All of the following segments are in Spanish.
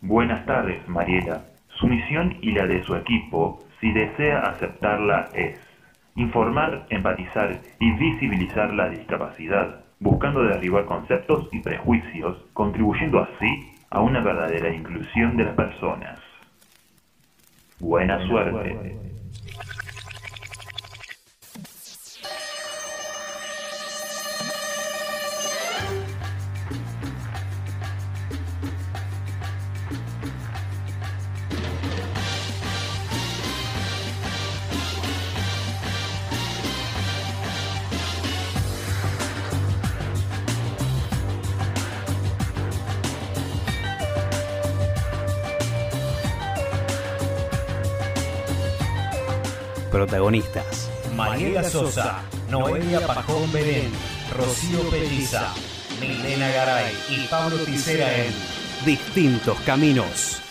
Buenas tardes, Mariela. Su misión y la de su equipo, si desea aceptarla, es informar, empatizar y visibilizar la discapacidad, buscando derribar conceptos y prejuicios, contribuyendo así a una verdadera inclusión de las personas. Buena suerte. Protagonistas. Mariela Sosa, Noelia Pajón Belén, Rocío Pelliza, Milena Garay y Pablo Ticera en Distintos Caminos.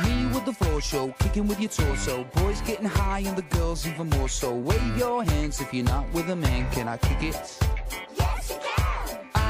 Me with the floor show, kicking with your torso. Boys getting high and the girls even more so. Wave your hands if you're not with a man. Can I kick it?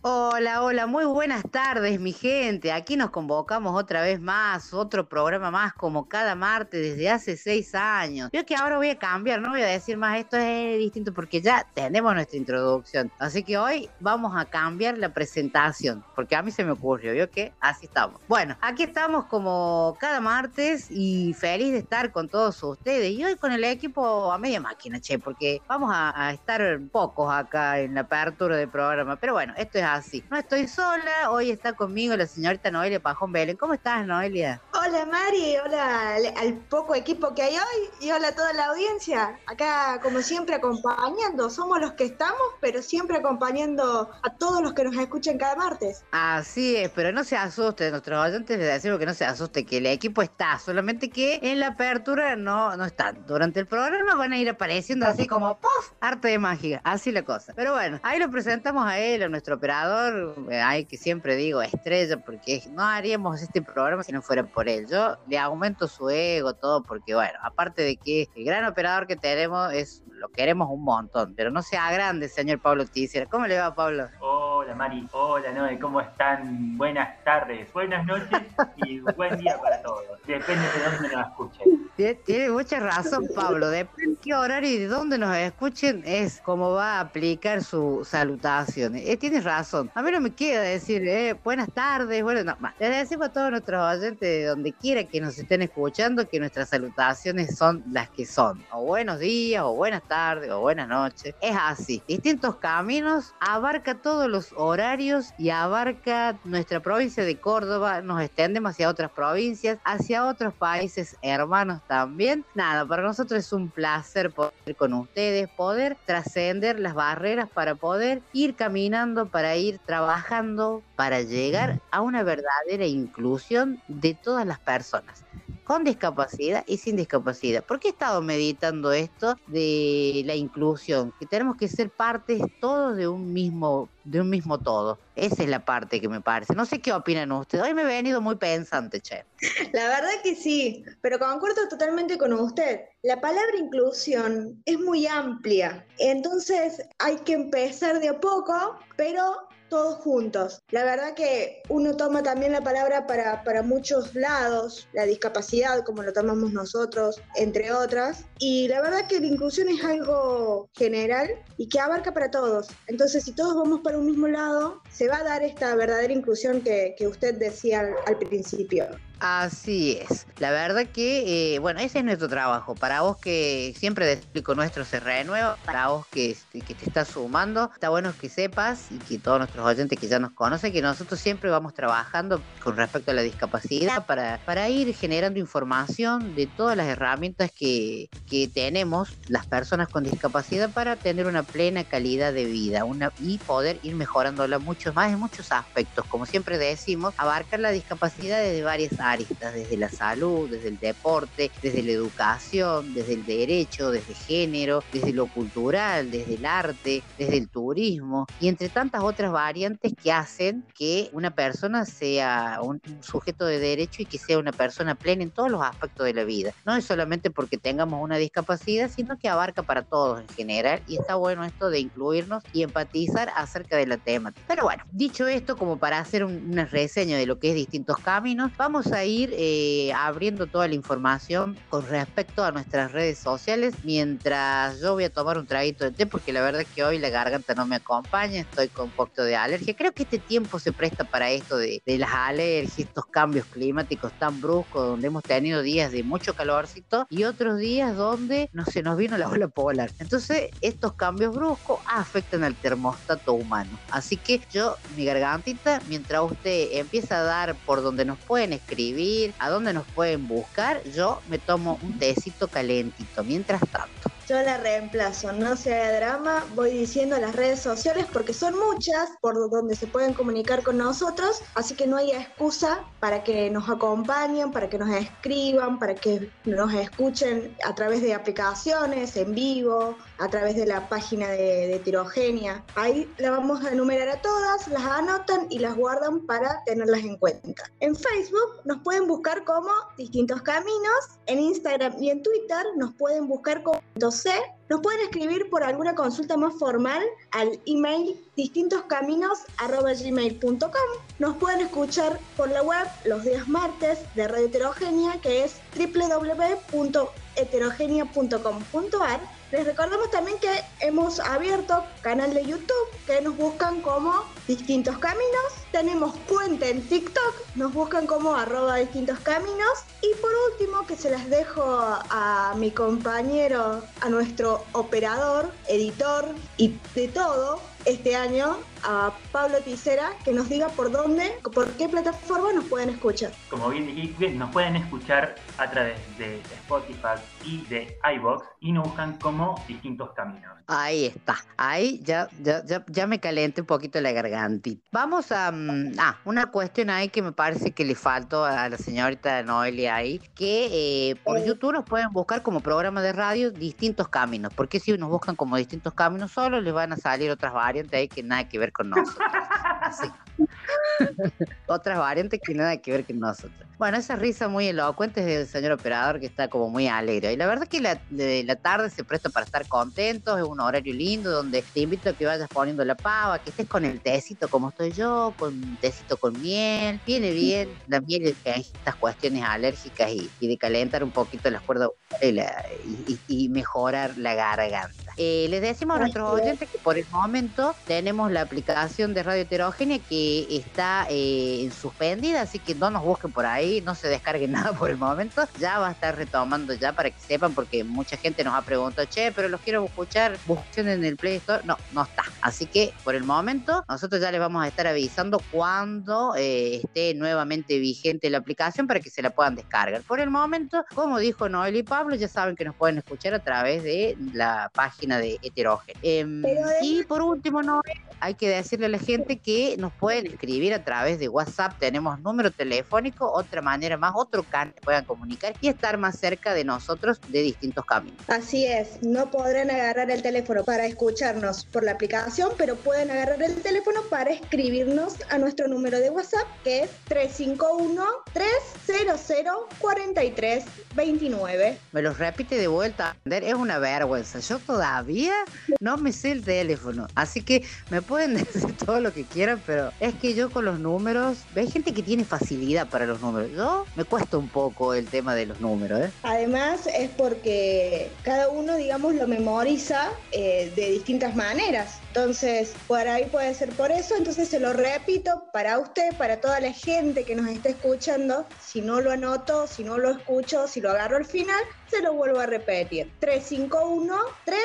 Hola, hola, muy buenas tardes, mi gente. Aquí nos convocamos otra vez más, otro programa más, como cada martes desde hace seis años. Yo que ahora voy a cambiar, no voy a decir más esto es distinto porque ya tenemos nuestra introducción. Así que hoy vamos a cambiar la presentación, porque a mí se me ocurrió, yo que así estamos. Bueno, aquí estamos como cada martes y feliz de estar con todos ustedes. Y hoy con el equipo a media máquina, che, porque vamos a, a estar pocos acá en la apertura del programa. Pero bueno, esto es así. No estoy sola, hoy está conmigo la señorita Noelia Pajón Belén. ¿Cómo estás, Noelia? Hola Mari, hola al, al poco equipo que hay hoy y hola a toda la audiencia. Acá, como siempre, acompañando. Somos los que estamos, pero siempre acompañando a todos los que nos escuchan cada martes. Así es, pero no se asusten, nuestros oyentes les decimos que no se asuste, que el equipo está, solamente que en la apertura no, no están. Durante el programa van a ir apareciendo así como ¡puff! Arte de magia, así la cosa. Pero bueno, ahí lo presentamos a él, a nuestro operador, eh, ay, que siempre digo estrella, porque no haríamos este programa si no fuera por él. Yo le aumento su ego, todo, porque bueno, aparte de que el gran operador que tenemos es, lo queremos un montón, pero no sea grande, señor Pablo Tícer. ¿Cómo le va, Pablo? Hola Mari, hola Noé, ¿cómo están? Buenas tardes, buenas noches y buen día para todos. Depende de dónde nos escuchen. Tiene, tiene mucha razón, Pablo. Depende de qué horario y de dónde nos escuchen es cómo va a aplicar su salutación. Eh, tienes razón. A mí no me queda decir eh, buenas tardes, bueno, no, más. Les decimos a todos nuestros oyentes de donde quiera que nos estén escuchando que nuestras salutaciones son las que son. O buenos días, o buenas tardes, o buenas noches. Es así. Distintos caminos abarca todos los horarios y abarca nuestra provincia de Córdoba. Nos extendemos hacia otras provincias, hacia otros países hermanos también. Nada, para nosotros es un placer poder con ustedes, poder trascender las barreras para poder ir caminando, para ir trabajando, para llegar a una verdadera inclusión de todas las personas con discapacidad y sin discapacidad. ¿Por qué he estado meditando esto de la inclusión? Que tenemos que ser partes todos de un mismo, de un mismo todo. Esa es la parte que me parece. No sé qué opinan ustedes. Hoy me he venido muy pensante, che. La verdad que sí, pero concuerdo totalmente con usted. La palabra inclusión es muy amplia, entonces hay que empezar de a poco, pero todos juntos. La verdad que uno toma también la palabra para, para muchos lados, la discapacidad como lo tomamos nosotros, entre otras, y la verdad que la inclusión es algo general y que abarca para todos. Entonces, si todos vamos para un mismo lado, se va a dar esta verdadera inclusión que, que usted decía al, al principio. Así es. La verdad que, eh, bueno, ese es nuestro trabajo. Para vos que siempre explico nuestro se renueva, para vos que, este, que te estás sumando, está bueno que sepas y que todos nuestros oyentes que ya nos conocen, que nosotros siempre vamos trabajando con respecto a la discapacidad para, ir generando información de todas las herramientas que, que tenemos las personas con discapacidad para tener una plena calidad de vida y poder ir mejorándola mucho más en muchos aspectos. Como siempre decimos, abarcar la discapacidad desde varias áreas aristas, desde la salud, desde el deporte, desde la educación, desde el derecho, desde género, desde lo cultural, desde el arte, desde el turismo y entre tantas otras variantes que hacen que una persona sea un sujeto de derecho y que sea una persona plena en todos los aspectos de la vida. No es solamente porque tengamos una discapacidad, sino que abarca para todos en general y está bueno esto de incluirnos y empatizar acerca de la temática. Pero bueno, dicho esto, como para hacer una reseña de lo que es distintos caminos, vamos a ir eh, abriendo toda la información con respecto a nuestras redes sociales mientras yo voy a tomar un traguito de té porque la verdad es que hoy la garganta no me acompaña, estoy con un poquito de alergia. Creo que este tiempo se presta para esto de, de las alergias, estos cambios climáticos tan bruscos, donde hemos tenido días de mucho calorcito y otros días donde no se nos vino la ola polar. Entonces, estos cambios bruscos afectan al termostato humano. Así que yo, mi gargantita, mientras usted empieza a dar por donde nos pueden escribir, a dónde nos pueden buscar, yo me tomo un tecito calentito. Mientras tanto. Yo la reemplazo, no se haga drama, voy diciendo las redes sociales porque son muchas por donde se pueden comunicar con nosotros, así que no hay excusa para que nos acompañen, para que nos escriban, para que nos escuchen a través de aplicaciones, en vivo, a través de la página de, de Tirogenia. Ahí la vamos a enumerar a todas, las anotan y las guardan para tenerlas en cuenta. En Facebook nos pueden buscar como Distintos Caminos, en Instagram y en Twitter nos pueden buscar como nos pueden escribir por alguna consulta más formal al email distintoscaminos.gmail.com. Nos pueden escuchar por la web los días martes de Radio Heterogenia, que es www.heterogenia.com.ar. Les recordamos también que hemos abierto canal de YouTube que nos buscan como Distintos Caminos. Tenemos cuenta en TikTok, nos buscan como arroba distintos caminos. Y por último, que se las dejo a mi compañero, a nuestro operador, editor y de todo, este año a Pablo Ticera que nos diga por dónde, por qué plataforma nos pueden escuchar. Como bien dijiste, nos pueden escuchar a través de Spotify y de iBox y nos buscan como distintos caminos. Ahí está, ahí ya, ya, ya, me calenté un poquito la gargantita. Vamos a mm, ah, una cuestión ahí que me parece que le faltó a la señorita Noelia ahí, que eh, por YouTube nos pueden buscar como programa de radio distintos caminos, porque si nos buscan como distintos caminos solo les van a salir otras variantes ahí que nada que ver con nosotros. Otras variantes que nada que ver con nosotros. Bueno, esa risa muy elocuente es del señor operador que está como muy alegre. Y la verdad que la, la tarde se presta para estar contentos, es un horario lindo donde te invito a que vayas poniendo la pava, que estés con el tecito como estoy yo, con un tecito con miel. Viene bien la miel hay estas cuestiones alérgicas y, de calentar un poquito las cuerdas y, mejorar la garganta. Eh, les decimos a nuestros oyentes que por el momento tenemos la aplicación de Radio Heterogénea que está eh, suspendida, así que no nos busquen por ahí, no se descarguen nada por el momento. Ya va a estar retomando ya para que sepan, porque mucha gente nos ha preguntado, che, pero los quiero escuchar, busquen en el Play Store. No, no está. Así que por el momento, nosotros ya les vamos a estar avisando cuando eh, esté nuevamente vigente la aplicación para que se la puedan descargar. Por el momento, como dijo Noel y Pablo, ya saben que nos pueden escuchar a través de la página de Heterogéneo. Em, y por último, Noel, hay que decirle a la gente que nos pueden escribir a través de WhatsApp. Tenemos número telefónico, otra manera más, otro canal que puedan comunicar y estar más cerca de nosotros de distintos caminos. Así es, no podrán agarrar el teléfono para escucharnos por la aplicación, pero pueden agarrar el teléfono para escribirnos a nuestro número de WhatsApp que es 351 300 4329. Me lo repite de vuelta, es una vergüenza. Yo todavía no me sé el teléfono, así que me pueden decir todo lo que quieran, pero es que yo con los números, hay gente que tiene facilidad para los números. Yo me cuesta un poco el tema de los números. ¿eh? Además es porque cada uno, digamos, lo memoriza eh, de distintas maneras. Entonces, por ahí puede ser por eso. Entonces, se lo repito para usted, para toda la gente que nos está escuchando. Si no lo anoto, si no lo escucho, si lo agarro al final, se lo vuelvo a repetir. 351 3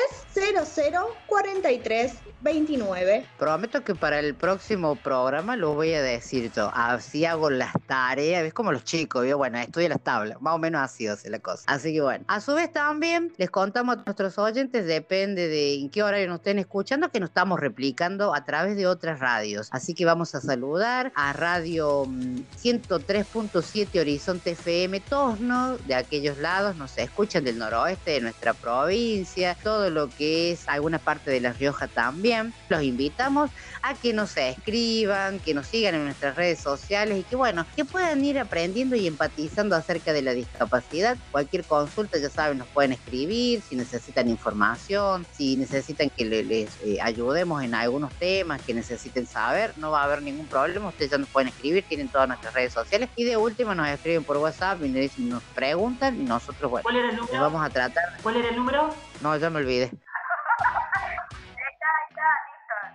43 29. Prometo que para el próximo programa lo voy a decir yo. Así hago las tareas. Es como los chicos, yo, bueno, estudio las tablas. Más o menos así hace la cosa. Así que bueno. A su vez también les contamos a nuestros oyentes, depende de en qué horario nos estén escuchando, que nos estamos replicando a través de otras radios. Así que vamos a saludar a Radio 103.7 mm, Horizonte FM Tosno, de aquellos lados, nos escuchan del noroeste de nuestra provincia, todo lo que es alguna parte de La Rioja también los invitamos a que nos escriban, que nos sigan en nuestras redes sociales y que bueno, que puedan ir aprendiendo y empatizando acerca de la discapacidad. Cualquier consulta, ya saben, nos pueden escribir, si necesitan información, si necesitan que les, eh, ayudemos en algunos temas que necesiten saber, no va a haber ningún problema, ustedes ya nos pueden escribir, tienen todas nuestras redes sociales y de última nos escriben por WhatsApp y nos, preguntan y nosotros, bueno, ¿Cuál era el número? vamos a tratar. ¿Cuál era el número? No, ya me olvidé.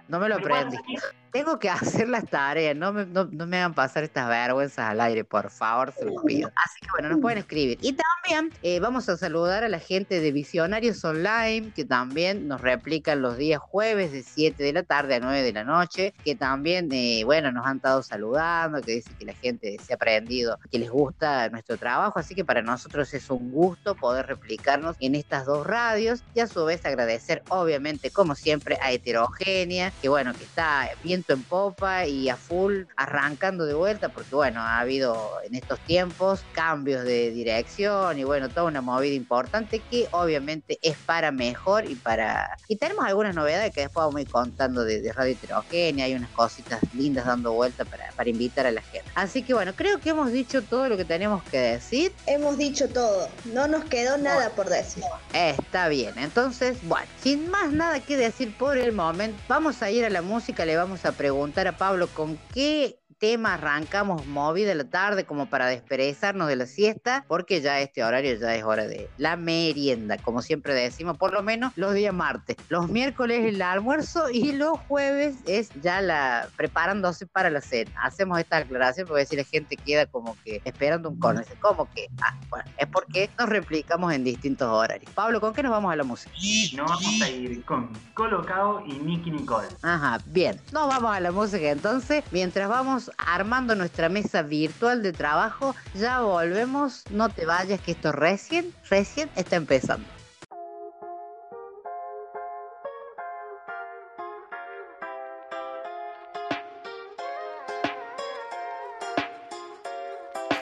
No me lo aprendí. Tengo que hacer las tareas, no me, no, me hagan pasar estas vergüenzas al aire, por favor, se lo pido. Así que bueno, nos pueden escribir. Y también eh, vamos a saludar a la gente de Visionarios Online, que también nos replican los días jueves de 7 de la tarde a 9 de la noche, que también, eh, bueno, nos han estado saludando, que dicen que la gente se ha aprendido, que les gusta nuestro trabajo, así que para nosotros es un gusto poder replicarnos en estas dos radios y a su vez agradecer, obviamente, como siempre, a Heterogénea, que bueno, que está bien en popa y a full arrancando de vuelta, porque bueno, ha habido en estos tiempos cambios de dirección y bueno, toda una movida importante que obviamente es para mejor y para... Y tenemos algunas novedades que después vamos a ir contando de, Radio Heterogénea, hay unas cositas lindas dando vuelta para, para invitar a la gente. Así que bueno, creo que hemos dicho todo lo que teníamos que decir. Hemos dicho todo, no nos quedó nada por decir. Está bien, entonces, bueno, sin más nada que decir por el momento, vamos a ir a la música, le vamos a preguntar a Pablo con qué tema arrancamos movida la tarde como para desperezarnos de la siesta, porque ya este horario ya es hora de la merienda, como siempre decimos, por lo menos los días martes. Los miércoles el almuerzo y los jueves es ya la preparándose para la cena. Hacemos esta aclaración porque si la gente queda como que esperando un cono, como que, ah, bueno, es porque nos replicamos en distintos horarios. Pablo, ¿con qué nos vamos a la música? Nos vamos a ir con Colocado y Nicky Nicole. Ajá, bien. Nos vamos a la música entonces, mientras vamos armando nuestra mesa virtual de trabajo. Ya volvemos, no te vayas que esto recién, recién está empezando.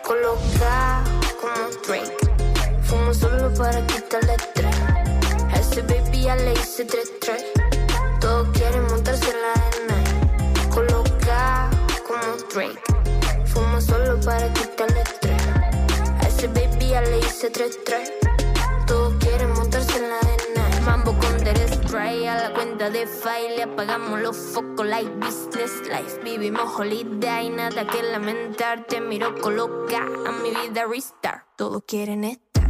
Coloca como Drake, fumo solo para quitarle estrés. A ese baby ya le hice tres tres. Drake. Fumo solo para quitarle estrés. A ese baby ya le hice tres tres. Todos quieren montarse en la arena. Mambo con der spray a la cuenta de file. Apagamos los focos like business life. Vivimos holiday, nada que lamentar. Te miro coloca a mi vida restart. Todos quieren estar.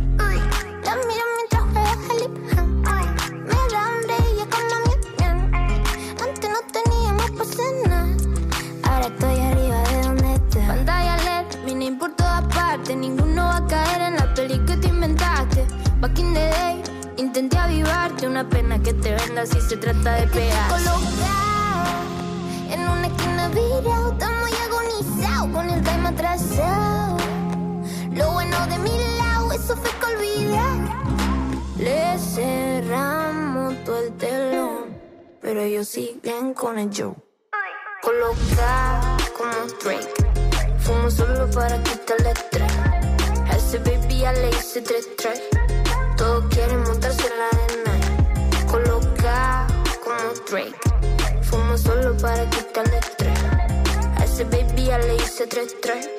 Intenté avivarte. Una pena que te venda si se trata de pegar. Colocado en una esquina virado. Estamos agonizados con el time atrasado. Lo bueno de mi lado, eso fue que olvidé. Le cerramos todo el telón. Pero ellos siguen con el show. Colocado como Drake Fumo solo para quitarle estrés. A ese baby ya le hice tres tres. Quieren montarse en la arena. Coloca como Drake. Fumo solo para quitarle estrés. A ese baby ya le hice tres tres.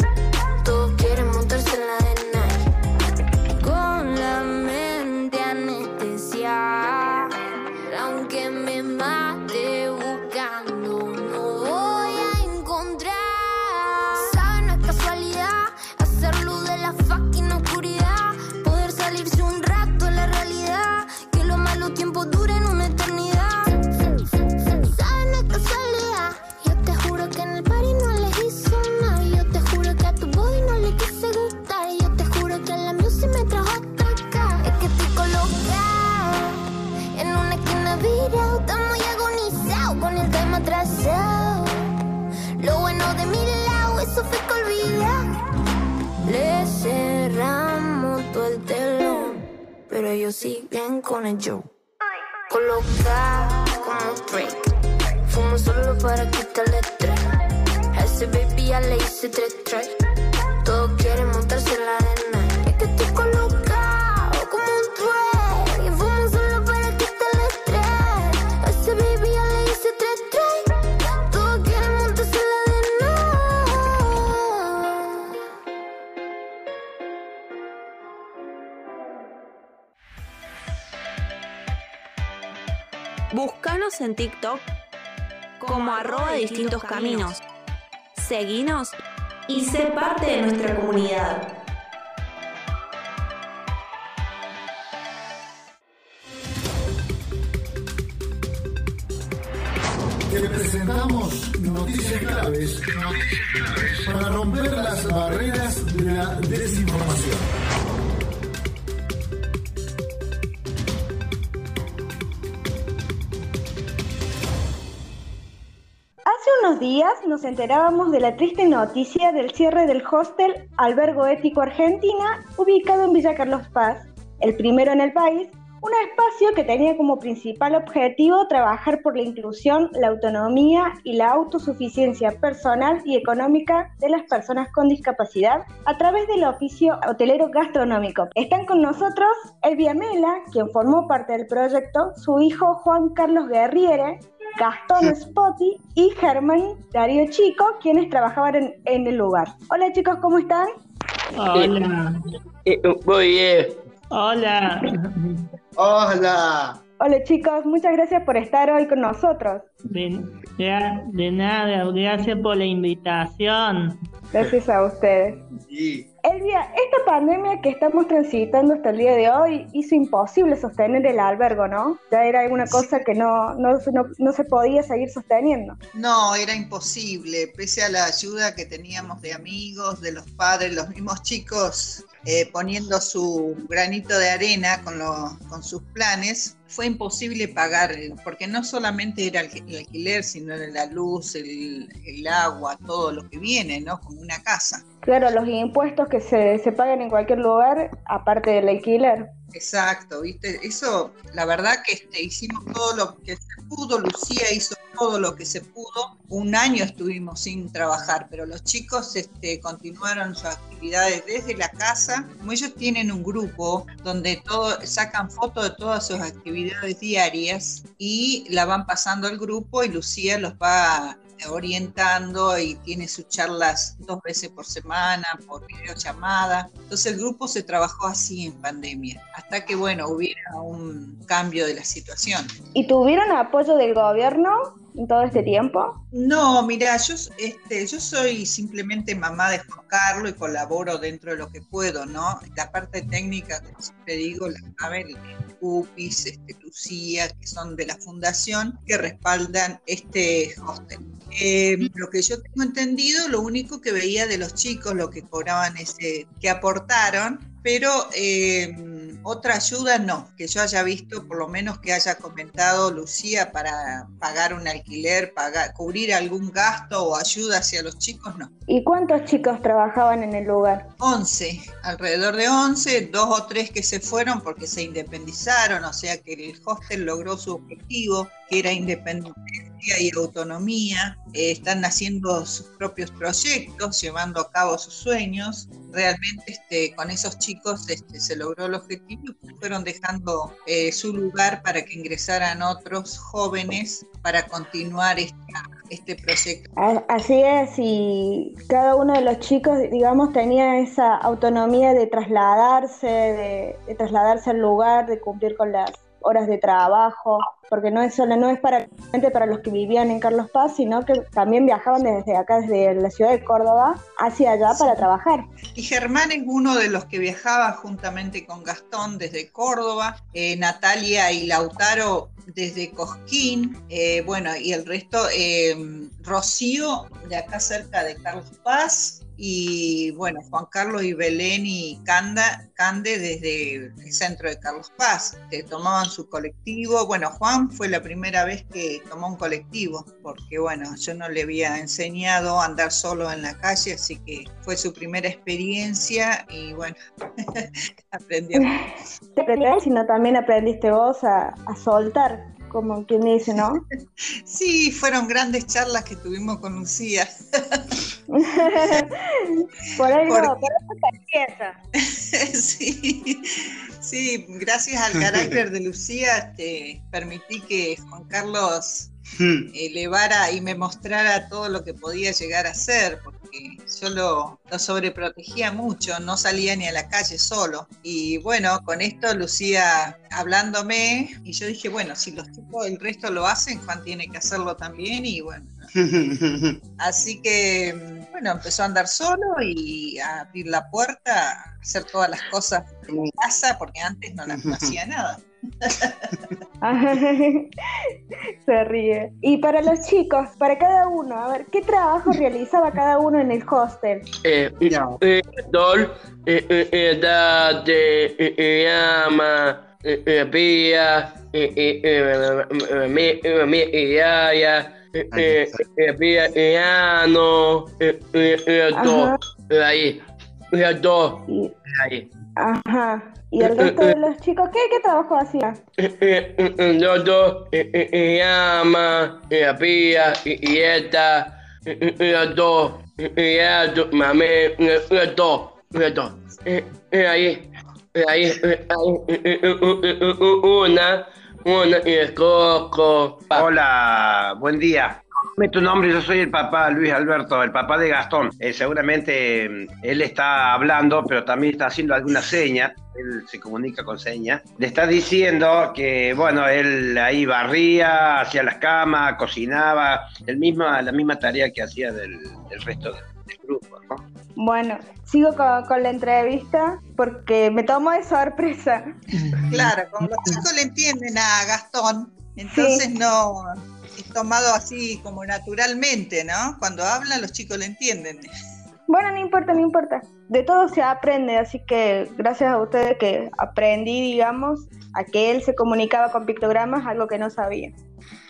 Enterábamos de la triste noticia del cierre del hostel Albergo Ético Argentina, ubicado en Villa Carlos Paz, el primero en el país, un espacio que tenía como principal objetivo trabajar por la inclusión, la autonomía y la autosuficiencia personal y económica de las personas con discapacidad a través del oficio hotelero gastronómico. Están con nosotros Elvia Mela, quien formó parte del proyecto, su hijo Juan Carlos Guerriere, Gastón Spotty y Germán Darío Chico, quienes trabajaban en, en el lugar. Hola chicos, ¿cómo están? Hola. Eh, Muy bien. Hola. Hola. Hola chicos, muchas gracias por estar hoy con nosotros. De, de- de nada, gracias por la invitación. Gracias a ustedes. Elvia, esta pandemia que estamos transitando hasta el día de hoy hizo imposible sostener el albergo, ¿no? Ya era una cosa que no, no, no, no se podía seguir sosteniendo. No, era imposible, pese a la ayuda que teníamos de amigos, de los padres, los mismos chicos eh, poniendo su granito de arena con, lo- con sus planes, fue imposible pagar, porque no solamente era el, alquiler, sino la luz, el, el agua, todo lo que viene, ¿no? Como una casa. Claro, los impuestos que se, se pagan en cualquier lugar, aparte del alquiler. Exacto, ¿viste? Eso, la verdad que este, hicimos todo lo que se pudo, Lucía hizo todo lo que se pudo. Un año estuvimos sin trabajar, pero los chicos este, continuaron sus actividades desde la casa. Como ellos tienen un grupo donde todo, sacan fotos de todas sus actividades diarias y la van pasando al grupo y Lucía los va orientando y tiene sus charlas dos veces por semana, por videollamada. Entonces el grupo se trabajó así en pandemia, hasta que, bueno, hubiera un cambio de la situación. ¿Y tuvieron apoyo del gobierno todo este tiempo? No, mira, yo, este, yo soy simplemente mamá de Juan Carlos y colaboro dentro de lo que puedo, ¿no? La parte técnica, como siempre digo, la sabe el Cupis, este, Lucía, que son de la fundación, que respaldan este hostel. Eh, lo que yo tengo entendido, lo único que veía de los chicos, lo que cobraban ese, que aportaron, pero eh, otra ayuda no, que yo haya visto, por lo menos que haya comentado Lucía para pagar un alquiler, pagar, cubrir algún gasto o ayuda hacia los chicos, no. ¿Y cuántos chicos trabajaban en el lugar? 11, alrededor de 11, dos o tres que se fueron porque se independizaron, o sea que el hostel logró su objetivo, que era independencia y autonomía. Eh, están haciendo sus propios proyectos, llevando a cabo sus sueños. Realmente este, con esos chicos este, se logró el objetivo y fueron dejando eh, su lugar para que ingresaran otros jóvenes para continuar esta, este proyecto. Así es, y cada uno de los chicos, digamos, tenía esa autonomía de trasladarse, de trasladarse al lugar, de cumplir con las horas de trabajo, porque no es solo, no es para, solamente para los que vivían en Carlos Paz, sino que también viajaban desde acá, desde la ciudad de Córdoba, hacia allá para trabajar. Y Germán es uno de los que viajaba juntamente con Gastón desde Córdoba, eh, Natalia y Lautaro desde Cosquín, eh, bueno, y el resto, eh, Rocío de acá cerca de Carlos Paz, y bueno, Juan Carlos y Belén y Canda, Cande desde el centro de Carlos Paz, que tomaban su colectivo. Bueno, Juan fue la primera vez que tomó un colectivo, porque bueno, yo no le había enseñado a andar solo en la calle, así que fue su primera experiencia y bueno, aprendió. Te aprendió, sino también aprendiste vos a soltar como quien dice, ¿no? Sí, fueron grandes charlas que tuvimos con Lucía. por ahí por eso empieza. sí, sí, gracias al carácter de Lucía te permití que Juan Carlos Hmm. elevara y me mostrara todo lo que podía llegar a ser, porque yo lo, lo, sobreprotegía mucho, no salía ni a la calle solo. Y bueno, con esto Lucía hablándome, y yo dije, bueno, si los chicos el resto lo hacen, Juan tiene que hacerlo también, y bueno. Así que, bueno, empezó a andar solo y a abrir la puerta, a hacer todas las cosas en casa, porque antes no, no hacía nada. Se ríe. Y para los chicos, para cada uno, a ver, ¿qué trabajo realizaba cada uno en el hostel? Eh, eh, Dol, eh, eh, de llama, pía, mi yaya, pía, piano, ahí, dos, ahí. Ajá. ¿Y el resto de los chicos qué, qué trabajo hacía? Los dos, llama, la pía, y esta, los dos, y mami, los dos, los dos. Ahí, ahí, una, una, y el coco. Hola, buen día. Tu nombre, yo soy el papá Luis Alberto, el papá de Gastón. Eh, seguramente él está hablando, pero también está haciendo alguna seña. Él se comunica con señas. Le está diciendo que, bueno, él ahí barría, hacía las camas, cocinaba, el mismo, la misma tarea que hacía del, resto del, grupo, ¿no? Bueno, sigo con, la entrevista porque me tomo de sorpresa. Claro, como los chicos le entienden a Gastón, entonces no tomado así como naturalmente, ¿no? Cuando hablan los chicos le entienden. Bueno, no importa, no importa. De todo se aprende, así que gracias a ustedes que aprendí, digamos, a que él se comunicaba con pictogramas, algo que no sabía.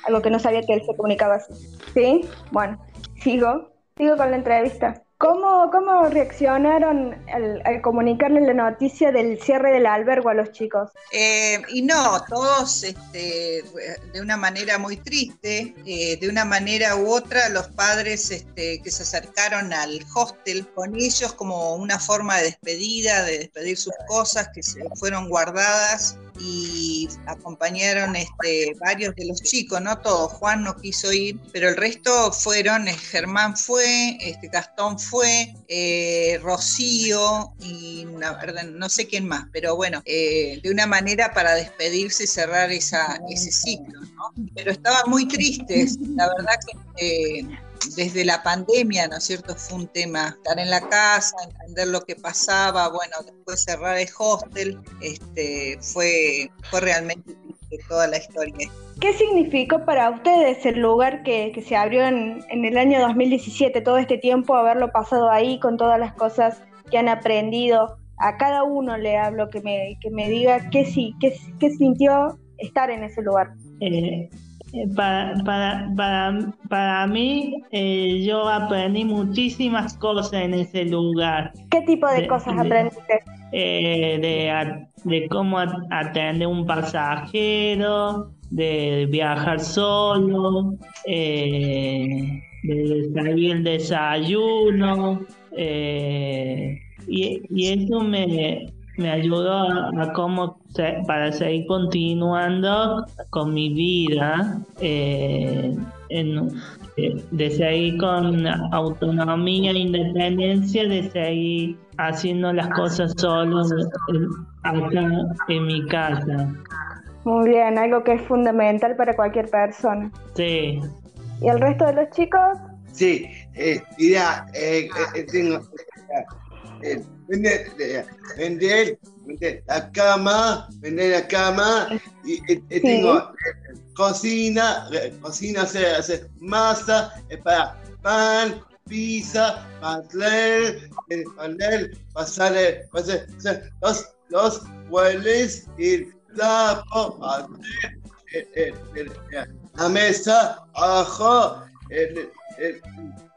Algo que no sabía que él se comunicaba así. ¿Sí? Bueno, sigo. Sigo con la entrevista. ¿Cómo, cómo reaccionaron al, comunicarle la noticia del cierre del albergo a los chicos? Eh, y no, todos este, de una manera muy triste, eh, de una manera u otra, los padres este, que se acercaron al hostel con ellos como una forma de despedida, de despedir sus cosas que se fueron guardadas y acompañaron este, varios de los chicos, no todos, Juan no quiso ir, pero el resto fueron, eh, Germán fue, este, Gastón fue, eh, Rocío y no sé quién más, pero bueno, eh, de una manera para despedirse y cerrar esa, ese ciclo, ¿no? Pero estaban muy tristes, la verdad que desde la pandemia, ¿no es cierto? Fue un tema estar en la casa, entender lo que pasaba, bueno, después cerrar el hostel, este, fue, fue realmente toda la historia. ¿Qué significó para ustedes el lugar que, se abrió en, el año 2017, todo este tiempo, haberlo pasado ahí con todas las cosas que han aprendido? A cada uno le hablo que me, que me diga qué, sí, qué, qué sintió estar en ese lugar. Eh, para, para, para, para mí, eh, yo aprendí muchísimas cosas en ese lugar. ¿Qué tipo de, cosas aprendiste? Eh, de, de cómo atender un pasajero, de viajar solo, de salir el desayuno. y, y eso me, me ayudó a, cómo para seguir continuando con mi vida eh, en, eh, de seguir con autonomía e independencia de seguir haciendo las cosas solo acá en mi casa. Muy bien algo que es fundamental para cualquier persona. Sí. Y el resto de los chicos sí eh, mira eh, tengo vender, vender, ¿entendés? La cama, vender la cama, y, eh, eh, y, y tengo sí. cocina, cocina, hacer, hacer masa, es para pan, pizza, pastel, pastel, pasar, pasar, los, los hueles, el tapo, pastel, la mesa, ajo, el, el,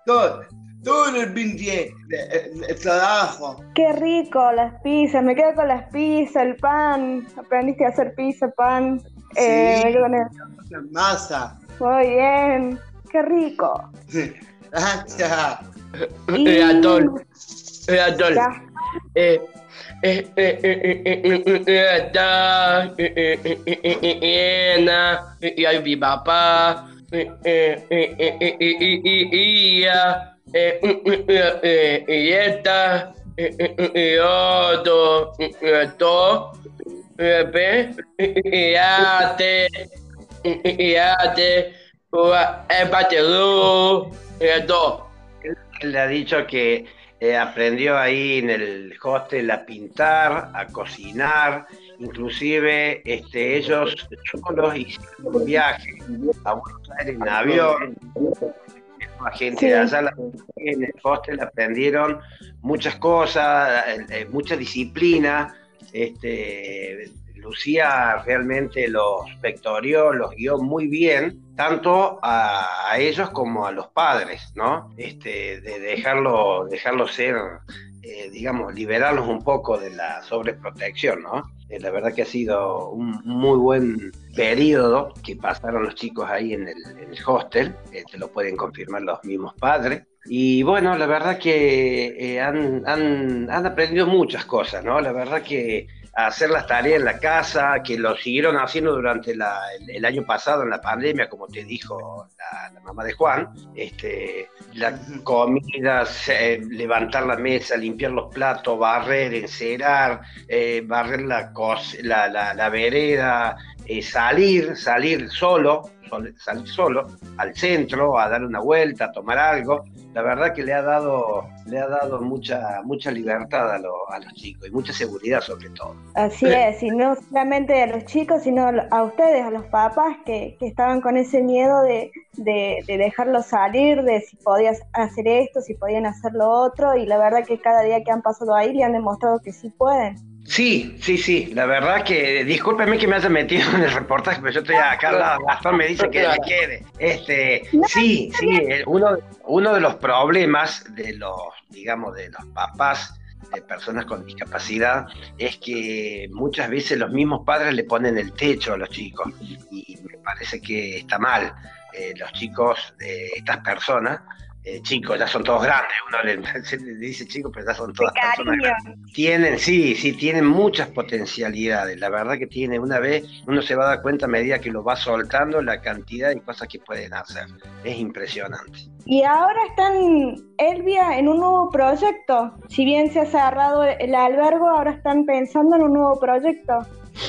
todo todo el pinche, el, el trabajo. Qué rico, las pizzas, me quedo con las pizzas, el pan. Aprendiste a hacer pizza, pan. Eh, Sí. me quedo con eso. Masa. Muy bien, qué rico. Gracias. Eh, Atol. Eh, Atol. Eh, eh, eh, eh, eh, eh, eh, y esta, y otro, dos, y ate, y ate, el dos. Él ha dicho que aprendió ahí en el hostel a pintar, a cocinar, inclusive este, ellos solos hicieron un viaje a Buenos Aires en avión, la gente de allá la- en el hostel aprendieron muchas cosas, eh, eh, mucha disciplina. Este, Lucía realmente los vectorió, los guió muy bien, tanto a, a ellos como a los padres, ¿no? Este, de dejarlo, dejarlo ser, eh, digamos, liberarlos un poco de la sobreprotección, ¿no? Eh, la verdad que ha sido un muy buen periodo que pasaron los chicos ahí en el, hostel, eh, te lo pueden confirmar los mismos padres. Y bueno, la verdad que eh, han, han, han aprendido muchas cosas, ¿no? La verdad que hacer las tareas en la casa, que lo siguieron haciendo durante la- el, el año pasado en la pandemia, como te dijo la, la mamá de Juan, este, la comida, levantar la mesa, limpiar los platos, barrer, encerar, eh, barrer la, la, la, la vereda, eh, salir, salir solo, sol- salir solo al centro, a dar una vuelta, a tomar algo. La verdad que le ha dado, le ha dado mucha, mucha libertad a, lo- a los chicos y mucha seguridad sobre todo. Así es, y no solamente a los chicos, sino a ustedes, a los papás que, que estaban con ese miedo de, de, de dejarlos salir, de si podías hacer esto, si podían hacer lo otro, y la verdad que cada día que han pasado ahí le han demostrado que sí pueden. Sí, sí, sí, la verdad que, discúlpeme que me haya metido en el reportaje, pero yo estoy acá lado, Gastón me dice que me quede. Este, sí, sí, uno, uno de los problemas de los, digamos, de los papás de personas con discapacidad es que muchas veces los mismos padres le ponen el techo a los chicos y me parece que está mal. Eh, los chicos de estas personas, eh, chicos, ya son todos grandes, uno le, dice chicos, pero ya son todas personas grandes. Tienen, sí, sí, tienen muchas potencialidades. La verdad que tiene, una vez uno se va a dar cuenta a medida que lo va soltando la cantidad de cosas que pueden hacer. Es impresionante. Y ahora están, Elvia, en un nuevo proyecto. Si bien se ha cerrado el albergo, ahora están pensando en un nuevo proyecto.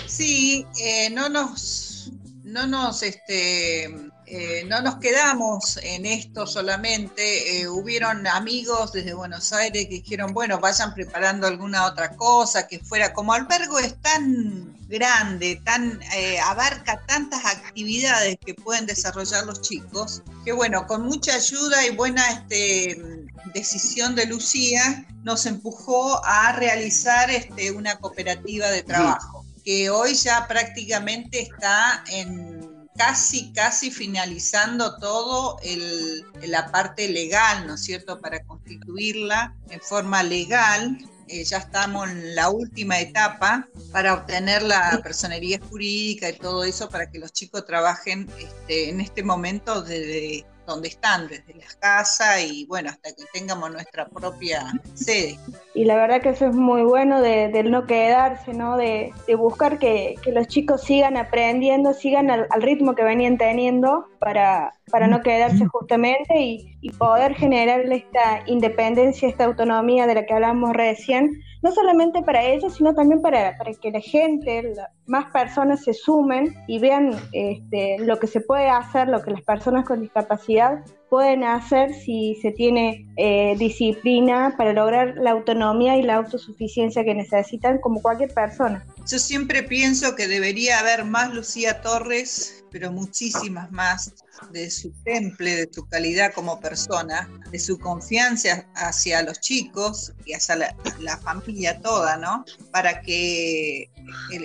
Sí, eh, no nos, no nos, este, eh, no nos quedamos en esto solamente. eh, hubieron amigos desde Buenos Aires que dijeron, bueno, vayan preparando alguna otra cosa que fuera. Como albergo es tan grande, tan eh, abarca tantas actividades que pueden desarrollar los chicos, que bueno, con mucha ayuda y buena este, decisión de Lucía, nos empujó a realizar este, una cooperativa de trabajo que hoy ya prácticamente está en casi, casi finalizando todo el, la parte legal, ¿no es cierto?, para constituirla en forma legal. Eh, ya estamos en la última etapa para obtener la personería jurídica y todo eso para que los chicos trabajen este, en este momento desde donde están, desde las casas y bueno, hasta que tengamos nuestra propia sede. Y la verdad que eso es muy bueno de, no quedarse, ¿no? De, de buscar que, que los chicos sigan aprendiendo, sigan al, al ritmo que venían teniendo para, para no quedarse justamente y, y poder generarle esta independencia, esta autonomía de la que hablamos recién, no solamente para ellos, sino también para, para que la gente, más personas se sumen y vean este, lo que se puede hacer, lo que las personas con discapacidad pueden hacer si se tiene eh, disciplina para lograr la autonomía y la autosuficiencia que necesitan como cualquier persona. Yo siempre pienso que debería haber más Lucía Torres, pero muchísimas más, de su temple, de su calidad como persona, de su confianza hacia los chicos y hacia la, familia toda, ¿no? Para que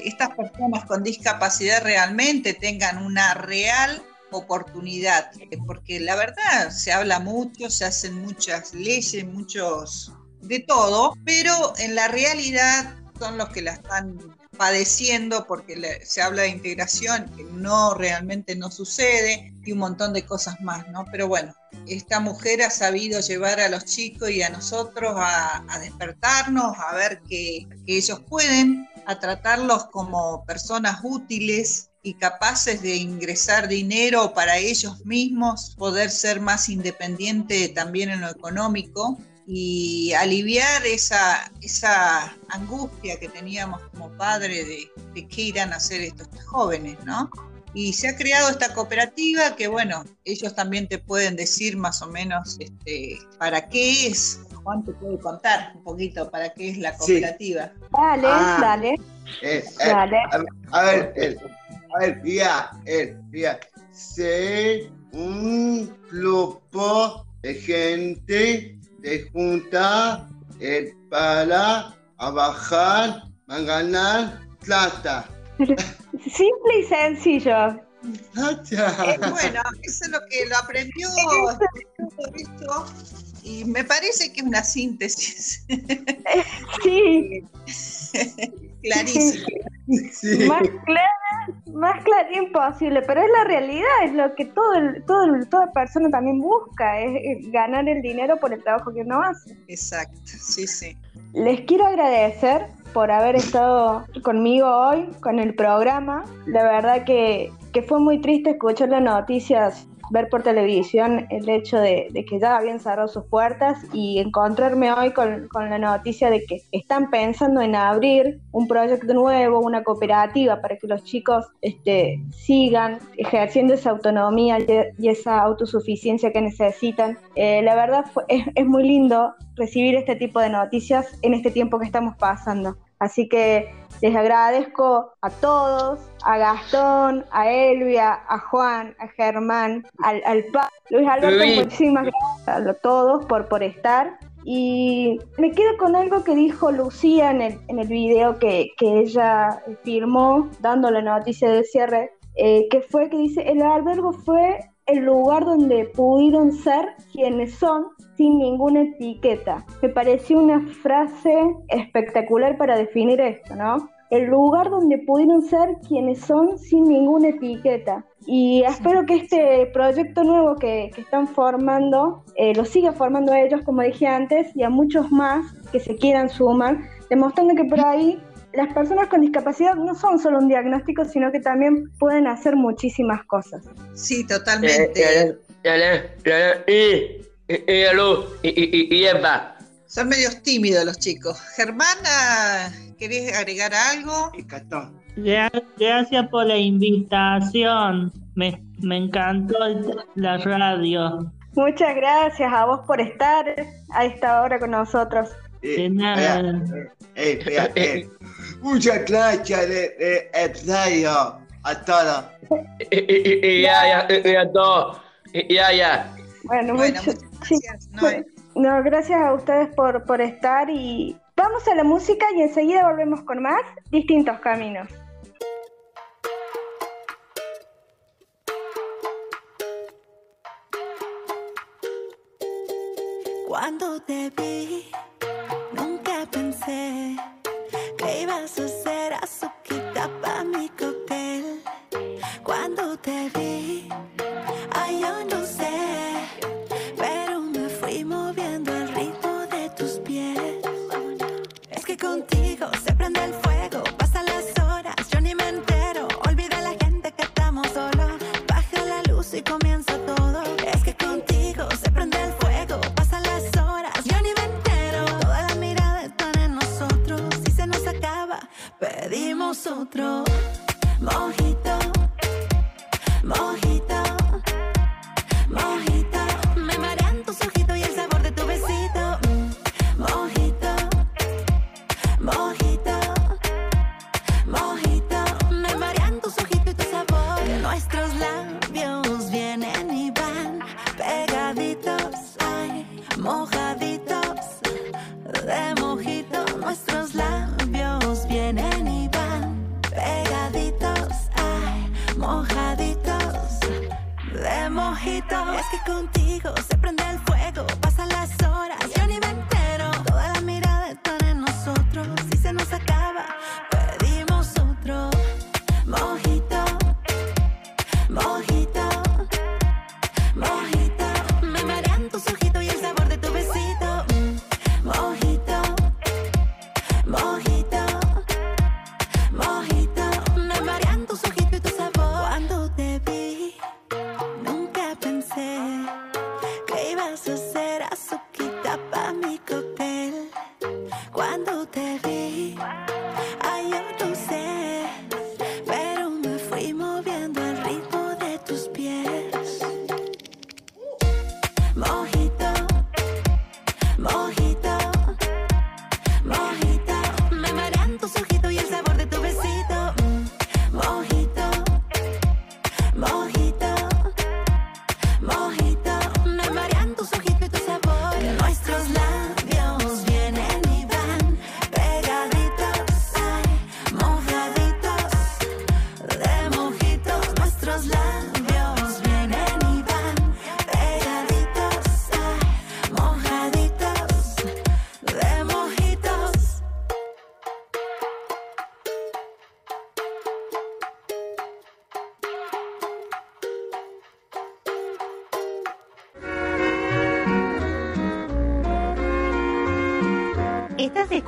estas personas con discapacidad realmente tengan una real oportunidad, porque la verdad se habla mucho, se hacen muchas leyes, muchos de todo, pero en la realidad son los que la están padeciendo porque le- se habla de integración, que no realmente no sucede, y un montón de cosas más, ¿no? Pero bueno, esta mujer ha sabido llevar a los chicos y a nosotros a, a despertarnos, a ver que, que ellos pueden, a tratarlos como personas útiles y capaces de ingresar dinero para ellos mismos, poder ser más independiente también en lo económico y aliviar esa, esa angustia que teníamos como padre de, de qué irán a hacer estos jóvenes, ¿no? Y se ha creado esta cooperativa que, bueno, ellos también te pueden decir más o menos este, para qué es. Juan te puede contar un poquito para qué es la cooperativa. Dale, Ah. dale. Eh, eh, Dale. A ver, a ver, a ver, mira, eh, mira, sé un grupo de gente de junta eh, para trabajar, para ganar plata. Simple y sencillo. Eh, bueno, eso es lo que lo aprendió esto, y me parece que es una síntesis. Sí. Clarísimo. Más clara, más clara imposible, pero es la realidad, es lo que todo el- todo el- toda persona también busca, es, es ganar el dinero por el trabajo que uno hace. Exacto, sí, sí. Les quiero agradecer por haber estado conmigo hoy con el programa. La verdad que, que fue muy triste escuchar las noticias, ver por televisión el hecho de, de que ya habían cerrado sus puertas y encontrarme hoy con, con la noticia de que están pensando en abrir un proyecto nuevo, una cooperativa para que los chicos este, sigan ejerciendo esa autonomía y, esa autosuficiencia que necesitan. Eh, la verdad fue- es, es muy lindo recibir este tipo de noticias en este tiempo que estamos pasando. Así que les agradezco a todos, a Gastón, a Elvia, a Juan, a Germán, al, al Pa- Luis Alberto, Luis. muchísimas gracias a todos por, por estar. Y me quedo con algo que dijo Lucía en el, en el video que, que ella firmó dando la noticia del cierre, eh, que fue que dice, el albergo fue el lugar donde pudieron ser quienes son sin ninguna etiqueta. Me pareció una frase espectacular para definir esto, ¿no? El lugar donde pudieron ser quienes son sin ninguna etiqueta. Y espero que este proyecto nuevo que, que están formando eh, lo siga formando ellos, como dije antes, y a muchos más que se quieran sumar, demostrando que por ahí las personas con discapacidad no son solo un diagnóstico, sino que también pueden hacer muchísimas cosas. Sí, totalmente. Y, y, y, y Eva. Son medios tímidos los chicos. Germana, ¿querés agregar algo? Gra- Gracias por la invitación. Me, me encantó la radio. Muchas gracias a vos por estar a esta hora con nosotros. De nada. Eh, eh, eh, Muchas gracias de, de, de radio a todos. Ya, ya, a todos. Y, ya, ya. Bueno, mucho- sí. No, gracias a ustedes por, por estar y vamos a la música y enseguida volvemos con más distintos caminos. Cuando te vi, que otro.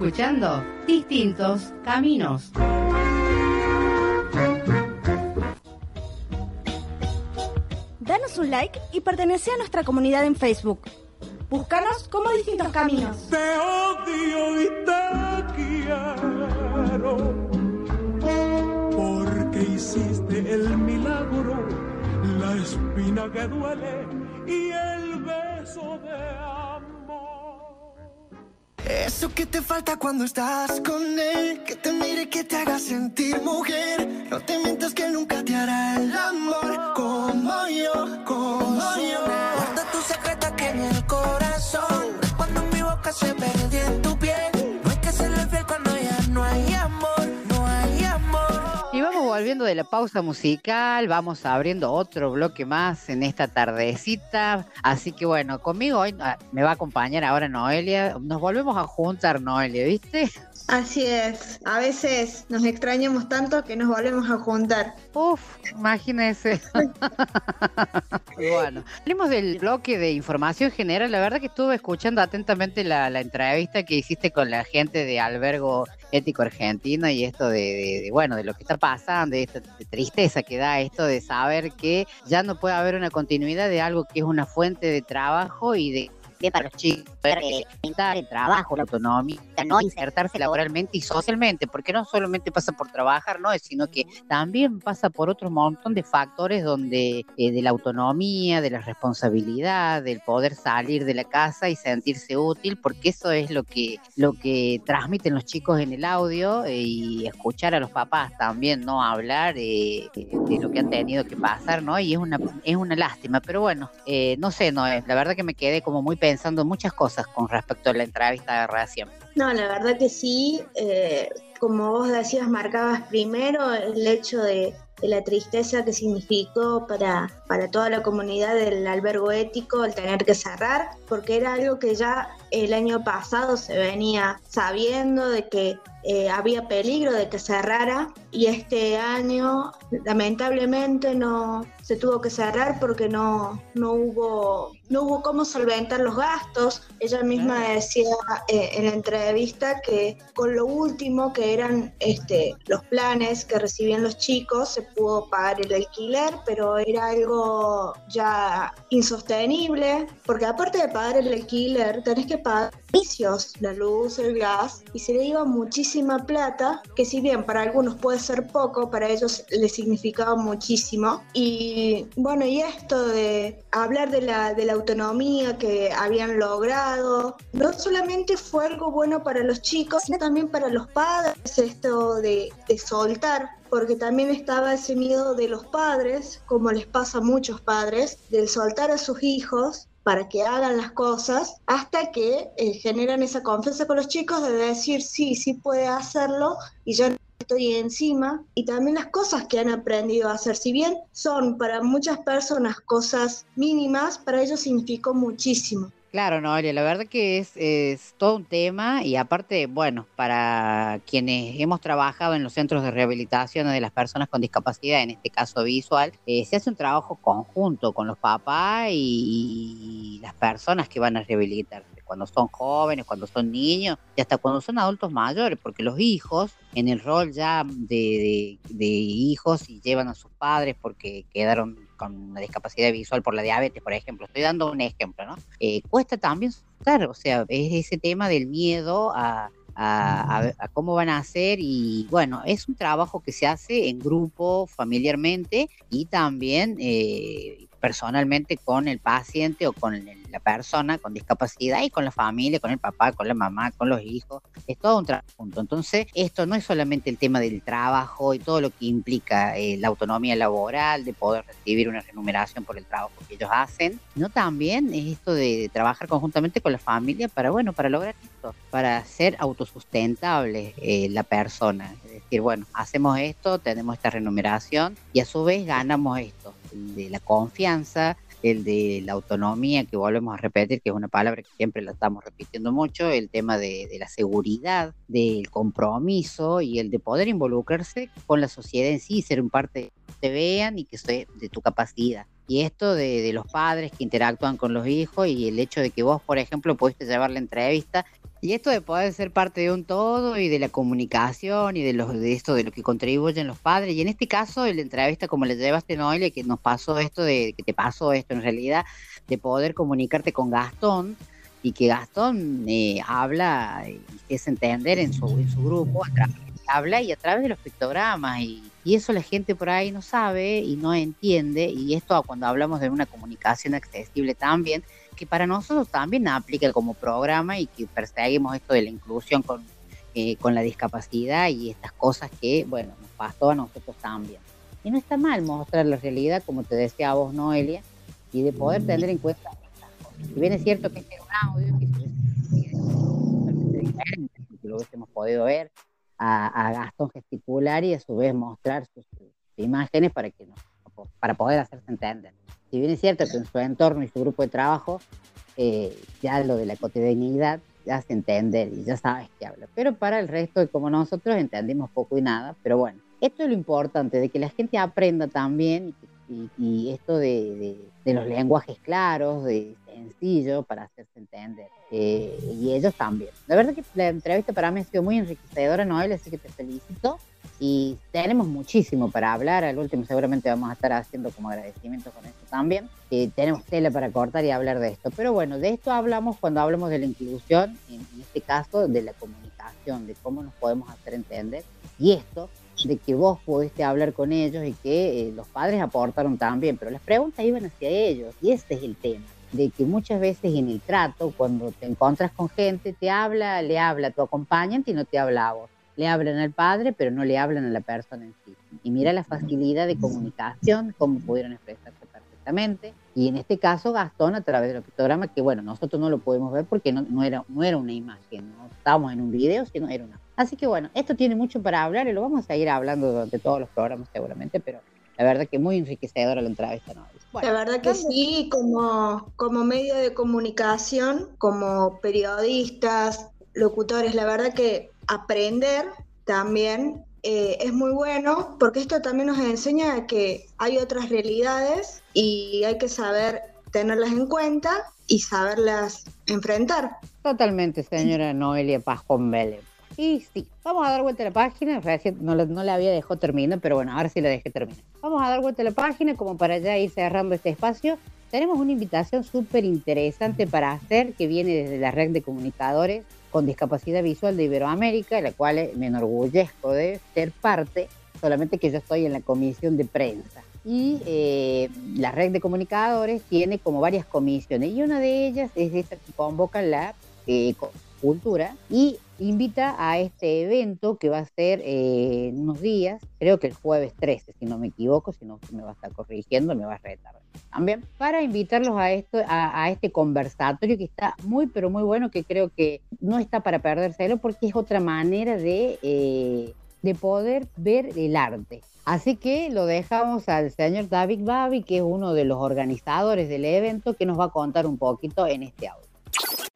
Escuchando Distintos Caminos. Danos un like y pertenece a nuestra comunidad en Facebook. Búscanos como Distintos Caminos. Te odio y te quiero porque hiciste el milagro, la espina que duele Eso que te falta cuando estás con él, que te mire, que te haga sentir mujer. No te mientas que nunca te hará volviendo de la pausa musical, vamos abriendo otro bloque más en esta tardecita. Así que bueno, conmigo hoy ah, me va a acompañar ahora Noelia. Nos volvemos a juntar, Noelia, ¿viste? Así es, a veces nos extrañamos tanto que nos volvemos a juntar. Uf, imagínese. bueno, hablemos del bloque de información general. La verdad que estuve escuchando atentamente la, la entrevista que hiciste con la gente de Albergo Ético Argentino y esto de, de- de, bueno, de lo que está pasando, de esta tristeza que da esto de saber que ya no puede haber una continuidad de algo que es una fuente de trabajo y de para los chicos eh, aumentar el trabajo, la autonomía, no insertarse laboralmente y socialmente, porque no solamente pasa por trabajar, no, sino que también pasa por otro montón de factores donde eh, de la autonomía, de la responsabilidad, del poder salir de la casa y sentirse útil, porque eso es lo que lo que transmiten los chicos en el audio eh, y escuchar a los papás también no hablar eh, de lo que han tenido que pasar, ¿no? Y es una es una lástima, pero bueno, eh, no sé, no, la verdad que me quedé como muy pensando en muchas cosas con respecto a la entrevista de recién. No, la verdad que sí. eh, como vos decías, marcabas primero el hecho de, de la tristeza que significó para, para toda la comunidad del albergo ético el tener que cerrar, porque era algo que ya el año pasado se venía sabiendo de que eh, había peligro de que cerrara y este año lamentablemente no se tuvo que cerrar porque no, no hubo no hubo cómo solventar los gastos. Ella misma decía eh, en la entrevista que con lo último que eran este, los planes que recibían los chicos se pudo pagar el alquiler, pero era algo ya insostenible, porque aparte de pagar el alquiler, tenés que pagar servicios, la luz, el gas, y se le iba muchísima plata, que si bien para algunos puede ser poco, para ellos les significaba muchísimo. Y bueno, y esto de hablar de la, de la autonomía que habían logrado, no solamente fue algo bueno para los chicos, sino también para los padres, esto de, soltar porque también estaba ese miedo de los padres, como les pasa a muchos padres, del soltar a sus hijos para que hagan las cosas hasta que eh, generan esa confianza con los chicos de decir sí, sí puede hacerlo y ya no estoy encima y también las cosas que han aprendido a hacer. Si bien son para muchas personas cosas mínimas, para ellos significó muchísimo. Claro, Noelia, la verdad que es, es todo un tema y aparte, bueno, para quienes hemos trabajado en los centros de rehabilitación de las personas con discapacidad, en este caso visual, eh, se hace un trabajo conjunto con los papás y, y las personas que van a rehabilitarse, cuando son jóvenes, cuando son niños y hasta cuando son adultos mayores, porque los hijos, en el rol ya de, de- de hijos y llevan a sus padres porque quedaron con una discapacidad visual por la diabetes, por ejemplo, estoy dando un ejemplo, ¿no? Eh, cuesta también soltar, o sea, es ese tema del miedo a, a, a- a cómo van a hacer y bueno, es un trabajo que se hace en grupo, familiarmente y también eh, personalmente con el paciente o con el- la persona con discapacidad y con la familia, con el papá, con la mamá, con los hijos, es todo un trabajo. Entonces, esto no es solamente el tema del trabajo y todo lo que implica eh, la autonomía laboral, de poder recibir una remuneración por el trabajo que ellos hacen, sino también es esto de trabajar conjuntamente con la familia para, bueno, para lograr esto, para ser autosustentable eh, la persona. Es decir, bueno, hacemos esto, tenemos esta remuneración y a su vez ganamos esto, de la confianza, el de la autonomía, que volvemos a repetir, que es una palabra que siempre la estamos repitiendo mucho, el tema de, la seguridad, del compromiso y el de poder involucrarse con la sociedad en sí, ser un parte que te vean y que soy de tu capacidad. Y esto de, los padres que interactúan con los hijos y el hecho de que vos, por ejemplo, pudiste llevar la entrevista y esto de poder ser parte de un todo y de la comunicación y de los de esto de lo que contribuyen los padres. Y en este caso, en la entrevista como le llevaste Noelia, que nos pasó esto de que te pasó esto en realidad, de poder comunicarte con Gastón y que Gastón eh, habla y hace entender en su, en su grupo, habla y a través de los pictogramas y, y eso la gente por ahí no sabe y no entiende y esto cuando hablamos de una comunicación accesible también que para nosotros también aplica como programa y que perseguimos esto de la inclusión con, eh, con la discapacidad y estas cosas que, bueno, nos pasó a nosotros también. Y no está mal mostrar la realidad, como te decía vos, Noelia, y de poder tener en cuenta estas cosas. Si bien es cierto que este era un audio que se lo hubiésemos podido ver a, a Gastón gesticular y a su vez mostrar sus, imágenes para, que nos, para poder hacerse entender. Si bien es cierto que en su entorno y su grupo de trabajo, eh, ya lo de la cotidianidad ya se entiende y ya sabes qué habla. Pero para el resto, como nosotros, entendimos poco y nada. Pero bueno, esto es lo importante, de que la gente aprenda también y, y esto de, de- de los lenguajes claros, de sencillo para hacerse entender. Eh, y ellos también. La verdad que la entrevista para mí ha sido muy enriquecedora, Noel, así que te felicito. Y tenemos muchísimo para hablar. Al último seguramente vamos a estar haciendo como agradecimiento con esto también. Eh, tenemos tela para cortar y hablar de esto. Pero bueno, de esto hablamos cuando hablamos de la inclusión, en, en este caso de la comunicación, de cómo nos podemos hacer entender. Y esto, de que vos pudiste hablar con ellos y que eh, los padres aportaron también, pero las preguntas iban hacia ellos. Y este es el tema de que muchas veces en el trato, cuando te encuentras con gente, te habla, le habla a tu acompañante y no te habla vos. Le hablan al padre, pero no le hablan a la persona en sí. Y mira la facilidad de comunicación, cómo pudieron expresarse perfectamente. Y en este caso, Gastón, a través del pictograma, que bueno, nosotros no lo podemos ver porque no, no era, no era una imagen, no estábamos en un video, sino era una. Así que bueno, esto tiene mucho para hablar y lo vamos a seguir hablando durante todos los programas seguramente, pero la verdad que muy enriquecedora la entrevista, ¿no? la verdad que sí, como, como medio de comunicación, como periodistas, locutores, la verdad que aprender también eh, es muy bueno porque esto también nos enseña que hay otras realidades y hay que saber tenerlas en cuenta y saberlas enfrentar. Totalmente, señora Noelia Pajón Vélez. Y sí, vamos a dar vuelta a la página. Recién no, no la había dejado terminar, pero bueno, ahora sí la dejé terminar. Vamos a dar vuelta a la página como para ya ir cerrando este espacio. Tenemos una invitación súper interesante para hacer que viene desde la red de comunicadores con discapacidad visual de Iberoamérica, la cual me enorgullezco de ser parte, solamente que yo estoy en la comisión de prensa. Y eh, la red de comunicadores tiene como varias comisiones y una de ellas es esta que convoca la eh, cultura y invita a este evento que va a ser eh, unos días, creo que el jueves 13, si no me equivoco, si no me va a estar corrigiendo, me va a retar también, para invitarlos a, esto, a este conversatorio que está muy, pero muy bueno, que creo que no está para perdérselo porque es otra manera de... eh, de poder ver el arte. Así que lo dejamos al señor David Babi, que es uno de los organizadores del evento, que nos va a contar un poquito en este audio.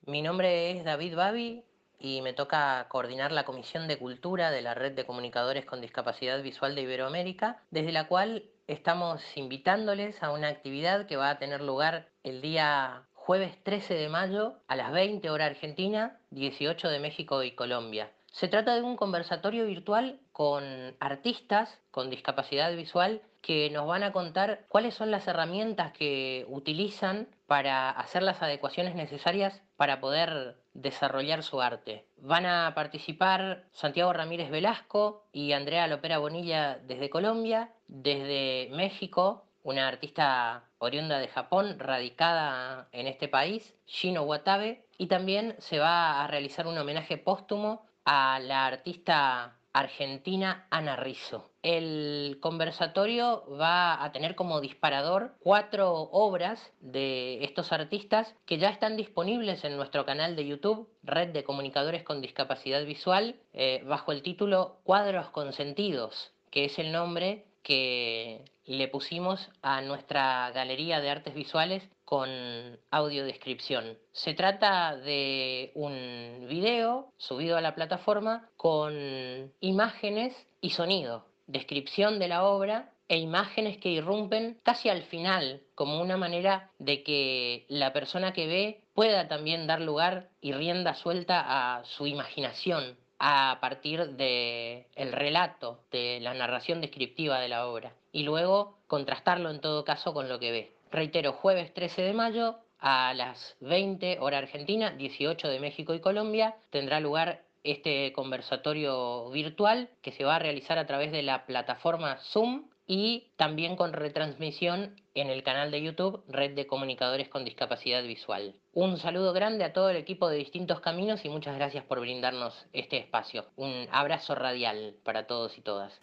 Mi nombre es David Babi y me toca coordinar la Comisión de Cultura de la Red de Comunicadores con Discapacidad Visual de Iberoamérica, desde la cual estamos invitándoles a una actividad que va a tener lugar el día jueves 13 de mayo a las 20 horas Argentina, 18 de México y Colombia. Se trata de un conversatorio virtual con artistas con discapacidad visual que nos van a contar cuáles son las herramientas que utilizan para hacer las adecuaciones necesarias para poder desarrollar su arte. Van a participar Santiago Ramírez Velasco y Andrea Lopera Bonilla desde Colombia, desde México, una artista oriunda de Japón, radicada en este país, Shino Watabe, y también se va a realizar un homenaje póstumo a la artista argentina Ana Rizzo. El conversatorio va a tener como disparador cuatro obras de estos artistas que ya están disponibles en nuestro canal de YouTube, Red de Comunicadores con Discapacidad Visual, eh, bajo el título Cuadros Consentidos, que es el nombre que le pusimos a nuestra galería de artes visuales con audiodescripción. Se trata de un video subido a la plataforma con imágenes y sonido, descripción de la obra e imágenes que irrumpen casi al final, como una manera de que la persona que ve pueda también dar lugar y rienda suelta a su imaginación a partir de el relato, de la narración descriptiva de la obra y luego contrastarlo en todo caso con lo que ve. Reitero, jueves 13 de mayo a las 20 hora argentina, 18 de México y Colombia, tendrá lugar este conversatorio virtual que se va a realizar a través de la plataforma Zoom y también con retransmisión en el canal de YouTube Red de Comunicadores con Discapacidad Visual. Un saludo grande a todo el equipo de Distintos Caminos y muchas gracias por brindarnos este espacio. Un abrazo radial para todos y todas.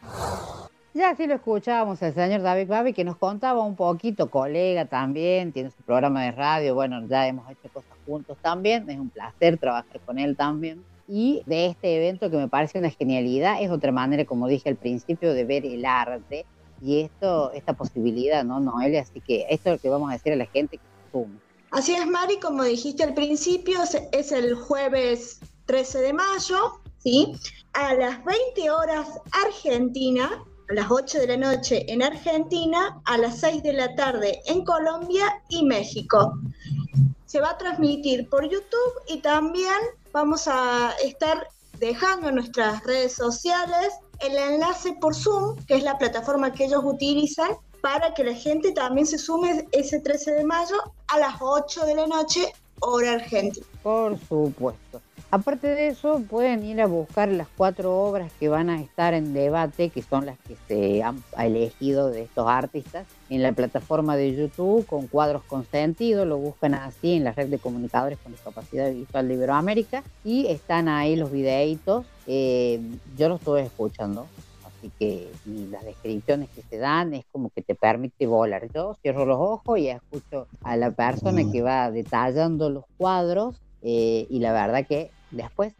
Ya así lo escuchábamos al señor David Babi que nos contaba un poquito, colega también, tiene su programa de radio, bueno, ya hemos hecho cosas juntos también, es un placer trabajar con él también. Y de este evento que me parece una genialidad, es otra manera, como dije al principio, de ver el arte y esto, esta posibilidad, ¿no, Noelia? Así que esto es lo que vamos a decir a la gente que. Así es, Mari, como dijiste al principio, es el jueves 13 de mayo, ¿sí? A las 20 horas Argentina, a las 8 de la noche en Argentina, a las 6 de la tarde en Colombia y México. Se va a transmitir por YouTube y también vamos a estar dejando en nuestras redes sociales el enlace por Zoom, que es la plataforma que ellos utilizan, para que la gente también se sume ese 13 de mayo a las 8 de la noche, hora argentina. Por supuesto. Aparte de eso, pueden ir a buscar las cuatro obras que van a estar en debate, que son las que se han elegido de estos artistas, en la plataforma de YouTube con cuadros con sentido, lo buscan así en la red de comunicadores con discapacidad visual de Iberoamérica y están ahí los videitos. Eh, yo los estuve escuchando, así que las descripciones que se dan es como que te permite volar. Yo cierro los ojos y escucho a la persona que va detallando los cuadros eh, y la verdad que Después,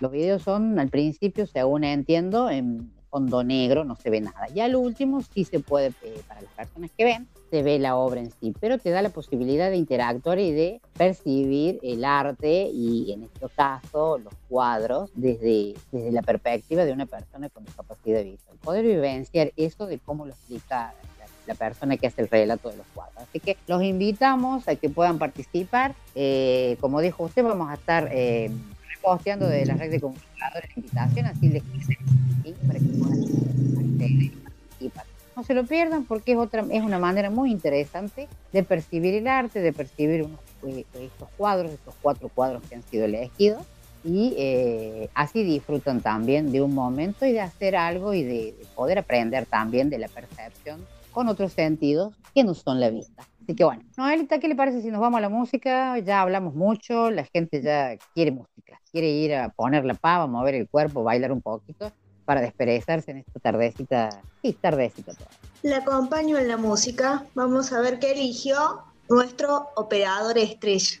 los videos son al principio, según entiendo, en fondo negro, no se ve nada. Ya lo último sí se puede, eh, para las personas que ven, se ve la obra en sí, pero te da la posibilidad de interactuar y de percibir el arte y en este caso los cuadros desde, desde la perspectiva de una persona con discapacidad visual. Poder vivenciar eso de cómo lo explica la persona que hace el relato de los cuadros. Así que los invitamos a que puedan participar. Eh, como dijo usted, vamos a estar eh, posteando de la red de comunicadores la invitación, así les para que puedan participar. No se lo pierdan porque es otra es una manera muy interesante de percibir el arte, de percibir eh, estos cuadros, estos cuatro cuadros que han sido elegidos y eh, así disfrutan también de un momento y de hacer algo y de, de poder aprender también de la percepción con otros sentidos que no son la vista. Así que bueno, Noelita, ¿qué le parece si nos vamos a la música? Ya hablamos mucho, la gente ya quiere música, quiere ir a poner la pava, mover el cuerpo, bailar un poquito para desperezarse en esta tardecita, sí, tardecita toda. Le acompaño en la música, vamos a ver qué eligió nuestro operador estrella.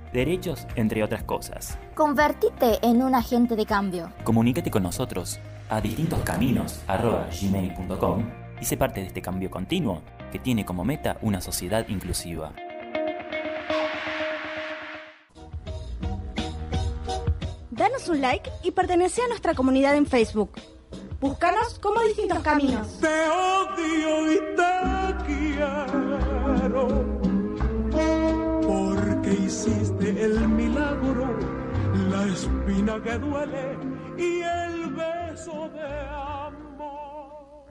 derechos, entre otras cosas. Convertite en un agente de cambio. Comunícate con nosotros a distintoscaminos.gmail.com y sé parte de este cambio continuo que tiene como meta una sociedad inclusiva. Danos un like y pertenece a nuestra comunidad en Facebook. Búscanos como Distintos Caminos. Te odio y te quiero. Hiciste el milagro, la espina que duele y el beso de amor.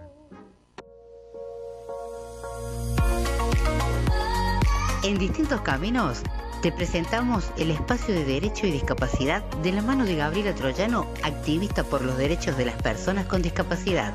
En distintos caminos te presentamos el espacio de derecho y discapacidad de la mano de Gabriela Troyano, activista por los derechos de las personas con discapacidad.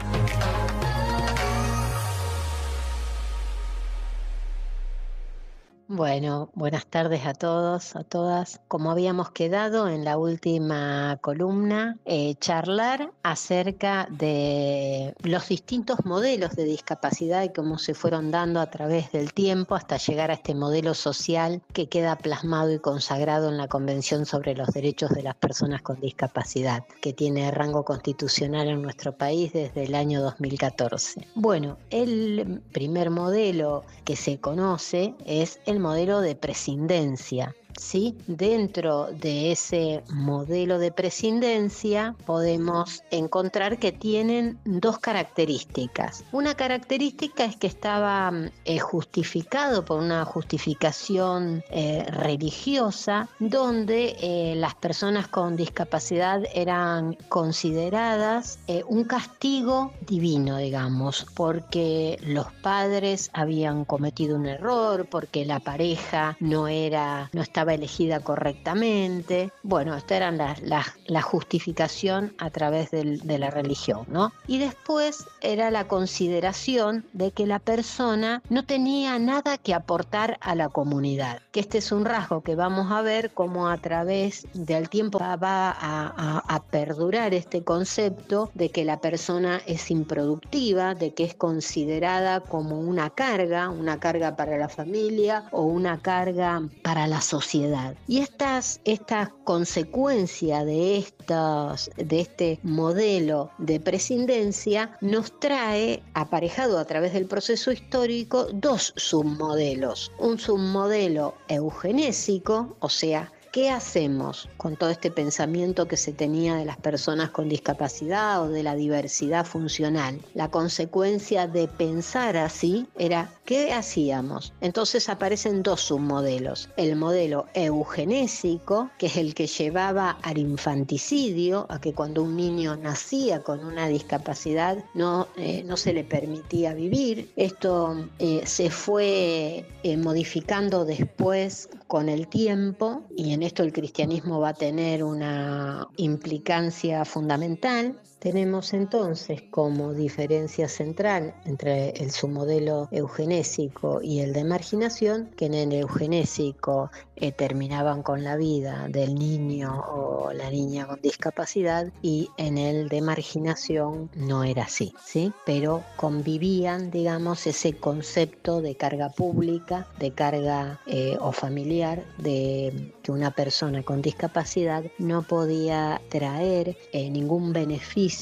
Bueno, buenas tardes a todos, a todas. Como habíamos quedado en la última columna, eh, charlar acerca de los distintos modelos de discapacidad y cómo se fueron dando a través del tiempo hasta llegar a este modelo social que queda plasmado y consagrado en la Convención sobre los Derechos de las Personas con Discapacidad, que tiene rango constitucional en nuestro país desde el año 2014. Bueno, el primer modelo que se conoce es el modelo de prescindencia ¿sí? Dentro de ese modelo de prescindencia podemos encontrar que tienen dos características. Una característica es que estaba eh, justificado por una justificación eh, religiosa donde eh, las personas con discapacidad eran consideradas un castigo divino, digamos, porque los padres habían cometido un error, porque la pareja no era, no estaba elegida correctamente. Bueno, esta era la, la- justificación a través de la religión, ¿no? Y después era la consideración de que la persona no tenía nada que aportar a la comunidad. Que este es un rasgo que vamos a ver cómo a través del tiempo va a, a- a perdurar este concepto de que la persona es improductiva, de que es considerada como una carga, una carga para la familia o una carga para la sociedad. Y estas, esta consecuencia de, de este modelo de prescindencia nos trae, aparejado a través del proceso histórico, dos submodelos. Un submodelo eugenésico, o sea, ¿Qué hacemos con todo este pensamiento que se tenía de las personas con discapacidad o de la diversidad funcional? La consecuencia de pensar así era ¿qué hacíamos? Entonces aparecen dos submodelos. El modelo eugenésico, que es el que llevaba al infanticidio, a que cuando un niño nacía con una discapacidad no, eh, no se le permitía vivir. Esto eh, se fue eh, modificando después con el tiempo y en esto el cristianismo va a tener una implicancia fundamental. Tenemos entonces como diferencia central entre el submodelo eugenésico y el de marginación, que en el eugenésico eh, terminaban con la vida del niño o la niña con discapacidad y en el de marginación no era así, ¿sí? Pero convivían, digamos, ese concepto de carga pública, de carga eh, o familiar, de que una persona con discapacidad no podía traer eh, ningún beneficio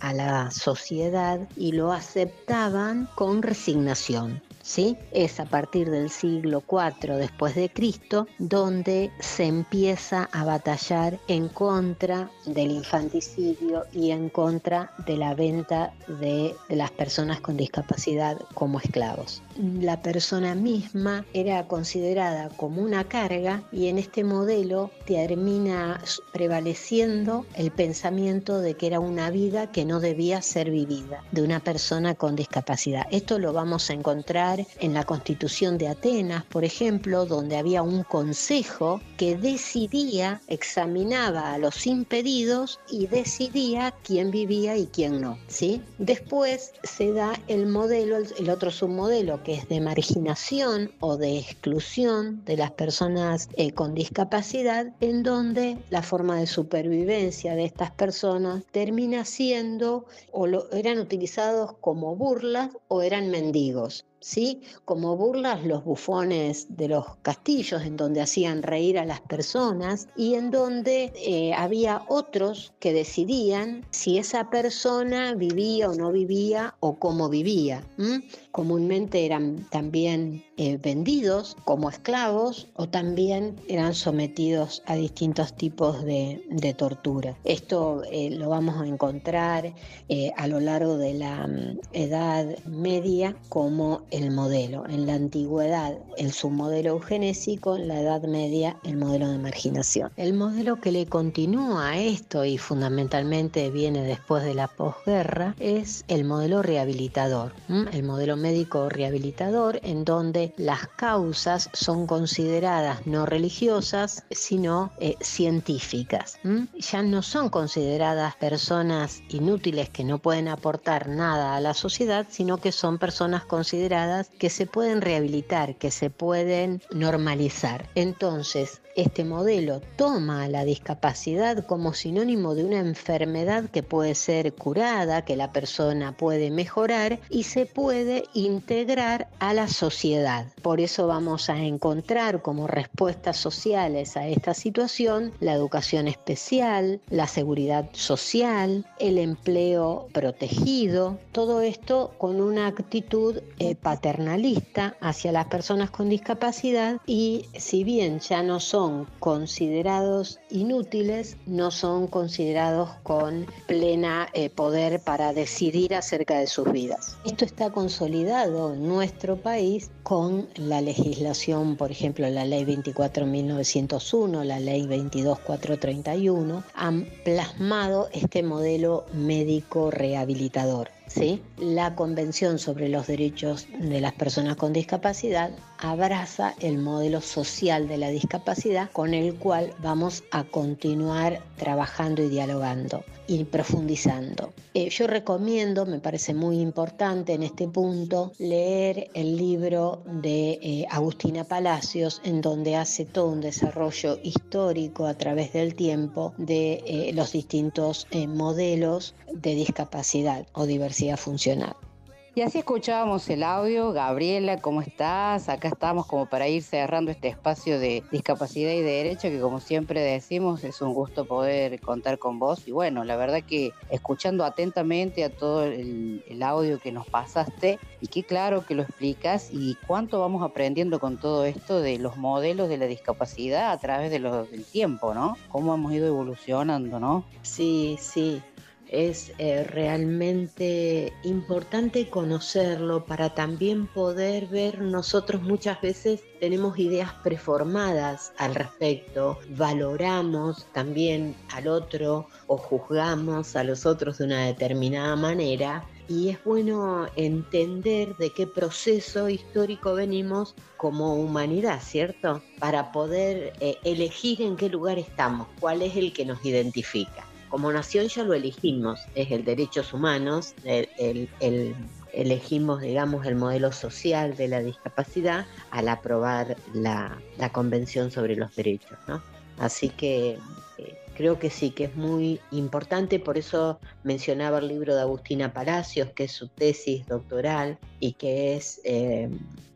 a la sociedad y lo aceptaban con resignación. ¿Sí? Es a partir del siglo IV después de Cristo donde se empieza a batallar en contra del infanticidio y en contra de la venta de, de las personas con discapacidad como esclavos. La persona misma era considerada como una carga y en este modelo termina prevaleciendo el pensamiento de que era una vida que no debía ser vivida de una persona con discapacidad. Esto lo vamos a encontrar en la Constitución de Atenas, por ejemplo, donde había un consejo que decidía, examinaba a los impedidos y decidía quién vivía y quién no. ¿sí? Después se da el modelo, el, otro submodelo, que es de marginación o de exclusión de las personas eh, con discapacidad, en donde la forma de supervivencia de estas personas termina siendo o eran utilizados como burlas o eran mendigos. ¿Sí? Como burlas los bufones de los castillos, en donde hacían reír a las personas y en donde eh, había otros que decidían si esa persona vivía o no vivía o cómo vivía. Comúnmente eran también eh, vendidos como esclavos o también eran sometidos a distintos tipos de, tortura. Esto eh, lo vamos a encontrar a lo largo de la um, Edad Media como el modelo. En la antigüedad el submodelo eugenésico, en la Edad Media el modelo de marginación. El modelo que le continúa a esto y fundamentalmente viene después de la posguerra es el modelo rehabilitador, el modelo médico rehabilitador en donde las causas son consideradas no religiosas sino eh, científicas. Ya no son consideradas personas inútiles que no pueden aportar nada a la sociedad, sino que son personas consideradas que se pueden rehabilitar, que se pueden normalizar. Entonces, este modelo toma la discapacidad como sinónimo de una enfermedad que puede ser curada, que la persona puede mejorar y se puede integrar a la sociedad. Por eso vamos a encontrar como respuestas sociales a esta situación la educación especial, la seguridad social, el empleo protegido, todo esto con una actitud eh, paternalista hacia las personas con discapacidad y si bien ya no son considerados inútiles, no son considerados con plena eh, poder para decidir acerca de sus vidas. Esto está consolidado en nuestro país con la legislación, por ejemplo, la ley 24.901, la ley 22431, han plasmado este modelo médico rehabilitador. ¿Sí? La Convención sobre los Derechos de las Personas con Discapacidad abraza el modelo social de la discapacidad con el cual vamos a continuar trabajando y dialogando y profundizando. Eh, yo recomiendo, me parece muy importante en este punto, leer el libro de eh, Agustina Palacios, en donde hace todo un desarrollo histórico a través del tiempo de eh, los distintos modelos de discapacidad o diversidad funcional. Y así escuchábamos el audio. Gabriela, ¿cómo estás? Acá estamos como para ir cerrando este espacio de discapacidad y de derecho que como siempre decimos es un gusto poder contar con vos. Y bueno, la verdad que escuchando atentamente a todo el, audio que nos pasaste y qué claro que lo explicas y cuánto vamos aprendiendo con todo esto de los modelos de la discapacidad a través de los, del tiempo, ¿no? Cómo hemos ido evolucionando, ¿no? Sí, sí es eh, realmente importante conocerlo para también poder ver nosotros muchas veces tenemos ideas preformadas al respecto, valoramos también al otro o juzgamos a los otros de una determinada manera y es bueno entender de qué proceso histórico venimos como humanidad, ¿cierto? Para poder eh, elegir en qué lugar estamos, cuál es el que nos identifica como nación ya lo elegimos, es el derechos humanos, el, elegimos, digamos, el modelo social de la discapacidad al aprobar la, Convención sobre los Derechos, ¿no? Así que eh, creo que sí, que es muy importante, por eso mencionaba el libro de Agustina Palacios, que es su tesis doctoral y que es eh,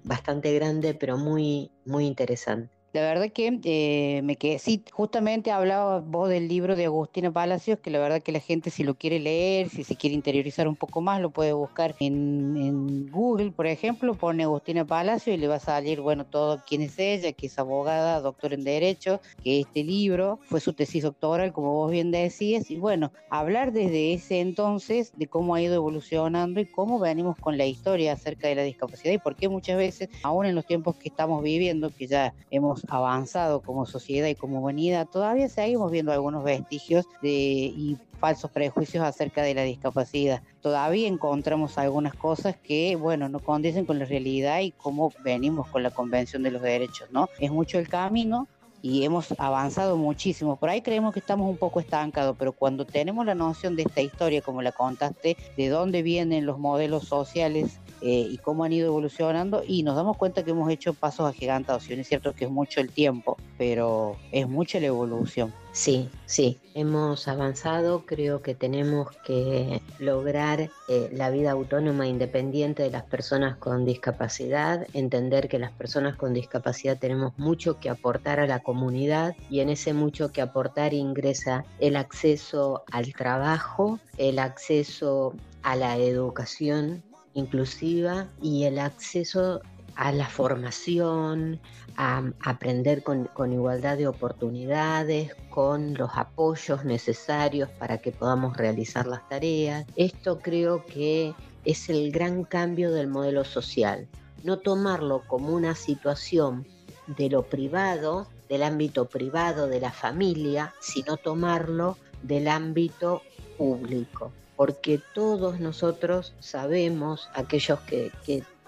bastante grande, pero muy, muy interesante. La verdad que eh, me quedé, sí, justamente hablaba vos del libro de Agustina Palacios, que la verdad que la gente si lo quiere leer, si se quiere interiorizar un poco más, lo puede buscar en, Google, por ejemplo, pone Agustina Palacios y le va a salir, bueno, todo quién es ella, que es abogada, doctor en Derecho, que este libro fue su tesis doctoral, como vos bien decías, y bueno, hablar desde ese entonces de cómo ha ido evolucionando y cómo venimos con la historia acerca de la discapacidad y por qué muchas veces, aún en los tiempos que estamos viviendo, que ya hemos avanzado como sociedad y como humanidad, todavía seguimos viendo algunos vestigios de, y falsos prejuicios acerca de la discapacidad. Todavía encontramos algunas cosas que, bueno, no condicen con la realidad y cómo venimos con la Convención de los Derechos, ¿no? Es mucho el camino, y hemos avanzado muchísimo. Por ahí creemos que estamos un poco estancados, pero cuando tenemos la noción de esta historia, como la contaste, de dónde vienen los modelos sociales eh, y cómo han ido evolucionando, y nos damos cuenta que hemos hecho pasos agigantados. Si es cierto que es mucho el tiempo, pero es mucha la evolución. Sí, sí, hemos avanzado, creo que tenemos que lograr eh, la vida autónoma independiente de las personas con discapacidad, entender que las personas con discapacidad tenemos mucho que aportar a la comunidad y en ese mucho que aportar ingresa el acceso al trabajo, el acceso a la educación inclusiva y el acceso a la formación, a aprender con, igualdad de oportunidades, con los apoyos necesarios para que podamos realizar las tareas. Esto creo que es el gran cambio del modelo social. No tomarlo como una situación de lo privado, del ámbito privado de la familia, sino tomarlo del ámbito público. Porque todos nosotros sabemos, aquellos que,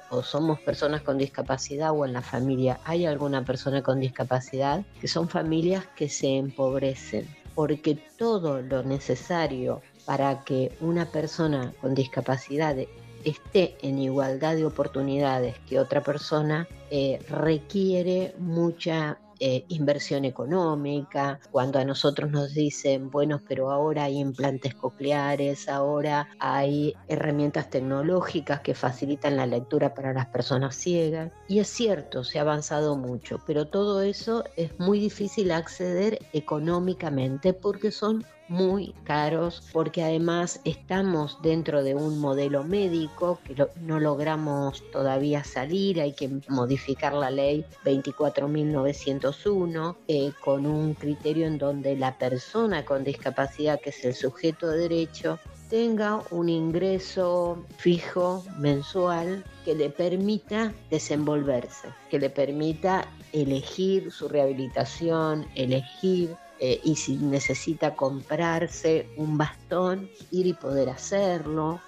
o somos personas con discapacidad o en la familia hay alguna persona con discapacidad, que son familias que se empobrecen, porque todo lo necesario para que una persona con discapacidad esté en igualdad de oportunidades que otra persona eh, requiere mucha eh, inversión económica, cuando a nosotros nos dicen, bueno, pero ahora hay implantes cocleares, ahora hay herramientas tecnológicas que facilitan la lectura para las personas ciegas. Y es cierto, se ha avanzado mucho, pero todo eso es muy difícil acceder económicamente porque son muy caros porque además estamos dentro de un modelo médico que no logramos todavía salir, hay que modificar la ley 24.901 eh, con un criterio en donde la persona con discapacidad, que es el sujeto de derecho, tenga un ingreso fijo mensual que le permita desenvolverse, que le permita elegir su rehabilitación, elegir eh, y si necesita comprarse un bastón, ir y poder hacerlo.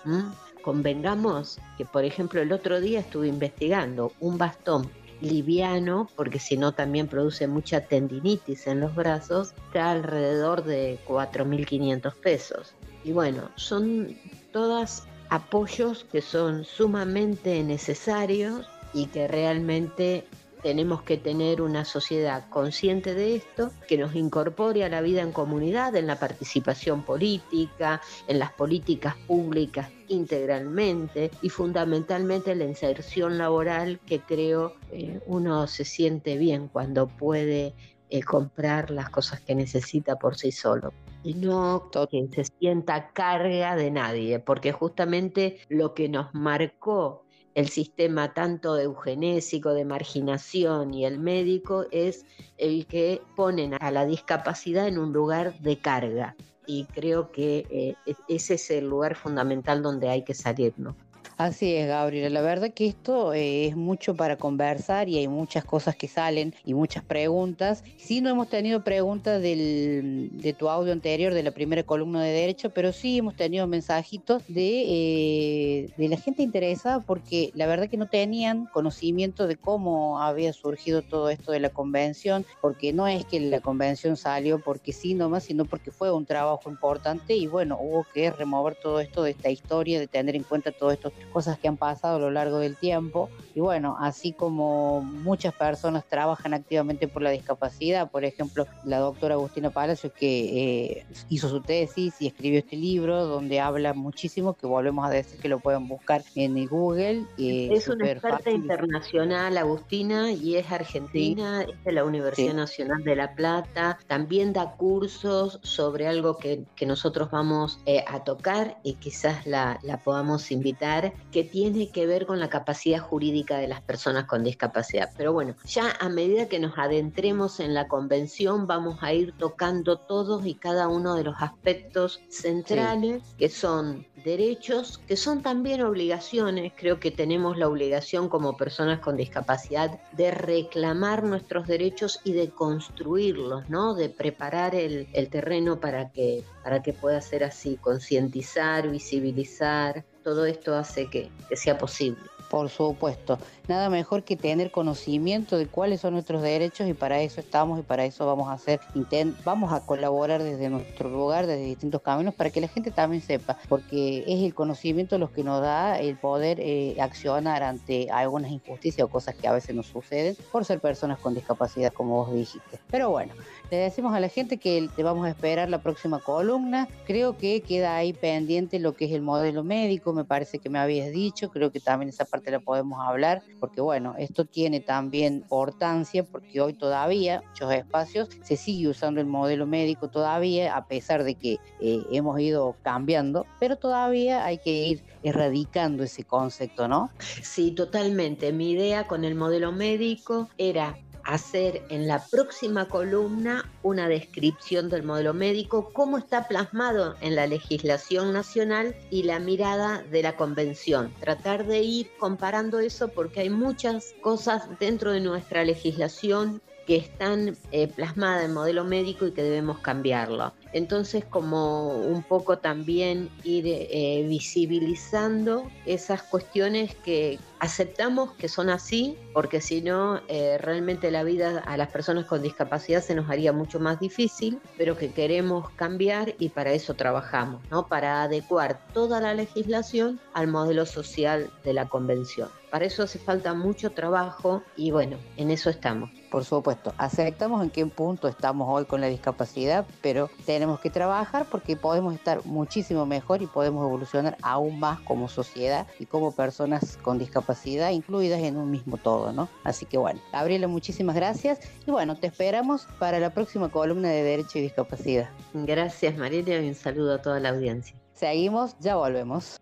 Convengamos que, por ejemplo, el otro día estuve investigando un bastón liviano, porque si no también produce mucha tendinitis en los brazos, está alrededor de 4.500 pesos. Y bueno, son todas apoyos que son sumamente necesarios y que realmente tenemos que tener una sociedad consciente de esto, que nos incorpore a la vida en comunidad, en la participación política, en las políticas públicas integralmente y fundamentalmente la inserción laboral que creo eh, uno se siente bien cuando puede eh, comprar las cosas que necesita por sí solo y no que se sienta carga de nadie, porque justamente lo que nos marcó el sistema tanto eugenésico de marginación y el médico es el que ponen a la discapacidad en un lugar de carga. Y creo que eh, ese es el lugar fundamental donde hay que salirnos. Así es, Gabriela. La verdad que esto eh, es mucho para conversar y hay muchas cosas que salen y muchas preguntas. Sí, no hemos tenido preguntas del, de tu audio anterior, de la primera columna de derecho, pero sí hemos tenido mensajitos de, eh, de la gente interesada porque la verdad que no tenían conocimiento de cómo había surgido todo esto de la convención, porque no es que la convención salió porque sí nomás, sino porque fue un trabajo importante y bueno, hubo que remover todo esto de esta historia, de tener en cuenta todas estas cosas que han pasado a lo largo del tiempo. Y bueno, así como muchas personas trabajan activamente por la discapacidad, por ejemplo, la doctora Agustina Palacios que eh, hizo su tesis y escribió este libro donde habla muchísimo, que volvemos a decir que lo pueden buscar en el Google. eh, Es una experta fácil. internacional, Agustina, y es argentina, es de la Universidad Sí. Nacional de La Plata. También da cursos sobre algo que, que nosotros vamos eh, a tocar y quizás la, la podamos invitar, que tiene que ver con la capacidad jurídica de las personas con discapacidad. Pero bueno, ya a medida que nos adentremos en la convención, vamos a ir tocando todos y cada uno de los aspectos centrales que son derechos, que son también obligaciones. Creo que tenemos la obligación como personas con discapacidad de reclamar nuestros derechos y de construirlos, ¿no? De preparar el, el terreno para que, para que pueda ser así, concientizar, visibilizar. Todo esto hace que, que sea posible. Por supuesto, nada mejor que tener conocimiento de cuáles son nuestros derechos y para eso estamos y para eso vamos a hacer intent vamos a colaborar desde nuestro lugar, desde distintos caminos para que la gente también sepa, porque es el conocimiento lo que nos da el poder eh, accionar ante algunas injusticias o cosas que a veces nos suceden por ser personas con discapacidad, como vos dijiste. Pero bueno, le decimos a la gente que te vamos a esperar la próxima columna. Creo que queda ahí pendiente lo que es el modelo médico, me parece que me habías dicho, creo que también esa parte la podemos hablar, porque bueno, esto tiene también importancia, porque hoy todavía, muchos espacios, se sigue usando el modelo médico todavía, a pesar de que eh, hemos ido cambiando, pero todavía hay que ir erradicando ese concepto, ¿no? Sí, totalmente. Mi idea con el modelo médico era hacer en la próxima columna una descripción del modelo médico, cómo está plasmado en la legislación nacional y la mirada de la convención. Tratar de ir comparando eso porque hay muchas cosas dentro de nuestra legislación que están eh, plasmadas en modelo médico y que debemos cambiarlo. Entonces, como un poco también ir eh, visibilizando esas cuestiones que aceptamos que son así, porque si no, eh, realmente la vida a las personas con discapacidad se nos haría mucho más difícil, pero que queremos cambiar y para eso trabajamos, ¿no? Para adecuar toda la legislación al modelo social de la convención. Para eso hace falta mucho trabajo y bueno, en eso estamos. Por supuesto, aceptamos en qué punto estamos hoy con la discapacidad, pero tenemos tenemos que trabajar porque podemos estar muchísimo mejor y podemos evolucionar aún más como sociedad y como personas con discapacidad incluidas en un mismo todo, ¿no? Así que bueno, Gabriela, muchísimas gracias y bueno, te esperamos para la próxima columna de Derecho y Discapacidad. Gracias Marilia y un saludo a toda la audiencia. Seguimos, ya volvemos.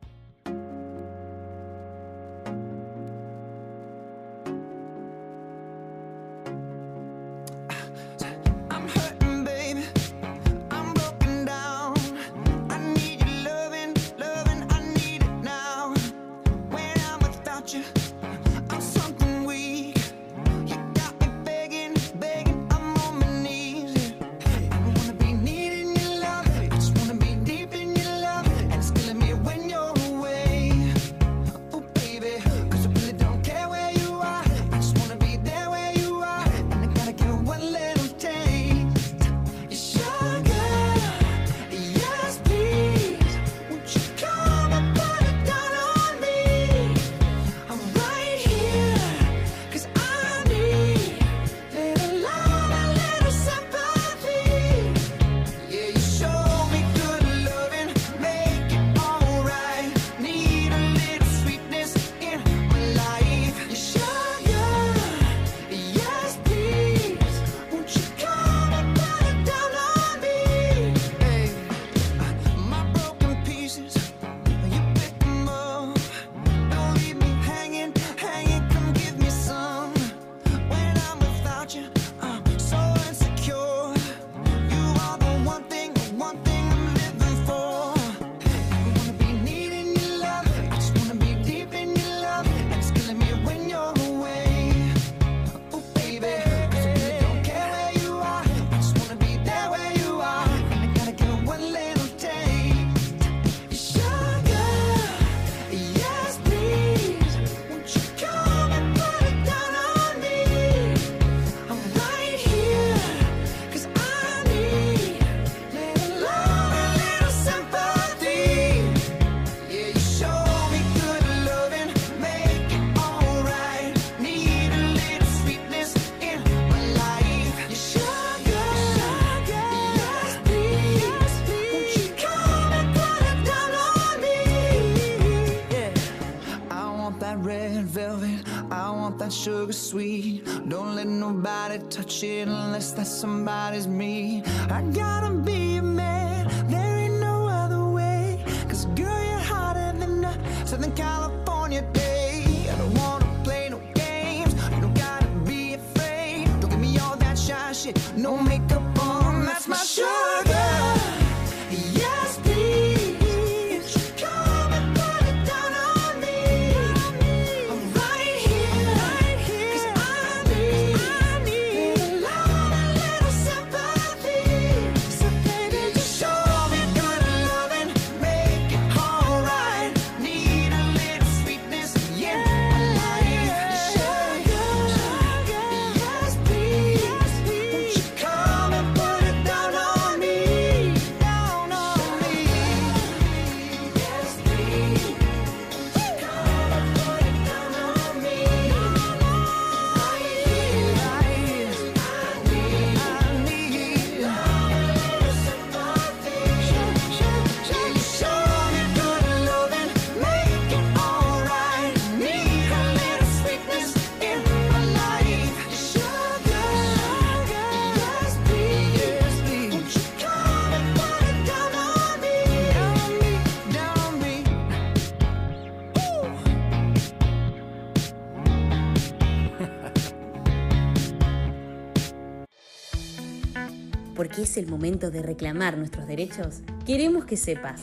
es el momento de reclamar nuestros derechos, queremos que sepas.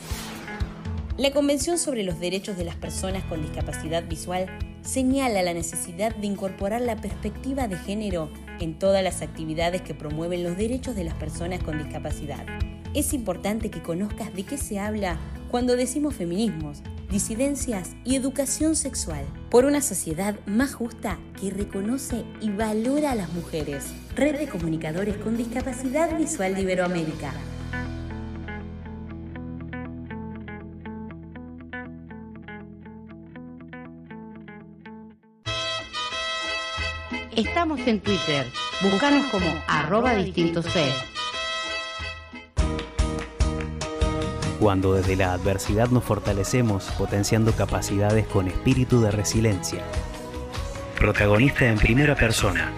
La Convención sobre los Derechos de las Personas con Discapacidad Visual señala la necesidad de incorporar la perspectiva de género en todas las actividades que promueven los derechos de las personas con discapacidad. Es importante que conozcas de qué se habla cuando decimos feminismos, disidencias y educación sexual por una sociedad más justa que reconoce y valora a las mujeres. Red de Comunicadores con Discapacidad Visual de Iberoamérica. Estamos en Twitter. Búscanos como arroba distinto C. Cuando desde la adversidad nos fortalecemos potenciando capacidades con espíritu de resiliencia. Protagonista en primera persona.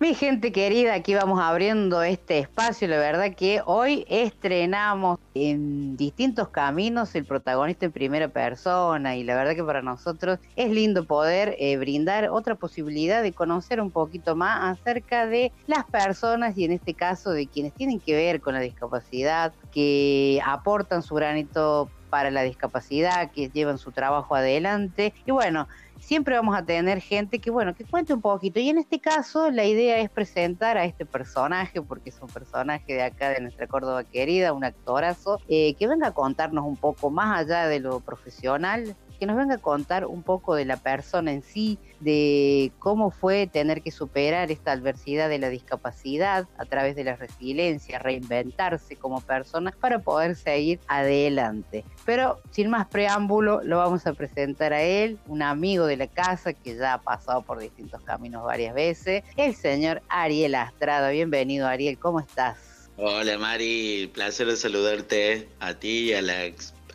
Mi gente querida, aquí vamos abriendo este espacio. La verdad que hoy estrenamos en distintos caminos el protagonista en primera persona y la verdad que para nosotros es lindo poder eh, brindar otra posibilidad de conocer un poquito más acerca de las personas y en este caso de quienes tienen que ver con la discapacidad, que aportan su granito para la discapacidad, que llevan su trabajo adelante y bueno, siempre vamos a tener gente que, bueno, que cuente un poquito. Y en este caso, la idea es presentar a este personaje, porque es un personaje de acá, de nuestra Córdoba querida, un actorazo, eh, que venga a contarnos un poco más allá de lo profesional, que nos venga a contar un poco de la persona en sí, de cómo fue tener que superar esta adversidad de la discapacidad a través de la resiliencia, reinventarse como persona para poder seguir adelante. Pero sin más preámbulo, lo vamos a presentar a él, un amigo de la casa que ya ha pasado por distintos caminos varias veces, el señor Ariel Astrada. Bienvenido Ariel, ¿cómo estás? Hola Mari, placer saludarte a ti y a la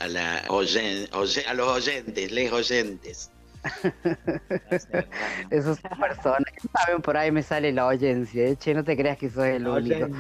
a, la oyen, oye, a los oyentes, les oyentes. Esos personas, saben, por ahí me sale la oyencia, ¿eh? che, no te creas que soy el único.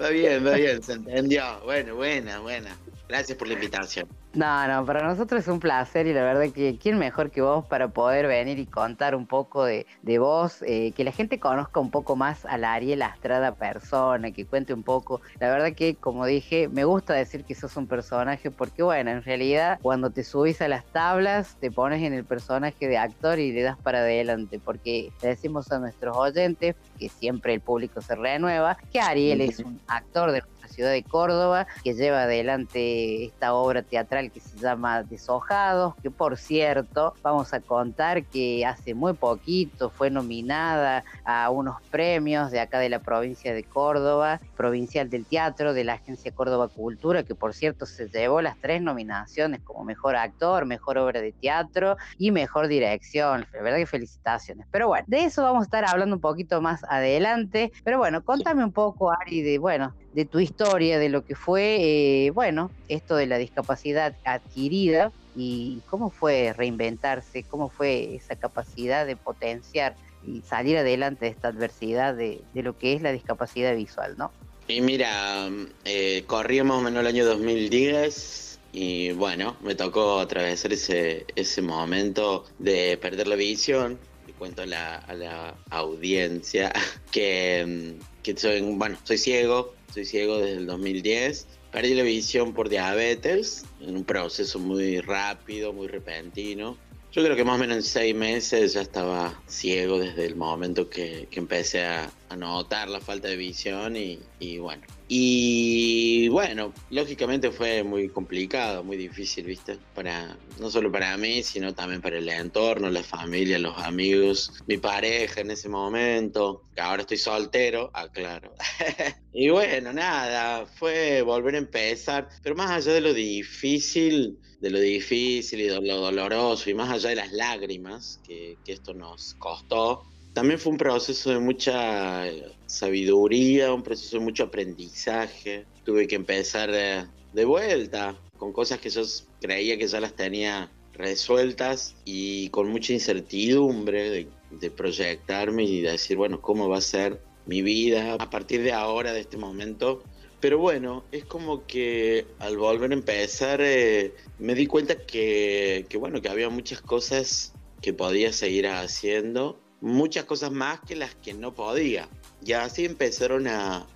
va bien, va bien, se entendió. Bueno, buena, buena. Gracias por la invitación. No, no, para nosotros es un placer y la verdad que quién mejor que vos para poder venir y contar un poco de, de vos, eh, que la gente conozca un poco más a la Ariel Astrada persona, que cuente un poco. La verdad que, como dije, me gusta decir que sos un personaje porque, bueno, en realidad cuando te subís a las tablas, te pones en el personaje de actor y le das para adelante, porque le decimos a nuestros oyentes, que siempre el público se renueva, que Ariel es un actor de ciudad de Córdoba, que lleva adelante esta obra teatral que se llama Deshojados, que por cierto vamos a contar que hace muy poquito fue nominada a unos premios de acá de la provincia de Córdoba, provincial del teatro, de la agencia Córdoba Cultura, que por cierto se llevó las tres nominaciones como mejor actor, mejor obra de teatro y mejor dirección. La verdad que felicitaciones. Pero bueno, de eso vamos a estar hablando un poquito más adelante. Pero bueno, contame un poco, Ari, de bueno, de tu historia, de lo que fue, eh, bueno, esto de la discapacidad adquirida y cómo fue reinventarse, cómo fue esa capacidad de potenciar y salir adelante de esta adversidad de, de lo que es la discapacidad visual, ¿no? Y mira, eh, corría más o menos el año 2010 y bueno, me tocó atravesar ese, ese momento de perder la visión. Le cuento a la, a la audiencia que, que soy, bueno, soy ciego, soy ciego desde el 2010. Perdí la visión por diabetes, en un proceso muy rápido, muy repentino. Yo creo que más o menos en seis meses ya estaba ciego desde el momento que, que empecé a, a, notar la falta de visión y, y, bueno. Y bueno, lógicamente fue muy complicado, muy difícil, ¿viste? Para, no solo para mí, sino también para el entorno, la familia, los amigos, mi pareja en ese momento, que ahora estoy soltero, aclaro. y bueno, nada, fue volver a empezar, pero más allá de lo difícil, de lo difícil y de lo doloroso y más allá de las lágrimas que, que esto nos costó, también fue un proceso de mucha sabiduría, un proceso de mucho aprendizaje. Tuve que empezar de, de, vuelta con cosas que yo creía que ya las tenía resueltas y con mucha incertidumbre de, de proyectarme y de decir, bueno, ¿cómo va a ser mi vida a partir de ahora, de este momento? Pero bueno, es como que al volver a empezar eh, me di cuenta que, que, bueno, que había muchas cosas que podía seguir haciendo, muchas cosas más que las que no podía. Y así empezaron a,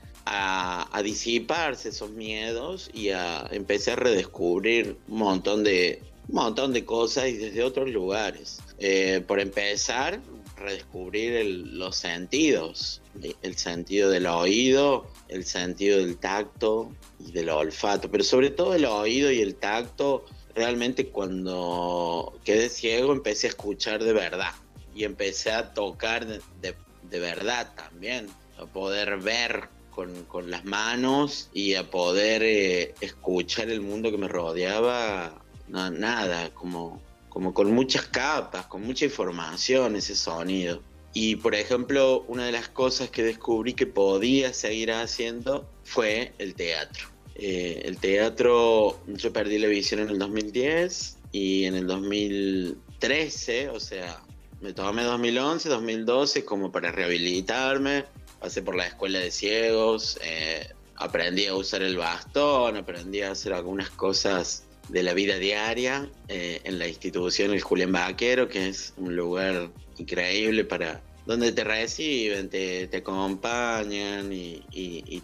disiparse esos miedos y a empecé a redescubrir un montón de, un montón de cosas y desde otros lugares. Eh, por empezar, redescubrir los sentidos, el sentido del oído, el sentido del tacto y del olfato, pero sobre todo el oído y el tacto, realmente cuando quedé ciego empecé a escuchar de verdad y empecé a tocar de, de, verdad también, a poder ver con, con, las manos y a poder eh, escuchar el mundo que me rodeaba, no, nada, como como con muchas capas, con mucha información ese sonido. Y por ejemplo, una de las cosas que descubrí que podía seguir haciendo fue el teatro. Eh, el teatro, yo perdí la visión en el 2010 y en el 2013, o sea, me tomé 2011, 2012 como para rehabilitarme, pasé por la escuela de ciegos, eh, aprendí a usar el bastón, aprendí a hacer algunas cosas de la vida diaria eh, en la institución El Julián Vaquero, que es un lugar increíble para donde te reciben, te, te acompañan y,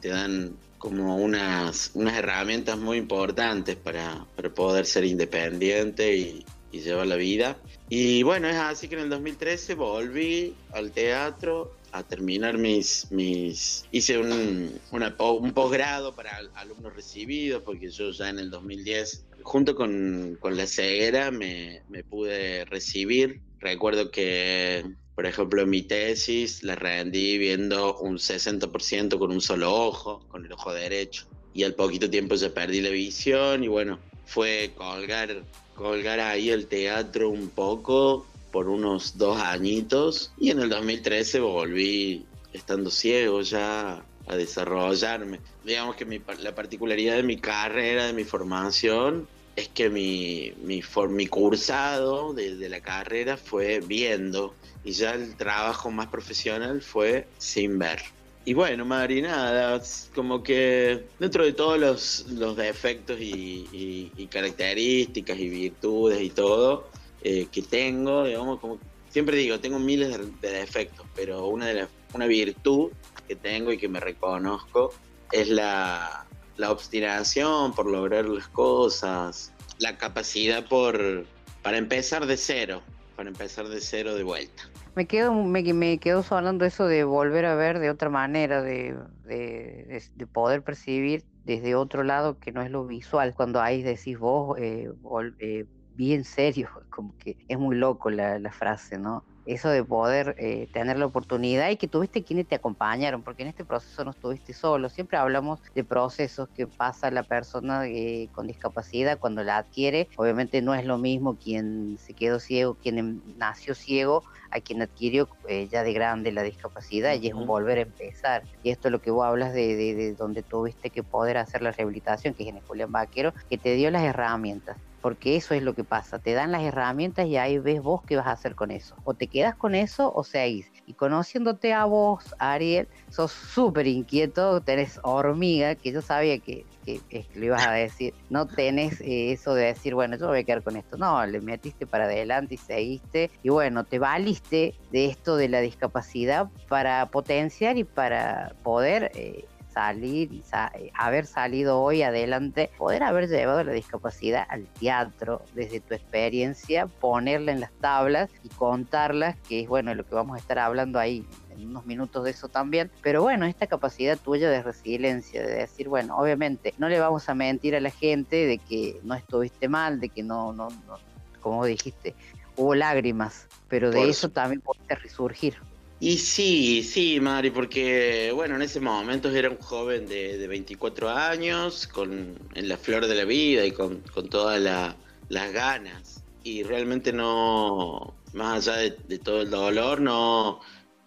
te dan como unas, unas herramientas muy importantes para, para poder ser independiente y, llevar la vida. Y bueno, es así que en el 2013 volví al teatro a terminar mis, mis hice un, un posgrado para alumnos recibidos, porque yo ya en el 2010, junto con, con la ceguera, me, me pude recibir. Recuerdo que por ejemplo, mi tesis la rendí viendo un 60% con un solo ojo, con el ojo derecho. Y al poquito tiempo ya perdí la visión y bueno, fue colgar, colgar ahí el teatro un poco por unos dos añitos y en el 2013 volví estando ciego ya a desarrollarme. Digamos que mi, la particularidad de mi carrera, de mi formación, es que mi, mi, mi cursado de, de, la carrera fue viendo y ya el trabajo más profesional fue sin ver. Y bueno, Mari, nada, como que dentro de todos los, los defectos y, características y virtudes y todo eh, que tengo, digamos, como siempre digo, tengo miles de, defectos, pero una, de una virtud que tengo y que me reconozco es la, la obstinación por lograr las cosas, la capacidad por, para empezar de cero, para empezar de cero de vuelta. Me quedo, me, me quedo sonando eso de volver a ver de otra manera, de, de, de, poder percibir desde otro lado que no es lo visual. Cuando ahí decís vos, eh, eh, bien serio, como que es muy loco la, la frase, ¿no? Eso de poder eh, tener la oportunidad y que tuviste quienes te acompañaron, porque en este proceso no estuviste solo. Siempre hablamos de procesos que pasa la persona eh, con discapacidad cuando la adquiere. Obviamente no es lo mismo quien se quedó ciego, quien em, nació ciego, a quien adquirió eh, ya de grande la discapacidad y es un volver a empezar. Y esto es lo que vos hablas de, de, de donde tuviste que poder hacer la rehabilitación, que es en el Julián Vaquero, que te dio las herramientas porque eso es lo que pasa, te dan las herramientas y ahí ves vos qué vas a hacer con eso. O te quedas con eso o seguís. Y conociéndote a vos, Ariel, sos súper inquieto, tenés hormiga, que yo sabía que, que, lo ibas a decir, no tenés eh, eso de decir, bueno, yo voy a quedar con esto. No, le metiste para adelante y seguiste. Y bueno, te valiste de esto de la discapacidad para potenciar y para poder... Eh, salir y eh, haber salido hoy adelante, poder haber llevado la discapacidad al teatro desde tu experiencia, ponerla en las tablas y contarlas, que es bueno lo que vamos a estar hablando ahí en unos minutos de eso también, pero bueno, esta capacidad tuya de resiliencia, de decir, bueno, obviamente no le vamos a mentir a la gente de que no estuviste mal, de que no, no, no como dijiste, hubo lágrimas, pero de eso también puede resurgir. Y sí, sí, Mari, porque bueno, en ese momento era un joven de, de 24 años, con, en la flor de la vida y con, con todas las ganas. Y realmente no, más allá de, todo el dolor, no,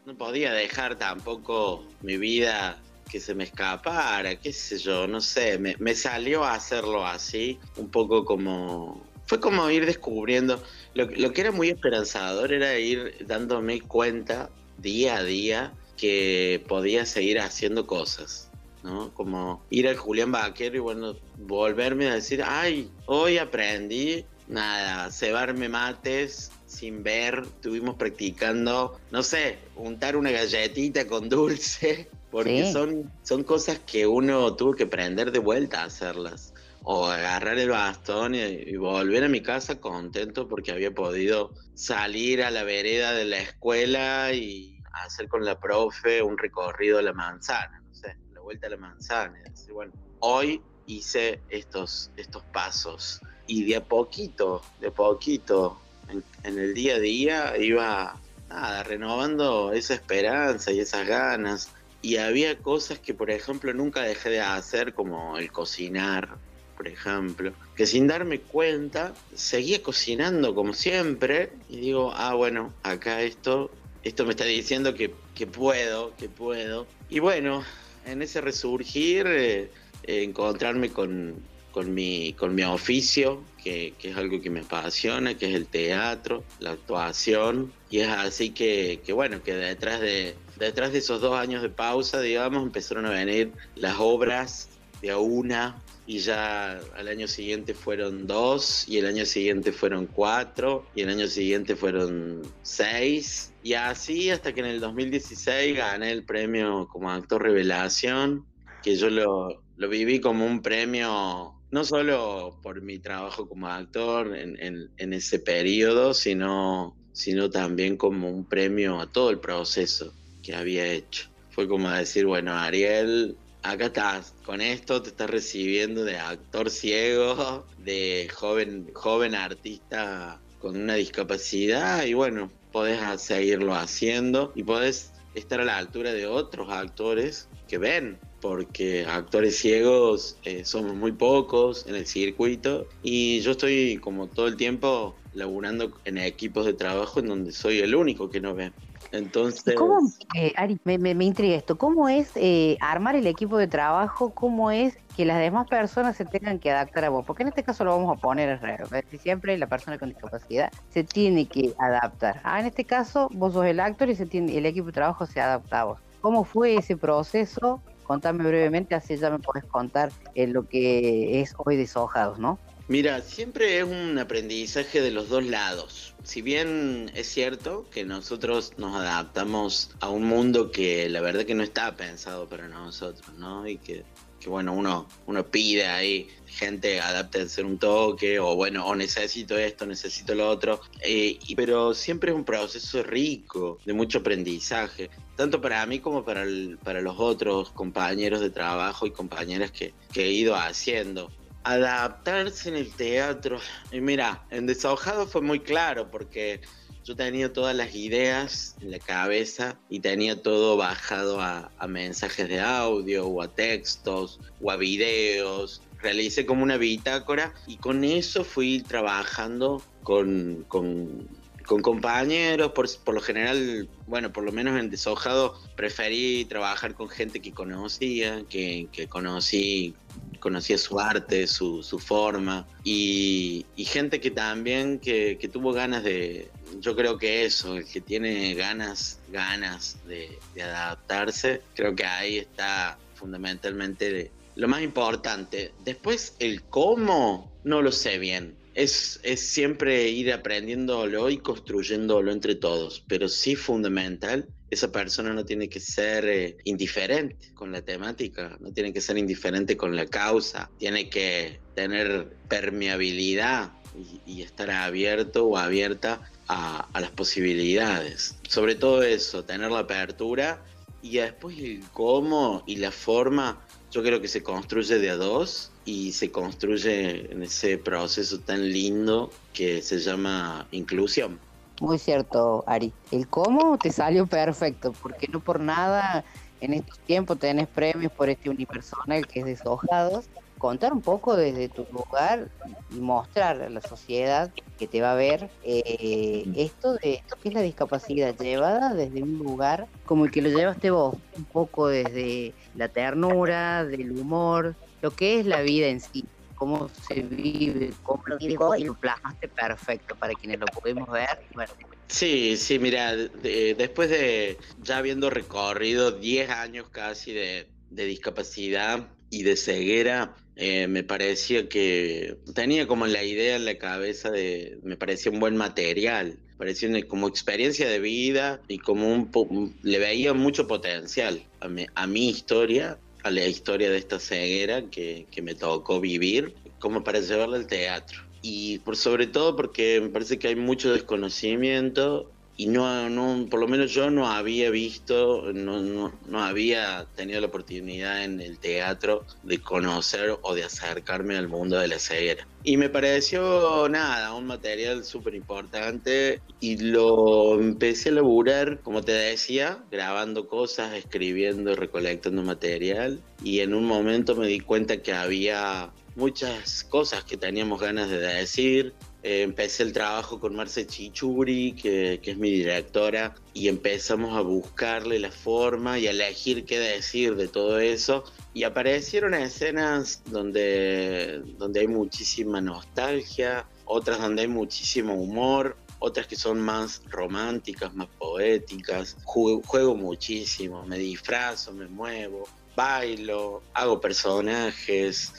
no podía dejar tampoco mi vida que se me escapara, qué sé yo, no sé, me, me salió a hacerlo así, un poco como fue como ir descubriendo, lo, lo, que era muy esperanzador era ir dándome cuenta día a día que podía seguir haciendo cosas, ¿no? Como ir al Julián Vaquero y bueno, volverme a decir, ay, hoy aprendí, nada, cebarme mates sin ver, estuvimos practicando, no sé, untar una galletita con dulce, porque son, son cosas que uno tuvo que aprender de vuelta a hacerlas o agarrar el bastón y, volver a mi casa contento porque había podido salir a la vereda de la escuela y hacer con la profe un recorrido a la manzana, no sé, la vuelta a la manzana. bueno, hoy hice estos, estos pasos y de a poquito, de a poquito, en, en el día a día iba nada, renovando esa esperanza y esas ganas. Y había cosas que, por ejemplo, nunca dejé de hacer, como el cocinar, por ejemplo, que sin darme cuenta seguía cocinando como siempre y digo, ah, bueno, acá esto, esto me está diciendo que, que puedo, que puedo. Y bueno, en ese resurgir, eh, eh, encontrarme con, con, mi, con mi oficio, que, que, es algo que me apasiona, que es el teatro, la actuación. Y es así que, que bueno, que detrás de, detrás de esos dos años de pausa, digamos, empezaron a venir las obras de a una y ya al año siguiente fueron dos y el año siguiente fueron cuatro y el año siguiente fueron seis y así hasta que en el 2016 gané el premio como actor revelación que yo lo, lo viví como un premio no solo por mi trabajo como actor en, en, en ese periodo sino sino también como un premio a todo el proceso que había hecho. Fue como decir, bueno, Ariel, acá estás, con esto te estás recibiendo de actor ciego, de joven, joven artista con una discapacidad y bueno, podés seguirlo haciendo y podés estar a la altura de otros actores que ven, porque actores ciegos eh, somos muy pocos en el circuito y yo estoy como todo el tiempo laburando en equipos de trabajo en donde soy el único que no ve. Entonces. ¿Cómo, eh, Ari, me, intriga esto? ¿Cómo es eh, armar el equipo de trabajo? ¿Cómo es que las demás personas se tengan que adaptar a vos? Porque en este caso lo vamos a poner al revés. Siempre la persona con discapacidad se tiene que adaptar. Ah, en este caso, vos sos el actor y se tiene, el equipo de trabajo se adapta a vos. ¿Cómo fue ese proceso? Contame brevemente, así ya me podés contar eh, lo que es hoy Deshojados, ¿no? Mira, siempre es un aprendizaje de los dos lados. Si bien es cierto que nosotros nos adaptamos a un mundo que la verdad que no está pensado para nosotros, ¿no? Y que, bueno, uno, uno pide ahí, gente adapte hacer un toque, o bueno, o necesito esto, necesito lo otro. Eh, y, pero siempre es un proceso rico, de mucho aprendizaje, tanto para mí como para, el, para los otros compañeros de trabajo y compañeras que he ido haciendo adaptarse en el teatro. Y mira, en Desahogado fue muy claro porque yo tenía todas las ideas en la cabeza y tenía todo bajado a, mensajes de audio o a textos o a videos. Realicé como una bitácora y con eso fui trabajando con, con, con compañeros. Por, por, lo general, bueno, por lo menos en Deshojado preferí trabajar con gente que conocía, que, que conocí conocía su arte, su, su forma y, gente que también que, que, tuvo ganas de, yo creo que eso, el que tiene ganas, ganas de, de adaptarse, creo que ahí está fundamentalmente lo más importante. Después el cómo, no lo sé bien. Es, es, siempre ir aprendiéndolo y construyéndolo entre todos, pero sí fundamental esa persona no tiene que ser eh, indiferente con la temática, no tiene que ser indiferente con la causa, tiene que tener permeabilidad y, y estar abierto o abierta a, a, las posibilidades. Sobre todo eso, tener la apertura y después el cómo y la forma, yo creo que se construye de a dos y se construye en ese proceso tan lindo que se llama inclusión. Muy cierto, Ari. El cómo te salió perfecto, porque no por nada en estos tiempos tenés premios por este unipersonal que es Deshojados. Contar un poco desde tu lugar y mostrar a la sociedad que te va a ver eh, esto de esto que es la discapacidad llevada desde un lugar como el que lo llevaste vos, un poco desde la ternura, del humor, lo que es la vida en sí cómo se vive, cómo lo vivo y lo plasmaste perfecto para quienes lo podemos ver. Bueno. Sí, sí, mira, de, después de ya habiendo recorrido 10 años casi de, de discapacidad y de ceguera, eh, me parecía que tenía como la idea en la cabeza de, me parecía un buen material, parecía una, como experiencia de vida y como un, le veía mucho potencial a mi, a mi historia a la historia de esta ceguera que, que me tocó vivir, como para llevarla al teatro. Y por sobre todo porque me parece que hay mucho desconocimiento y no, no, por lo menos yo no había visto, no, no, no, había tenido la oportunidad en el teatro de conocer o de acercarme al mundo de la ceguera. Y me pareció, nada, un material súper importante y lo empecé a laburar, como te decía, grabando cosas, escribiendo, recolectando material y en un momento me di cuenta que había muchas cosas que teníamos ganas de decir. Empecé el trabajo con Marce Chichuri, que, que, es mi directora, y empezamos a buscarle la forma y a elegir qué decir de todo eso. Y aparecieron escenas donde, donde hay muchísima nostalgia, otras donde hay muchísimo humor, otras que son más románticas, más poéticas. Juego muchísimo, me disfrazo, me muevo, bailo, hago personajes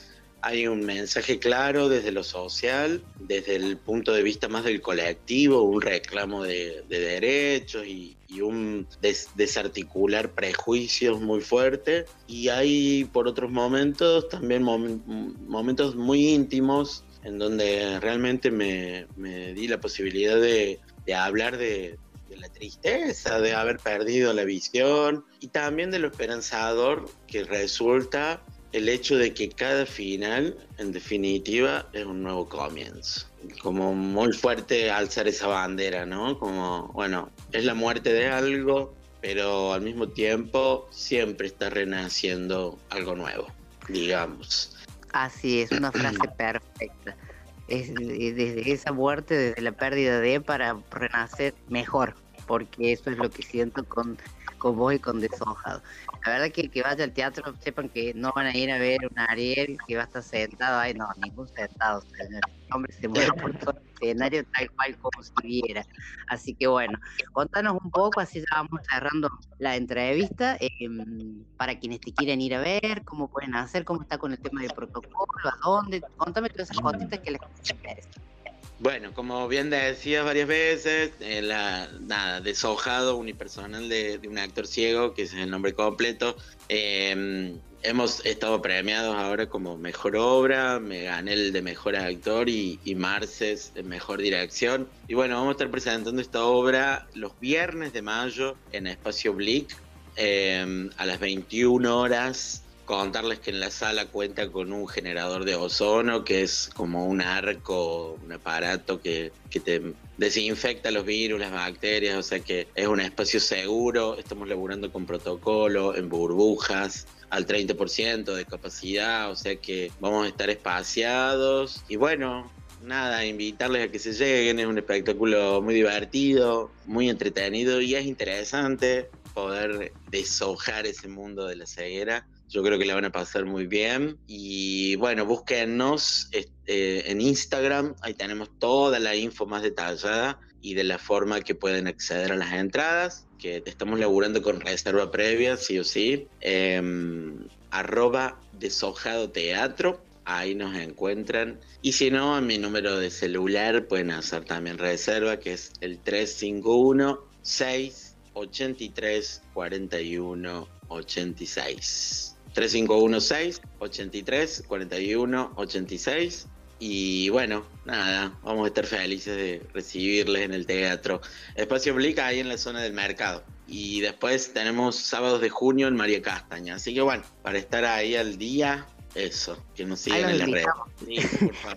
hay un mensaje claro desde lo social, desde el punto de vista más del colectivo, un reclamo de, de derechos y, y un des, desarticular prejuicios muy fuerte. Y hay por otros momentos también mom momentos muy íntimos en donde realmente me, me di la posibilidad de, de hablar de, de la tristeza de haber perdido la visión y también de lo esperanzador que resulta el hecho de que cada final, en definitiva, es un nuevo comienzo. Como muy fuerte alzar esa bandera, ¿no? Como, bueno, es la muerte de algo, pero al mismo tiempo siempre está renaciendo algo nuevo, digamos. Así es, una frase perfecta. Es desde esa muerte, desde la pérdida de, para renacer mejor, porque eso es lo que siento con, con vos y con Deshojado. La verdad que que vaya al teatro, sepan que no van a ir a ver un Ariel que va a estar sentado, ay no, ningún sentado, señor. El hombre se mueve por todo el escenario tal cual como si viera. Así que bueno, contanos un poco, así ya vamos cerrando la entrevista, eh, para quienes te quieren ir a ver, cómo pueden hacer, cómo está con el tema del protocolo, a dónde, contame todas esas cositas que les interesa. Bueno, como bien decía varias veces, eh, la, nada, deshojado unipersonal de, un actor ciego, que es el nombre completo. Eh, hemos estado premiados ahora como mejor obra, me gané el de mejor actor y, y Marces mejor dirección. Y bueno, vamos a estar presentando esta obra los viernes de mayo en Espacio Blick eh, a las 21 horas contarles que en la sala cuenta con un generador de ozono, que es como un arco, un aparato que, que, te desinfecta los virus, las bacterias, o sea que es un espacio seguro, estamos laburando con protocolo, en burbujas, al 30% de capacidad, o sea que vamos a estar espaciados y bueno. Nada, invitarles a que se lleguen, es un espectáculo muy divertido, muy entretenido y es interesante poder deshojar ese mundo de la ceguera yo creo que la van a pasar muy bien. Y bueno, búsquennos este, en Instagram, ahí tenemos toda la info más detallada y de la forma que pueden acceder a las entradas, que estamos laburando con reserva previa, sí o sí. Eh, arroba deshojado teatro, ahí nos encuentran. Y si no, a mi número de celular pueden hacer también reserva, que es el 351 683 41 86. 3516 83 41 86 y bueno, nada, vamos a estar felices de recibirles en el teatro. Espacio Blica ahí en la zona del mercado. Y después tenemos sábados de junio en María Castaña. Así que bueno, para estar ahí al día, eso, que nos sigan en la red. Sí,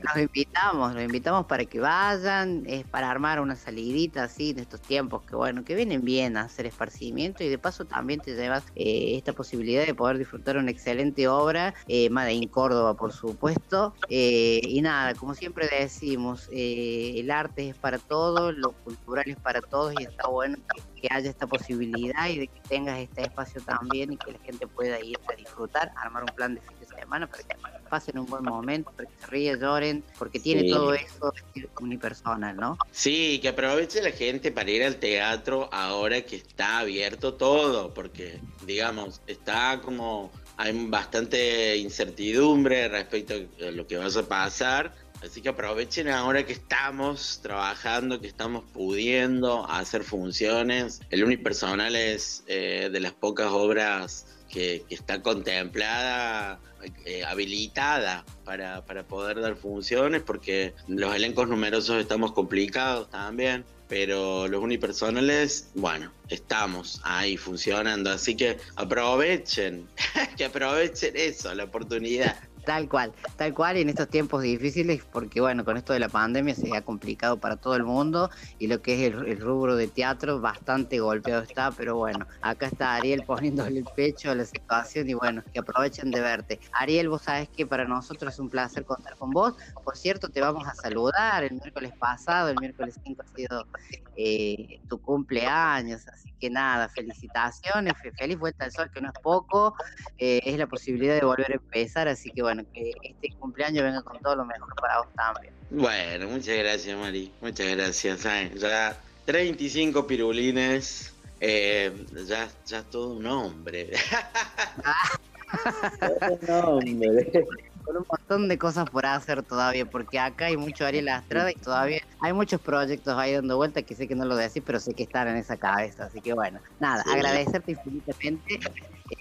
los invitamos, los invitamos para que vayan, es para armar una salidita así de estos tiempos que bueno, que vienen bien a hacer esparcimiento y de paso también te llevas eh, esta posibilidad de poder disfrutar una excelente obra, eh, Made Córdoba por supuesto, eh, y nada, como siempre decimos, eh, el arte es para todos, lo cultural es para todos y está bueno que, que haya esta posibilidad y de que tengas este espacio también y que la gente pueda ir a disfrutar, armar un plan de semana para que pasen un buen momento, para que se ríen, lloren, porque tiene sí. todo eso unipersonal, ¿no? Sí, que aproveche la gente para ir al teatro ahora que está abierto todo, porque, digamos, está como hay bastante incertidumbre respecto a lo que vaya a pasar. Así que aprovechen ahora que estamos trabajando, que estamos pudiendo hacer funciones. El unipersonal es eh, de las pocas obras que, que está contemplada, eh, habilitada para, para poder dar funciones, porque los elencos numerosos estamos complicados también pero los unipersonales, bueno, estamos ahí funcionando, así que aprovechen, que aprovechen eso, la oportunidad. Tal cual, tal cual en estos tiempos difíciles, porque bueno, con esto de la pandemia se ha complicado para todo el mundo y lo que es el, rubro de teatro bastante golpeado está, pero bueno, acá está Ariel poniéndole el pecho a la situación y bueno, que aprovechen de verte. Ariel, vos sabes que para nosotros es un placer contar con vos. Por cierto, te vamos a saludar el miércoles pasado, el miércoles 5 ha sido eh, tu cumpleaños, así que nada, felicitaciones, fe- feliz vuelta al sol, que no es poco, eh, es la posibilidad de volver a empezar, así que bueno, que este cumpleaños venga con todo lo mejor para vos también. Bueno, muchas gracias, Mari. Muchas gracias. Ya 35 pirulines. eh, ya, ya todo un hombre. Con un montón de cosas por hacer todavía, porque acá hay mucho Ariel Astrada y todavía hay muchos proyectos ahí dando vueltas que sé que no lo decís, pero sé que están en esa cabeza. Así que bueno, nada, Sí. agradecerte infinitamente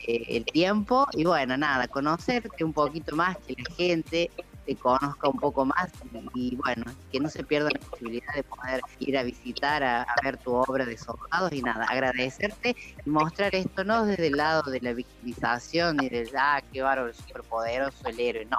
eh, el tiempo y bueno, nada, conocerte un poquito más, que la gente conozca un poco más y, bueno, que no se pierda la posibilidad de poder ir a visitar, a, a ver tu obra de soldados y nada, agradecerte y mostrar esto no desde el lado de la victimización y del, ah, qué bárbaro, el superpoderoso, el héroe, no,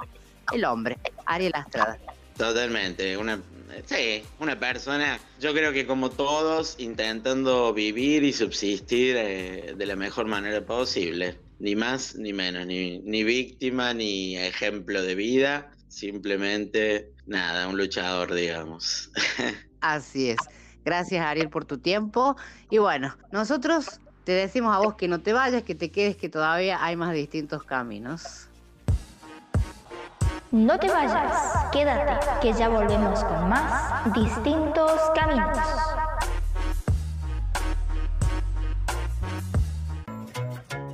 el hombre, Ariel Astrada. Totalmente, una, sí, una persona, yo creo que como todos, intentando vivir y subsistir eh, de la mejor manera posible, ni más ni menos, ni, ni víctima ni ejemplo de vida, simplemente nada, un luchador, digamos. Así es. Gracias Ariel por tu tiempo. Y bueno, nosotros te decimos a vos que no te vayas, que te quedes, que todavía hay más distintos caminos. No te vayas, quédate, que ya volvemos con más distintos caminos.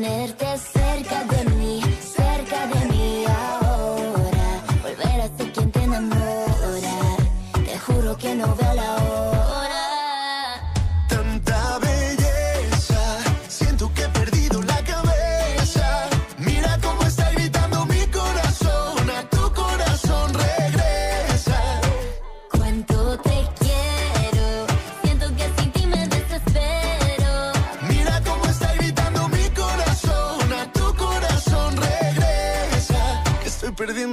Tenerte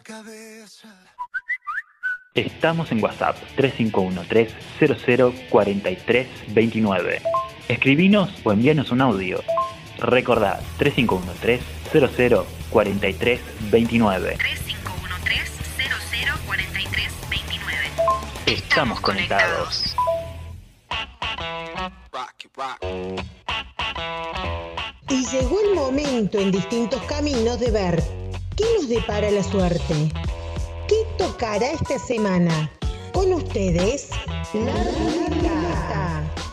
La cabeza. Estamos en WhatsApp 3513-004329. Escribinos o envíanos un audio. Recordad 3513-004329. Estamos conectados. Y llegó el momento en distintos caminos de ver qué nos depara la suerte. ¿Qué tocará esta semana? Con ustedes, la ruleta.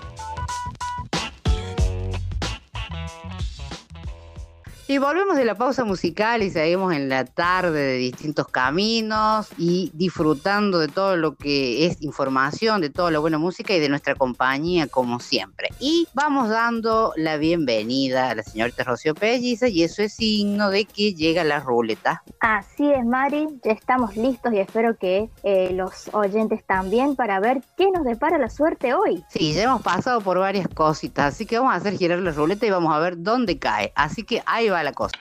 Y volvemos de la pausa musical y seguimos en la tarde de distintos caminos y disfrutando de todo lo que es información, de toda la buena música y de nuestra compañía como siempre. Y vamos dando la bienvenida a la señorita Rocío Pelliza y eso es signo de que llega la ruleta. Así es, Mari, ya estamos listos y espero que eh, los oyentes también para ver qué nos depara la suerte hoy. Sí, ya hemos pasado por varias cositas, así que vamos a hacer girar la ruleta y vamos a ver dónde cae. Así que ahí va la cosa.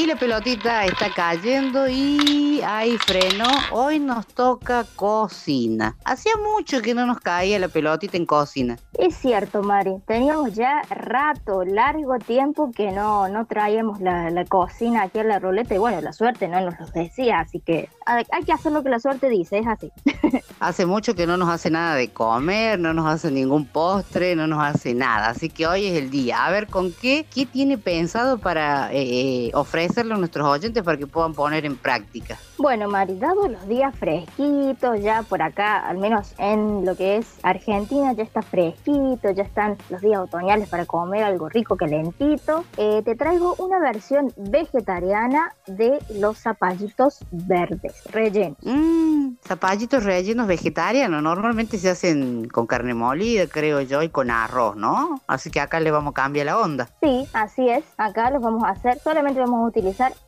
Y la pelotita está cayendo y ahí frenó. Hoy nos toca cocina. Hacía mucho que no nos caía la pelotita en cocina. Es cierto, Mari, teníamos ya rato, largo tiempo que no, no traíamos la, la cocina aquí a la ruleta y bueno, la suerte no nos lo decía, así que hay que hacer lo que la suerte dice, es así. Hace mucho que no nos hace nada de comer, no nos hace ningún postre, no nos hace nada. Así que hoy es el día. A ver con qué, qué tiene pensado para eh, ofrecerle a nuestros oyentes para que puedan poner en práctica. Bueno, Mari, dado los días fresquitos, ya por acá, al menos en lo que es Argentina, ya está fresquito, ya están los días otoñales para comer algo rico, calentito. Eh, te traigo una versión vegetariana de los zapallitos verdes, rellenos. Mmm, zapallitos rellenos vegetarianos. Normalmente se hacen con carne molida, creo yo, y con arroz, ¿no? Así que acá le vamos a cambiar la onda. Sí, así es. Acá los vamos a hacer, solamente vamos a utilizar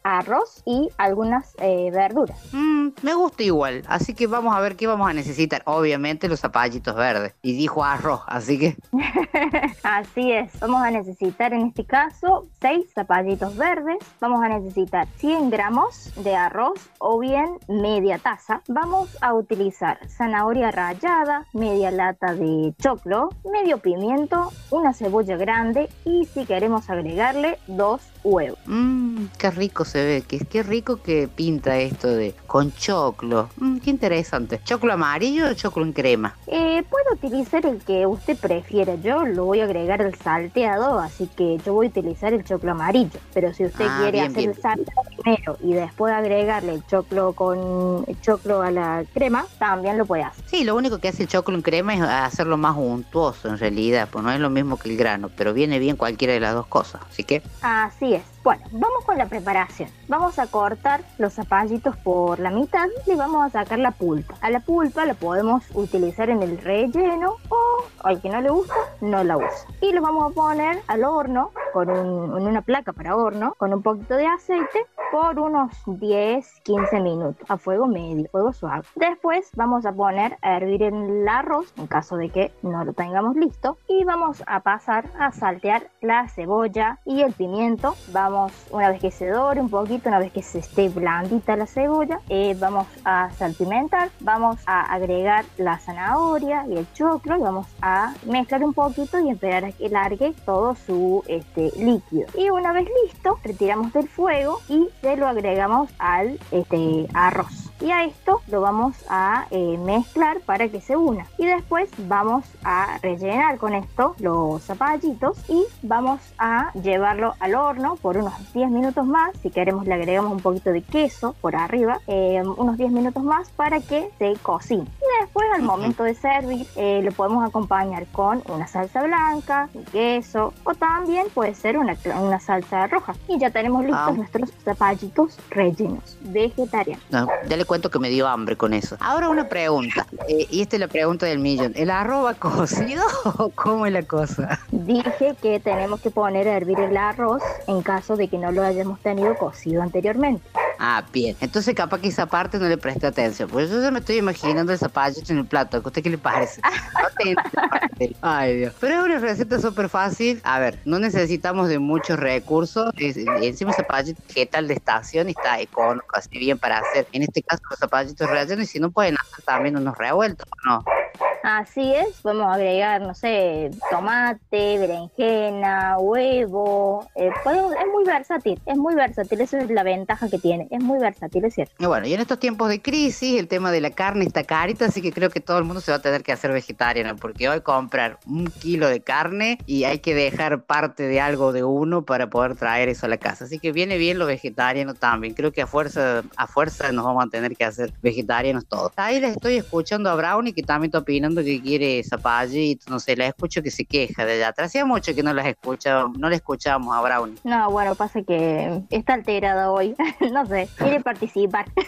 arroz y algunas eh, verduras. Mm, me gusta igual, así que vamos a ver qué vamos a necesitar. Obviamente los zapallitos verdes. Y dijo arroz, así que... Así es, vamos a necesitar en este caso 6 zapallitos verdes, vamos a necesitar 100 gramos de arroz o bien media taza. Vamos a utilizar zanahoria rallada, media lata de choclo, medio pimiento, una cebolla grande y si queremos agregarle dos huevos. Mmm, qué rico se ve, qué, qué rico que pinta esto de con choclo. Mm, qué interesante. ¿Choclo amarillo o choclo en crema? Eh, puede utilizar el que usted prefiera. Yo lo voy a agregar al salteado, así que yo voy a utilizar el choclo amarillo. Pero si usted Ah, quiere bien, hacer bien. el salteado primero y después agregarle el choclo con el choclo a la crema, también lo puede hacer. Sí, lo único que hace el choclo en crema es hacerlo más untuoso en realidad, pues no es lo mismo que el grano, pero viene bien cualquiera de las dos cosas. Así que, Así es. Bueno, vamos con la preparación. Vamos a cortar los zapallitos por la mitad y vamos a sacar la pulpa. A la pulpa la podemos utilizar en el relleno o al que no le gusta, no la usa. Y los vamos a poner al horno con un- en una placa para horno con un poquito de aceite por unos 10, 15 minutos a fuego medio, fuego suave. Después vamos a poner a hervir el arroz en caso de que no lo tengamos listo y vamos a pasar a saltear la cebolla y el pimiento. Vamos, una vez que se dore un poquito, una vez que se esté blandita la cebolla, eh, vamos a salpimentar, vamos a agregar la zanahoria y el choclo y vamos a mezclar un poquito y esperar a que largue todo su este, líquido. Y una vez listo, retiramos del fuego y se lo agregamos al este, arroz. Y a esto lo vamos a eh, mezclar para que se una. Y después vamos a rellenar con esto los zapallitos y vamos a llevarlo al horno por unos 10 minutos más. Si queremos le agregamos un poquito de queso por arriba, eh, unos 10 minutos más para que se cocine. Y después al momento de servir eh, lo podemos acompañar con una salsa blanca, queso o también puede ser una, una salsa roja. Y ya tenemos listos Ah. nuestros zapallitos rellenos vegetarianos. no, ya le cuento que me dio hambre con eso. Ahora una pregunta, eh, y esta es la pregunta del millón. ¿El arroz va cocido o cómo es la cosa? Dije que tenemos que poner a hervir el arroz en caso de que no lo hayamos tenido cocido anteriormente. Ah, bien. Entonces capaz que esa parte no le presté atención. Pues yo ya me estoy imaginando el zapallito en el plato. ¿A usted qué le parece? Ay, Dios. Pero es una receta súper fácil. A ver, no necesitamos de muchos recursos. Es- y encima zapallito ¿qué tal de estación está económico, así bien para hacer. En este caso los zapallitos rellenos y si no pueden hacer también unos revueltos, ¿o ¿no? Así es, podemos agregar, no sé, tomate, berenjena, huevo. eh, podemos- es muy versátil, es muy versátil, esa es la ventaja que tiene, es muy versátil, es cierto. Y bueno, y en estos tiempos de crisis, el tema de la carne está carita, así que creo que todo el mundo se va a tener que hacer vegetariano, porque hoy comprar un kilo de carne y hay que dejar parte de algo de uno para poder traer eso a la casa. Así que viene bien lo vegetariano también. Creo que a fuerza, a fuerza nos vamos a tener que hacer vegetarianos todos. Ahí les estoy escuchando a Brownie, que también está opinando que quiere zapallito, no sé, la escucho que se queja de allá atrás. Hacía mucho que no las escuchábamos, no le escuchábamos a Brownie. No, bueno, pasa que está alterada hoy, no sé, quiere participar.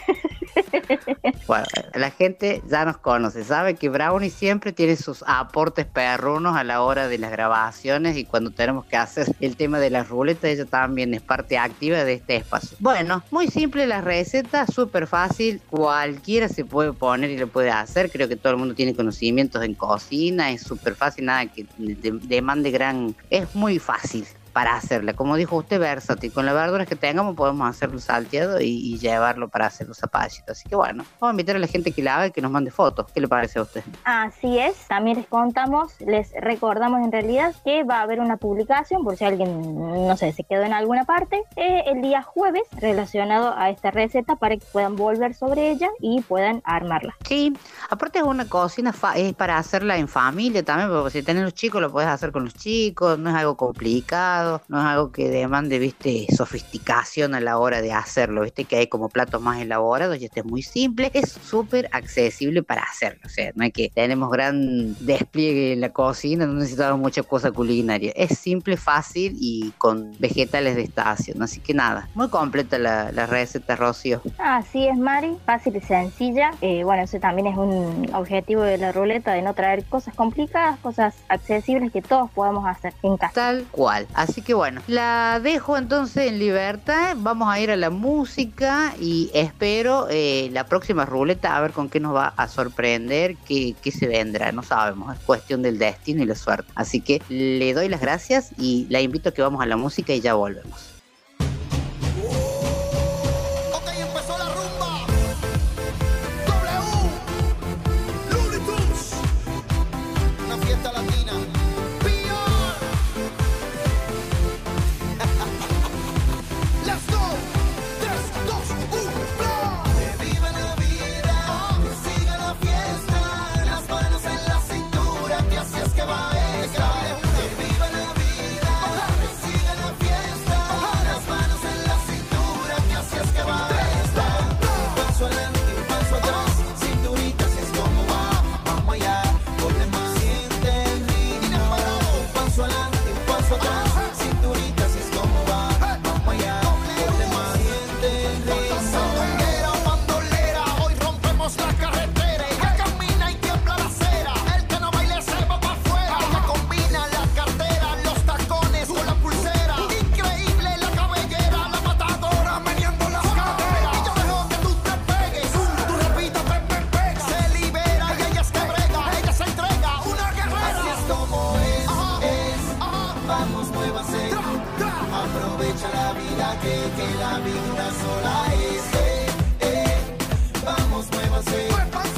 Bueno, la gente ya nos conoce, sabe que Brownie siempre tiene sus aportes perrunos a la hora de las grabaciones y cuando tenemos que hacer el tema de la ruleta, ella también es parte activa de este espacio. Bueno, muy simple la receta, súper fácil, cualquiera se puede poner y lo puede hacer, creo que todo el mundo tiene en cocina, es súper fácil, nada que de- demande gran, es muy fácil para hacerla. Como dijo usted, versátil. Con las verduras que tengamos podemos hacerlo salteado y, y llevarlo para hacer los zapallitos. Así que bueno, vamos a invitar a la gente que la haga y que nos mande fotos. ¿Qué le parece a usted? Así es, también les contamos, les recordamos en realidad que va a haber una publicación, por si alguien, no sé, se quedó en alguna parte, eh, el día jueves relacionado a esta receta para que puedan volver sobre ella y puedan armarla. Sí, aparte es una cocina, fa- es para hacerla en familia también, porque si tenés los chicos lo puedes hacer con los chicos, no es algo complicado, no es algo que demande, viste, sofisticación a la hora de hacerlo, viste, que hay como platos más elaborados y este es muy simple, es súper accesible para hacerlo, o sea, no hay que, tenemos gran despliegue en la cocina, no necesitamos mucha cosa culinaria, es simple, fácil y con vegetales de estación, así que nada, muy completa la, la receta, Rocío. Así es, Mari, fácil y sencilla. Eh, bueno, ese también es un objetivo de la ruleta, de no traer cosas complicadas, cosas accesibles que todos podamos hacer en casa. Tal cual. Así que bueno, la dejo entonces en libertad. Vamos a ir a la música y espero eh, la próxima ruleta a ver con qué nos va a sorprender, qué, qué se vendrá. No sabemos, es cuestión del destino y la suerte. Así que le doy las gracias y la invito a que vamos a la música y ya volvemos. La vida sola es. Eh, eh. Vamos, muévase.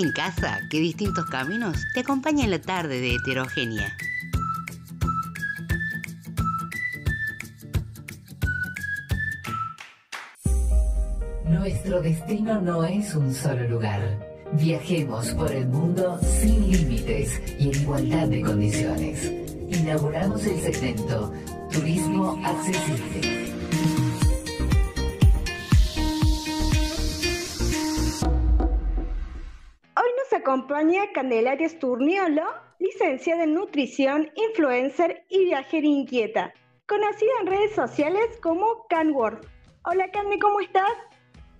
En casa, que distintos caminos te acompañan en la tarde de heterogénea. Nuestro destino no es un solo lugar. Viajemos por el mundo sin límites y en igualdad de condiciones. Inauguramos el segmento Turismo Accesible. Candelaria Sturniolo, licenciada en nutrición, influencer y viajera inquieta, conocida en redes sociales como CanWorld. Hola Candy, ¿cómo estás?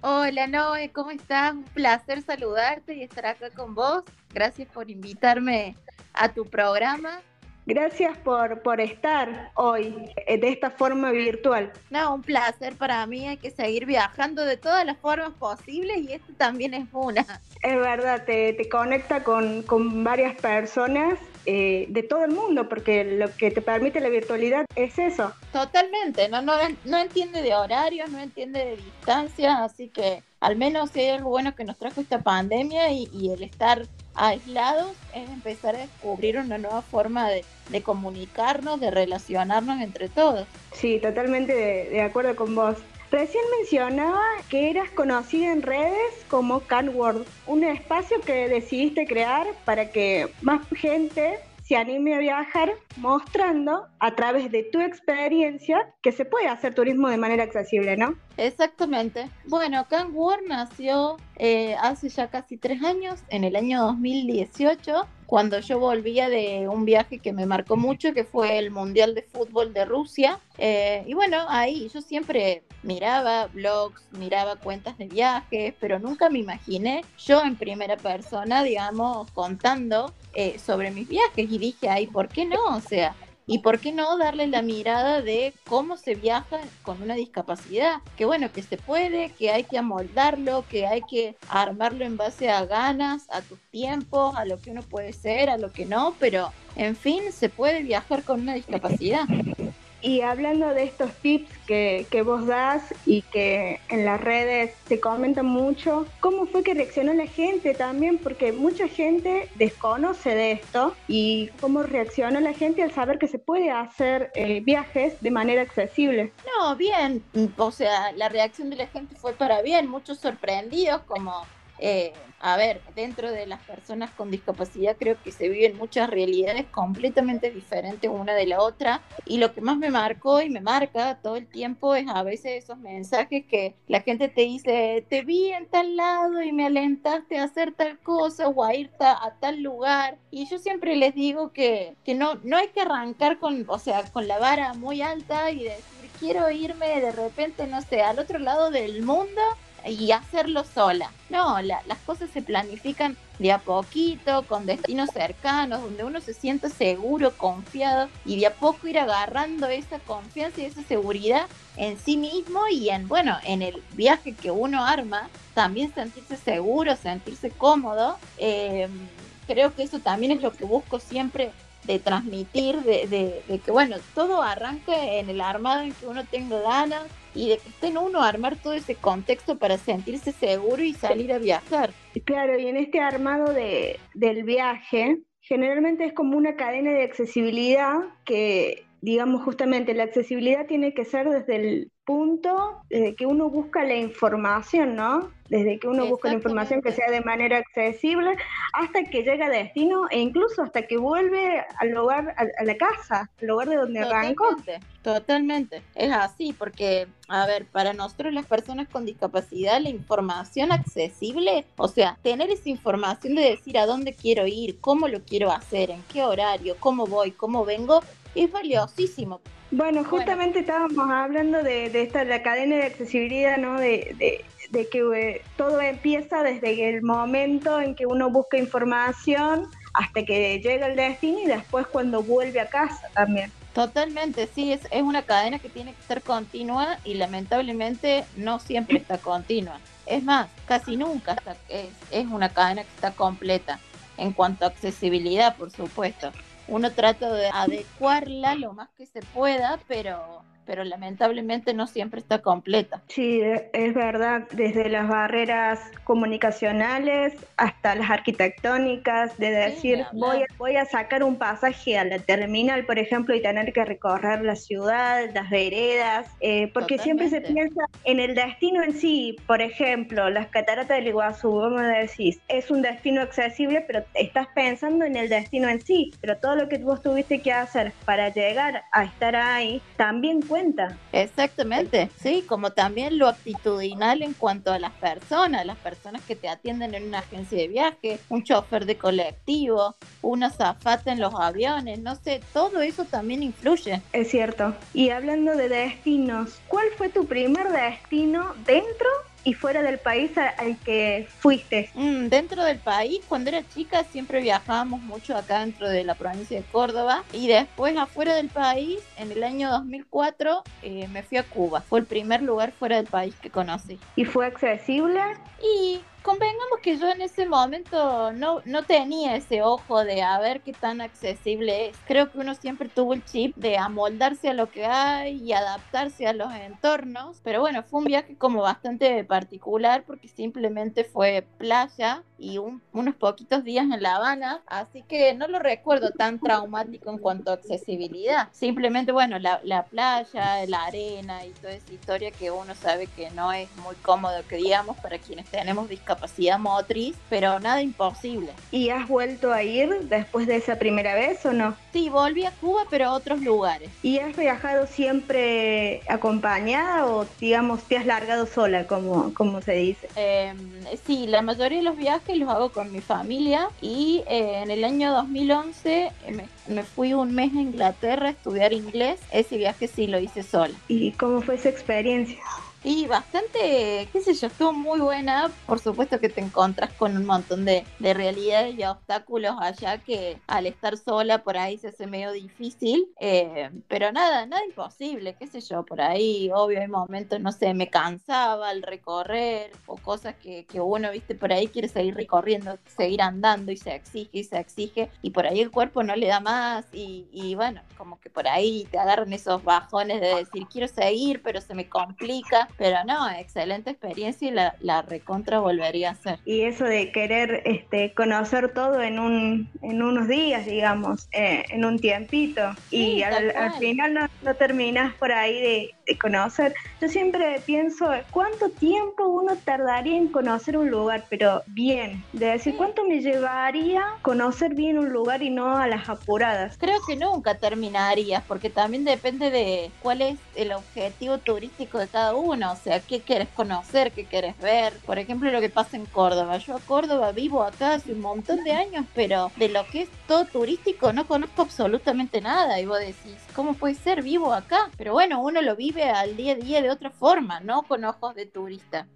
Hola Noé, ¿cómo estás? Un placer saludarte y estar acá con vos. Gracias por invitarme a tu programa. Gracias por, por estar hoy eh, de esta forma virtual. No, un placer para mí. Hay que seguir viajando de todas las formas posibles y esta también es una. Es verdad, te, te conecta con, con varias personas eh, de todo el mundo, porque lo que te permite la virtualidad es eso. Totalmente, no, no, no entiende de horarios, no entiende de distancia, así que al menos es algo bueno que nos trajo esta pandemia y, y el estar aislados es empezar a descubrir una nueva forma de, comunicarnos, de relacionarnos entre todos. Sí, totalmente de, acuerdo con vos. Recién mencionaba que eras conocida en redes como CanWorld, un espacio que decidiste crear para que más gente se anime a viajar mostrando a través de tu experiencia que se puede hacer turismo de manera accesible, ¿no? Exactamente. Bueno, CanWorld nació eh, hace ya casi tres años, en el año 2018, cuando yo volvía de un viaje que me marcó mucho, que fue el Mundial de Fútbol de Rusia. Eh, y bueno, ahí yo siempre miraba blogs, miraba cuentas de viajes, pero nunca me imaginé yo en primera persona, digamos, contando eh, sobre mis viajes. Y dije, ay, ¿por qué no? O sea, ¿Y por qué no darle la mirada de cómo se viaja con una discapacidad? Que bueno, que se puede, que hay que amoldarlo, que hay que armarlo en base a ganas, a tus tiempos, a lo que uno puede ser, a lo que no, pero en fin, se puede viajar con una discapacidad. Y hablando de estos tips que, que, vos das y que en las redes se comentan mucho, ¿cómo fue que reaccionó la gente también? Porque mucha gente desconoce de esto y cómo reaccionó la gente al saber que se puede hacer eh, viajes de manera accesible. No, bien, o sea, la reacción de la gente fue para bien, muchos sorprendidos como eh, a ver, dentro de las personas con discapacidad creo que se viven muchas realidades completamente diferentes una de la otra y lo que más me marcó y me marca todo el tiempo es a veces esos mensajes que la gente te dice, te vi en tal lado y me alentaste a hacer tal cosa o a ir a tal lugar y yo siempre les digo que, que no, no hay que arrancar con, o sea, con la vara muy alta y decir quiero irme de repente, no sé, al otro lado del mundo y hacerlo sola. No, la, las cosas se planifican de a poquito, con destinos cercanos, donde uno se sienta seguro, confiado y de a poco ir agarrando esa confianza y esa seguridad en sí mismo y en, bueno, en el viaje que uno arma, también sentirse seguro, sentirse cómodo. Eh, creo que eso también es lo que busco siempre de transmitir, de, de, de, que bueno, todo arranca en el armado en que uno tenga ganas y de que esté en uno armar todo ese contexto para sentirse seguro y salir a viajar. Claro, y en este armado de, del viaje, generalmente es como una cadena de accesibilidad que, digamos, justamente la accesibilidad tiene que ser desde el punto desde que uno busca la información, ¿no? Desde que uno busca la información que sea de manera accesible hasta que llega a destino e incluso hasta que vuelve al lugar, a, a la casa, al lugar de donde totalmente, arrancó. Totalmente, es así, porque, a ver, para nosotros las personas con discapacidad, la información accesible, o sea, tener esa información de decir a dónde quiero ir, cómo lo quiero hacer, en qué horario, cómo voy, cómo vengo, es valiosísimo. Bueno, justamente bueno. estábamos hablando de, de, esta la cadena de accesibilidad, ¿no? De, de, de que eh, todo empieza desde el momento en que uno busca información hasta que llega el destino y después cuando vuelve a casa también. Totalmente, sí, es, es una cadena que tiene que ser continua y lamentablemente no siempre está continua. Es más, casi nunca está, es, es una cadena que está completa en cuanto a accesibilidad, por supuesto uno trata de adecuarla lo más que se pueda, pero, pero lamentablemente no siempre está completa. Sí, e- es verdad, desde las barreras comunicacionales hasta las arquitectónicas, de decir, voy, a, voy a sacar un pasaje a la terminal, por ejemplo, y tener que recorrer la ciudad, las veredas, eh, porque siempre se piensa en el destino en sí, por ejemplo, las cataratas del Iguazú, vamos a decir, es un destino accesible, pero estás pensando en el destino en sí, pero todo lo que vos tuviste que hacer para llegar a estar ahí también cuenta. Exactamente, sí, como también lo actitudinal en cuanto a las personas, las personas que te atienden en una agencia de viaje, un chofer de colectivo, una zafata en los aviones, no sé, todo eso también influye. Es cierto. Y hablando de destinos, ¿cuál fue tu primer destino dentro y fuera del país al que fuiste? Mm, dentro del país, cuando era chica, siempre viajábamos mucho acá dentro de la provincia de Córdoba. Y después, afuera del país, en el año 2004, eh, me fui a Cuba. Fue el primer lugar fuera del país que conocí. ¿Y fue accesible? Y convengamos que yo en ese momento no, no tenía ese ojo de a ver qué tan accesible es. Creo que uno siempre tuvo el chip de amoldarse a lo que hay y adaptarse a los entornos. Pero bueno, fue un viaje como bastante particular porque simplemente fue playa y un- unos poquitos días en La Habana. Así que no lo recuerdo tan traumático en cuanto a accesibilidad. Simplemente, bueno, la, la playa, la arena y toda esa historia que uno sabe que no es muy cómodo que digamos para quienes tenemos discapacidad motriz, pero nada imposible. ¿Y has vuelto a ir después de esa primera vez o no? Sí, volví a Cuba, pero a otros lugares. ¿Y has viajado siempre acompañada o digamos te has largado sola, como, como se dice? Eh, sí, la mayoría de los viajes los hago con mi familia y eh, en el año 2011 eh, me, me fui un mes a Inglaterra a estudiar inglés. Ese viaje sí lo hice sola. ¿Y cómo fue esa experiencia? Y bastante, qué sé yo, estuvo muy buena. Por supuesto que te encontras con un montón de, de realidades y obstáculos allá que al estar sola por ahí se hace medio difícil. eh, pero nada, nada imposible, qué sé yo, por ahí, obvio, hay momentos, no sé, me cansaba al recorrer o cosas que, que uno, viste, por ahí quiere seguir recorriendo, seguir andando y se exige y se exige y por ahí el cuerpo no le da más y, y bueno, como que por ahí te agarran esos bajones de decir quiero seguir, pero se me complica. Pero no, excelente experiencia y la, la recontra volvería a hacer. Y eso de querer este, conocer todo en, un, en unos días, digamos, eh, en un tiempito. y al, final no, no terminas por ahí de, de conocer. Yo siempre pienso, ¿cuánto tiempo uno tardaría en conocer un lugar? Pero bien, de decir, ¿cuánto me llevaría conocer bien un lugar y no a las apuradas? Creo que nunca terminarías, porque también depende de cuál es el objetivo turístico de cada uno, o sea, qué quieres conocer, qué quieres ver. Por ejemplo, lo que pasa en Córdoba. Yo a Córdoba vivo acá hace un montón de años, pero de lo que es todo turístico no conozco absolutamente nada. Y vos decís, ¿cómo puede ser? Vivo acá. Pero bueno, uno lo vive al día a día de otra forma, no con ojos de turista.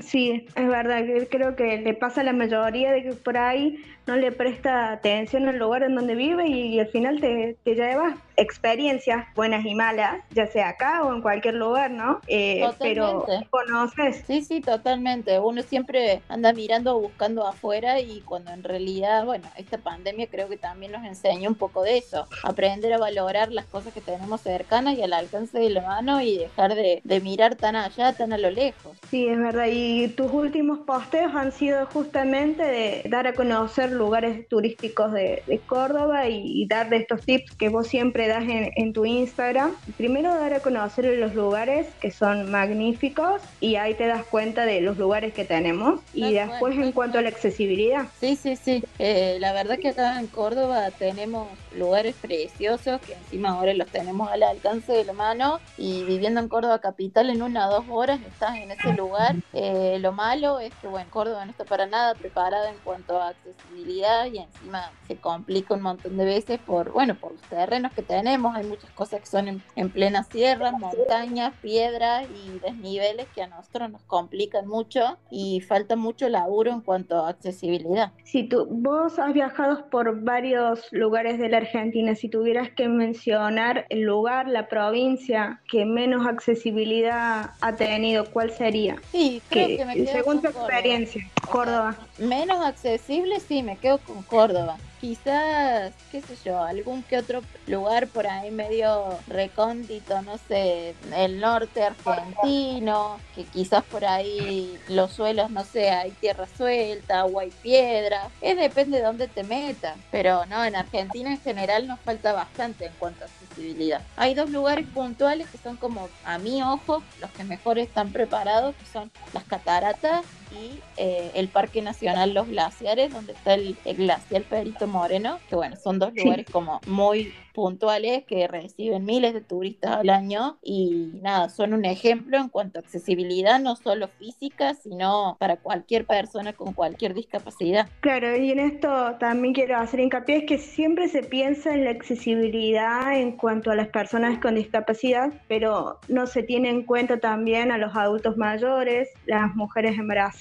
Sí, es verdad, creo que le pasa a la mayoría de que por ahí no le presta atención al lugar en donde vive y, al final te, te llevas experiencias buenas y malas, ya sea acá o en cualquier lugar, ¿no? Eh, pero conoces. Sí, sí, totalmente. Uno siempre anda mirando o buscando afuera y cuando en realidad, bueno, esta pandemia creo que también nos enseña un poco de eso. Aprender a valorar las cosas que tenemos cercanas y al alcance de la mano y dejar de, de mirar tan allá, tan a lo lejos. Sí, es verdad. Y tus últimos posteos han sido justamente de dar a conocer lugares turísticos de, de Córdoba y, y dar de estos tips que vos siempre das en, en tu Instagram. Primero dar a conocer los lugares que son magníficos y ahí te das cuenta de los lugares que tenemos. Y después en cuanto a la accesibilidad. Sí, sí, sí. Eh, la verdad que acá en Córdoba tenemos lugares preciosos que encima ahora los tenemos al alcance de la mano y viviendo en Córdoba capital en una o dos horas estás en ese lugar. Eh, lo malo es que, bueno, Córdoba no está para nada preparada en cuanto a accesibilidad y encima se complica un montón de veces por, bueno, por los terrenos que tenemos. Hay muchas cosas que son en, en plena sierra, montañas, piedras y desniveles que a nosotros nos complican mucho y falta mucho laburo en cuanto a accesibilidad. Si tú, vos has viajado por varios lugares de la Argentina, si tuvieras que mencionar el lugar, la provincia que menos accesibilidad ha tenido, ¿cuál sería? Sí, creo Que- que me quedo según tu Córdoba. experiencia, Córdoba. Menos accesible, sí, me quedo con Córdoba. quizás, qué sé yo, algún que otro lugar por ahí medio recóndito, no sé, el norte argentino, que quizás por ahí los suelos, no sé, hay tierra suelta, agua y piedra, es depende de dónde te metas, pero no, en Argentina en general nos falta bastante en cuanto a accesibilidad. Hay dos lugares puntuales que son como, a mi ojo, los que mejor están preparados, que son las cataratas y eh, el Parque Nacional Los Glaciares, donde está el, el glaciar Perito Moreno, que bueno, son dos lugares como muy puntuales que reciben miles de turistas al año y nada, son un ejemplo en cuanto a accesibilidad, no solo física, sino para cualquier persona con cualquier discapacidad. Claro, y en esto también quiero hacer hincapié es que siempre se piensa en la accesibilidad en cuanto a las personas con discapacidad, pero no se tiene en cuenta también a los adultos mayores, las mujeres embarazadas,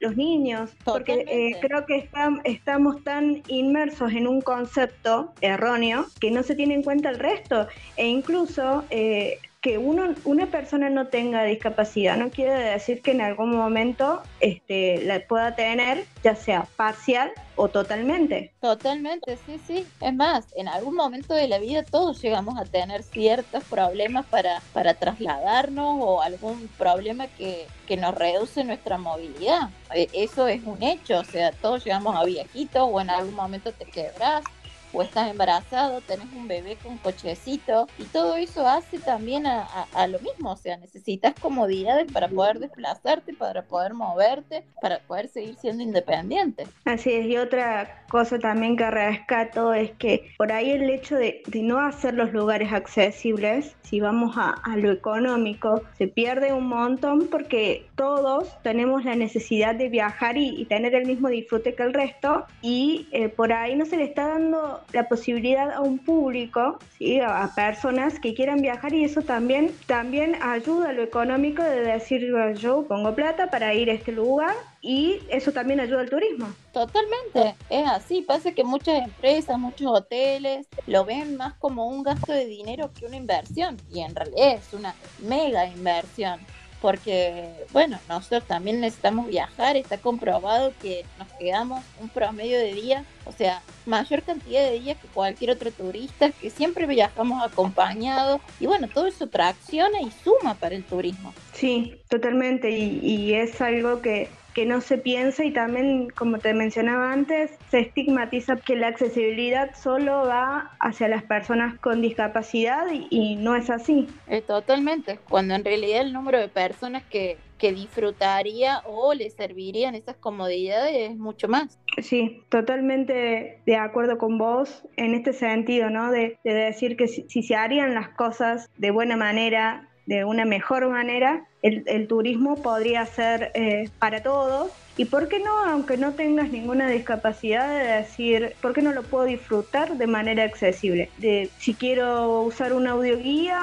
los niños, porque eh, creo que estamos tan inmersos en un concepto erróneo que no se tiene en cuenta el resto. E incluso eh, que uno, una persona no tenga discapacidad no quiere decir que en algún momento este, la pueda tener, ya sea parcial o totalmente. Totalmente, sí, sí. Es más, en algún momento de la vida todos llegamos a tener ciertos problemas para, para trasladarnos o algún problema que, que nos reduce nuestra movilidad. E, eso es un hecho, o sea, todos llegamos a viejitos o en algún momento te quebras o estás embarazado, tenés un bebé con cochecito y todo eso hace también a, lo mismo, o sea, necesitas comodidades para poder desplazarte, para poder moverte, para poder seguir siendo independiente. Así es, y otra cosa también que rescato es que por ahí el hecho de, no hacer los lugares accesibles, si vamos a, lo económico, se pierde un montón porque todos tenemos la necesidad de viajar y, tener el mismo disfrute que el resto y eh, por ahí no se le está dando la posibilidad a un público, ¿sí? a, personas que quieran viajar y eso también, también ayuda a lo económico de decir yo pongo plata para ir a este lugar y eso también ayuda al turismo. Totalmente, es así, pasa que muchas empresas, muchos hoteles lo ven más como un gasto de dinero que una inversión y en realidad es una mega inversión porque, bueno, nosotros también necesitamos viajar, está comprobado que nos quedamos un promedio de días, o sea, mayor cantidad de días que cualquier otro turista, que siempre viajamos acompañados, y bueno, todo eso tracciona y suma para el turismo. Sí, totalmente, y, y es algo que que no se piensa y también, como te mencionaba antes, se estigmatiza que la accesibilidad solo va hacia las personas con discapacidad y, no es así. Eh, totalmente, cuando en realidad el número de personas que, que disfrutaría o le servirían esas comodidades es mucho más. Sí, totalmente de acuerdo con vos en este sentido, ¿no? De, decir que si, si, se harían las cosas de buena manera, de una mejor manera, el, turismo podría ser eh, para todos. ¿Y por qué no, aunque no tengas ninguna discapacidad, de decir, ¿por qué no lo puedo disfrutar de manera accesible? De, si quiero usar una audioguía,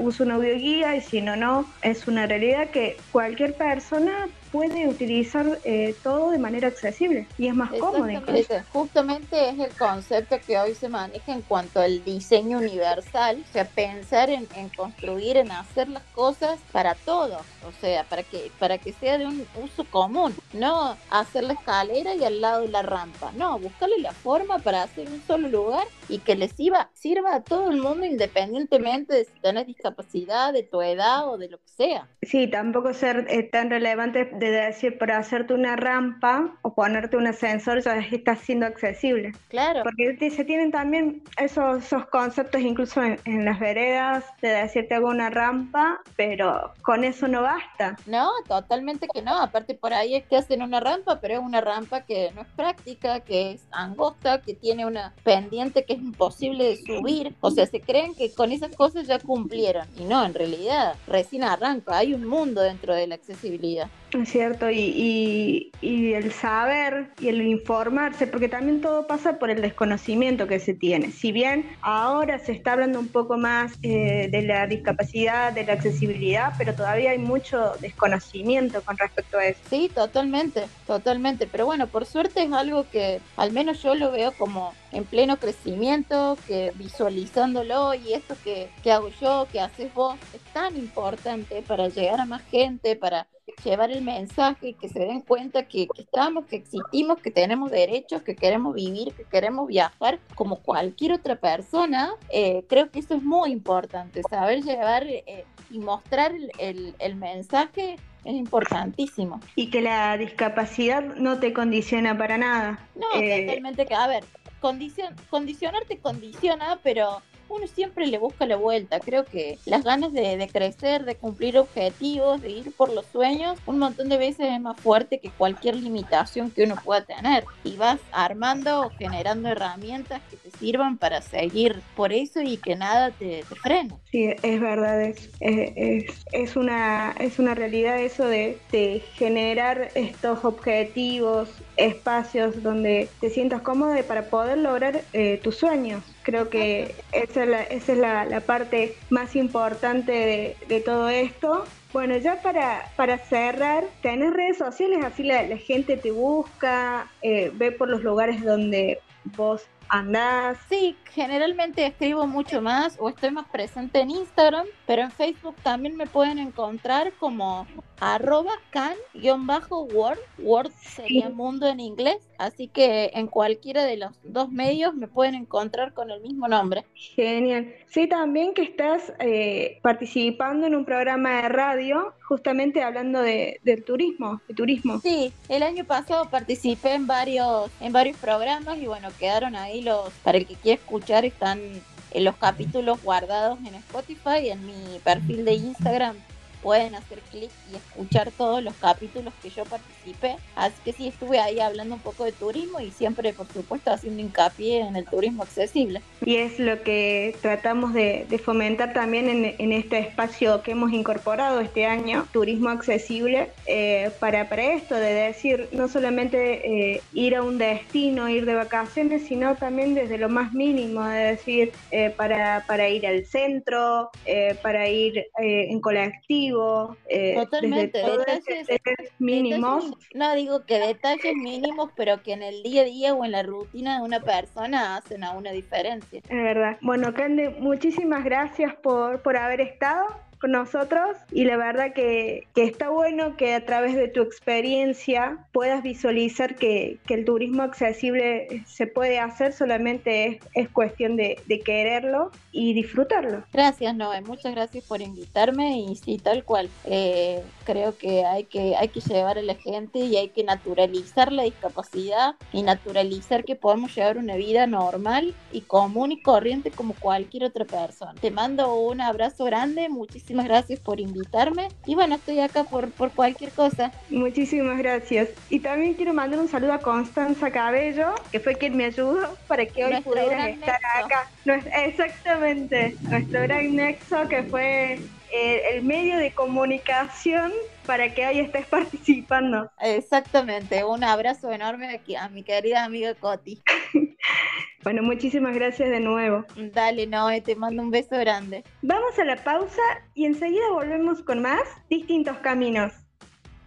uso una audioguía y si no, no. Es una realidad que cualquier persona puede utilizar eh, todo de manera accesible y es más cómodo. Justamente es el concepto que hoy se maneja en cuanto al diseño universal, o sea, pensar en, en construir, en hacer las cosas para todos, o sea, para que, para que sea de un uso común, no hacer la escalera y al lado la rampa, no, buscarle la forma para hacer un solo lugar y que les sirva, sirva a todo el mundo independientemente de si tenés discapacidad, de tu edad o de lo que sea. Sí, tampoco ser eh, tan relevante de decir, para hacerte una rampa o ponerte un ascensor ya está siendo accesible. Claro. Porque se tienen también esos, esos conceptos incluso en, en, las veredas de decirte hago una rampa, pero con eso no basta. No, totalmente que no. Aparte por ahí es que hacen una rampa, pero es una rampa que no es práctica, que es angosta, que tiene una pendiente que es imposible de subir. O sea, se creen que con esas cosas ya cumplieron. Y no, en realidad, recién arranca. Hay un mundo dentro de la accesibilidad. Es cierto, y, y, el saber y el informarse, porque también todo pasa por el desconocimiento que se tiene. Si bien ahora se está hablando un poco más eh, de la discapacidad, de la accesibilidad, pero todavía hay mucho desconocimiento con respecto a eso. Sí, totalmente, totalmente. Pero bueno, por suerte es algo que al menos yo lo veo como en pleno crecimiento, que visualizándolo y esto que, que hago yo, que haces vos, es tan importante para llegar a más gente, para llevar el mensaje, que se den cuenta que, que estamos, que existimos, que tenemos derechos, que queremos vivir, que queremos viajar como cualquier otra persona, eh, creo que eso es muy importante, saber llevar eh, y mostrar el, el- el mensaje es importantísimo. Y que la discapacidad no te condiciona para nada. No, Eh, totalmente que, a ver, condicion, condicionar te condiciona, pero uno siempre le busca la vuelta. Creo que las ganas de, crecer, de cumplir objetivos, de ir por los sueños, un montón de veces es más fuerte que cualquier limitación que uno pueda tener. Y vas armando o generando herramientas que te sirvan para seguir por eso y que nada te, te frene. Sí, es verdad, es, es, es- es una, es una realidad eso de, de generar estos objetivos, espacios donde te sientas cómodo para poder lograr eh, tus sueños. Creo que esa es la, esa es la, la parte más importante de, de todo esto. Bueno, ya para, para cerrar, tenés redes sociales, así la, gente te busca, eh, ve por los lugares donde vos andás. Sí, generalmente escribo mucho más o estoy más presente en Instagram, pero en Facebook también me pueden encontrar como arroba can-word, word sería mundo en inglés, así que en cualquiera de los dos medios me pueden encontrar con el mismo nombre. Genial. Sí, también que estás eh, participando en un programa de radio, justamente hablando de, del turismo, de turismo. Sí, el año pasado participé en varios, en varios programas y bueno, quedaron ahí los, para el que quiera escuchar, están en los capítulos guardados en Spotify en mi perfil de Instagram. Pueden hacer clic y escuchar todos los capítulos que yo participé. Así que sí, estuve ahí hablando un poco de turismo y siempre, por supuesto, haciendo hincapié en el turismo accesible. Y es lo que tratamos de, de fomentar también en, en este espacio que hemos incorporado este año, turismo accesible, eh, para, para esto, de decir, no solamente eh, ir a un destino, ir de vacaciones, sino también desde lo más mínimo, de decir, eh, para, para ir al centro, eh, para ir eh, en colectivo, eh, Totalmente, desde detalles- mínimos. Detalles- no digo que detalles mínimos, pero que en el día a día o en la rutina de una persona hacen a una diferencia. Es verdad. Bueno, Cande, muchísimas gracias por, por haber estado con nosotros y la verdad que, que está bueno que a través de tu experiencia puedas visualizar que, que el turismo accesible se puede hacer, solamente es, es cuestión de, de quererlo y disfrutarlo. Gracias, Noé. Muchas gracias por invitarme y sí, tal cual. Eh, creo que hay que hay que llevar a la gente y hay que naturalizar la discapacidad y naturalizar que podemos llevar una vida normal y común y corriente como cualquier otra persona. Te mando un abrazo grande. Muchísimas gracias por invitarme y bueno, estoy acá por, por cualquier cosa. Muchísimas gracias. Y también quiero mandar un saludo a Constanza Cabello, que fue quien me ayudó para que hoy Nuestro pudieran gran estar nexo. acá. Exactamente, nuestro gran nexo que fue el medio de comunicación para que hoy estés participando. Exactamente. Un abrazo enorme aquí a mi querida amiga Coti. Bueno, muchísimas gracias de nuevo. Dale, Noé, te mando un beso grande. Vamos a la pausa y enseguida volvemos con más distintos caminos.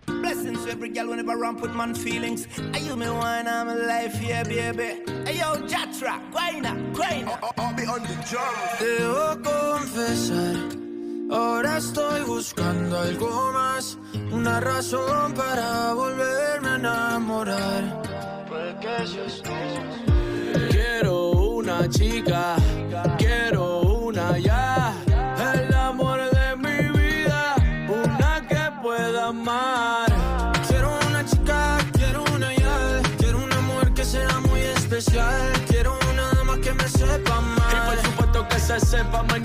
Blessings to every girl whenever I put man feelings. Are you me wine, I'm alive, yeah, baby. Hey yo, Jatra, guayna, guayna. I'll be on the drum. Debo confesar, ahora estoy buscando algo más, una razón para volverme a enamorar. Quiero una chica, quiero una ya, el amor de mi vida, una que pueda amar. Quiero una chica, quiero una ya, quiero una mujer que sea muy especial, quiero una dama que me sepa amar. Y por supuesto que se sepa mañana,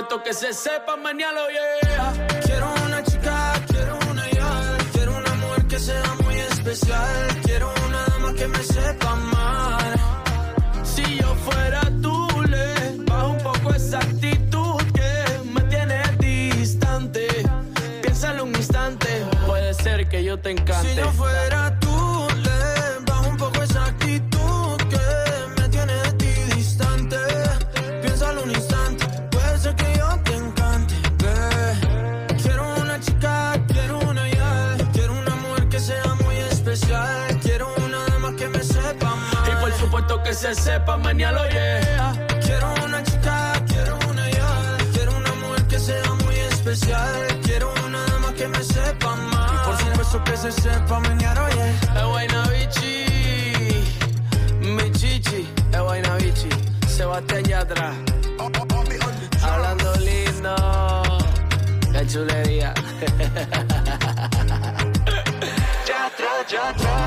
Supuesto que se sepa mañana, yeah. Quiero una chica, quiero una ya. Quiero una mujer que sea muy especial. Quiero una dama que me sepa mal. Si yo fuera tú, le bajo un poco esa actitud que me tiene distante. Piénsalo un instante, puede ser que yo te encante. Si yo fuera tú, que se sepa mañana, yeah. Quiero una chica, quiero una ya. Quiero una mujer que sea muy especial. Quiero una dama que me sepa mal. Y por supuesto que se sepa mañana, oye. Es Guayna Bichi, mi chichi, es Guayna Bichi. Sebastián Yatra. Hablando lindo, qué chulería.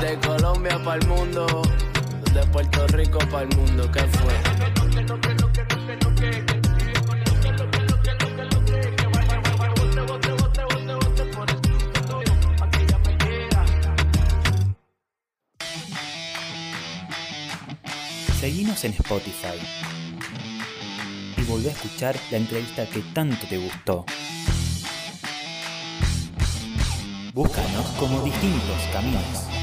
De Colombia para el mundo, Puerto Rico para el mundo, ¿qué fue? Seguinos en Spotify y volvé a escuchar la entrevista que tanto te gustó. Búscanos como distintos caminos.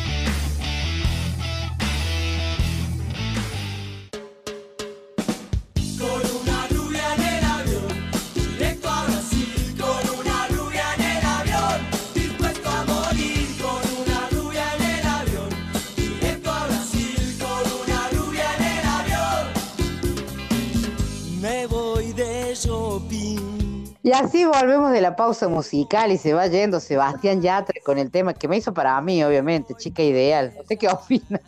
Así volvemos de la pausa musical y se va yendo Sebastián Yatra con el tema que me hizo para mí, obviamente, chica ideal. ¿Usted qué opina?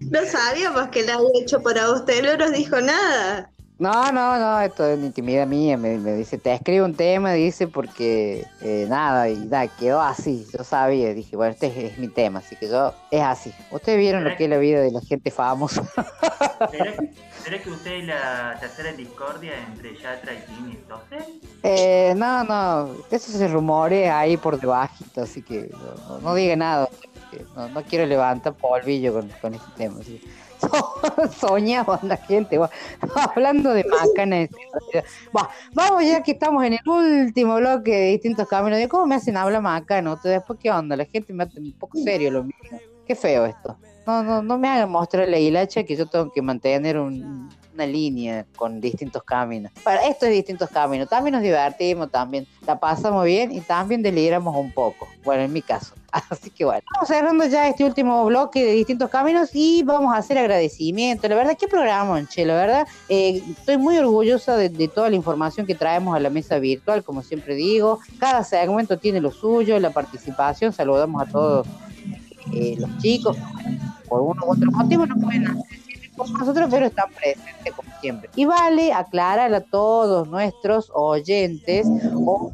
No sabíamos que la había hecho para usted, no nos dijo nada. No, no, no, esto es intimidad mía. Me, me dice, te escribo un tema, dice, porque eh, nada, y nada, quedó así. Yo sabía, dije, bueno, este es, es mi tema, así que yo, es así. Ustedes vieron lo que es la vida de la gente famosa. ¿Será, que usted es la tercera discordia entre Yatra y Tini entonces? Eh, no, no, eso se rumorea ahí por debajito, así que no, diga nada. No, quiero levantar polvillo con, con este tema. así que- Soñamos la gente, hablando de macanas. Va, vamos ya que estamos en el último bloque de distintos caminos. ¿Cómo me hacen hablar macano? Ustedes, después qué onda? La gente me hace un poco serio lo mío. Qué feo esto. No, no, no me hagan mostrar la hilacha que yo tengo que mantener un- una línea con distintos caminos. Para esto es distintos caminos. También nos divertimos, también la pasamos bien y también deliramos un poco. Bueno, en mi caso. Así que bueno, vamos cerrando ya este último bloque de distintos caminos y vamos a hacer agradecimiento. La verdad, qué programa, che, la verdad, eh, estoy muy orgullosa de, de toda la información que traemos a la mesa virtual, como siempre digo. Cada segmento tiene lo suyo, la participación. Saludamos a todos eh, los chicos, por uno u otro motivo no pueden hacer con nosotros, pero están presentes como siempre. Y vale aclarar a todos nuestros oyentes, o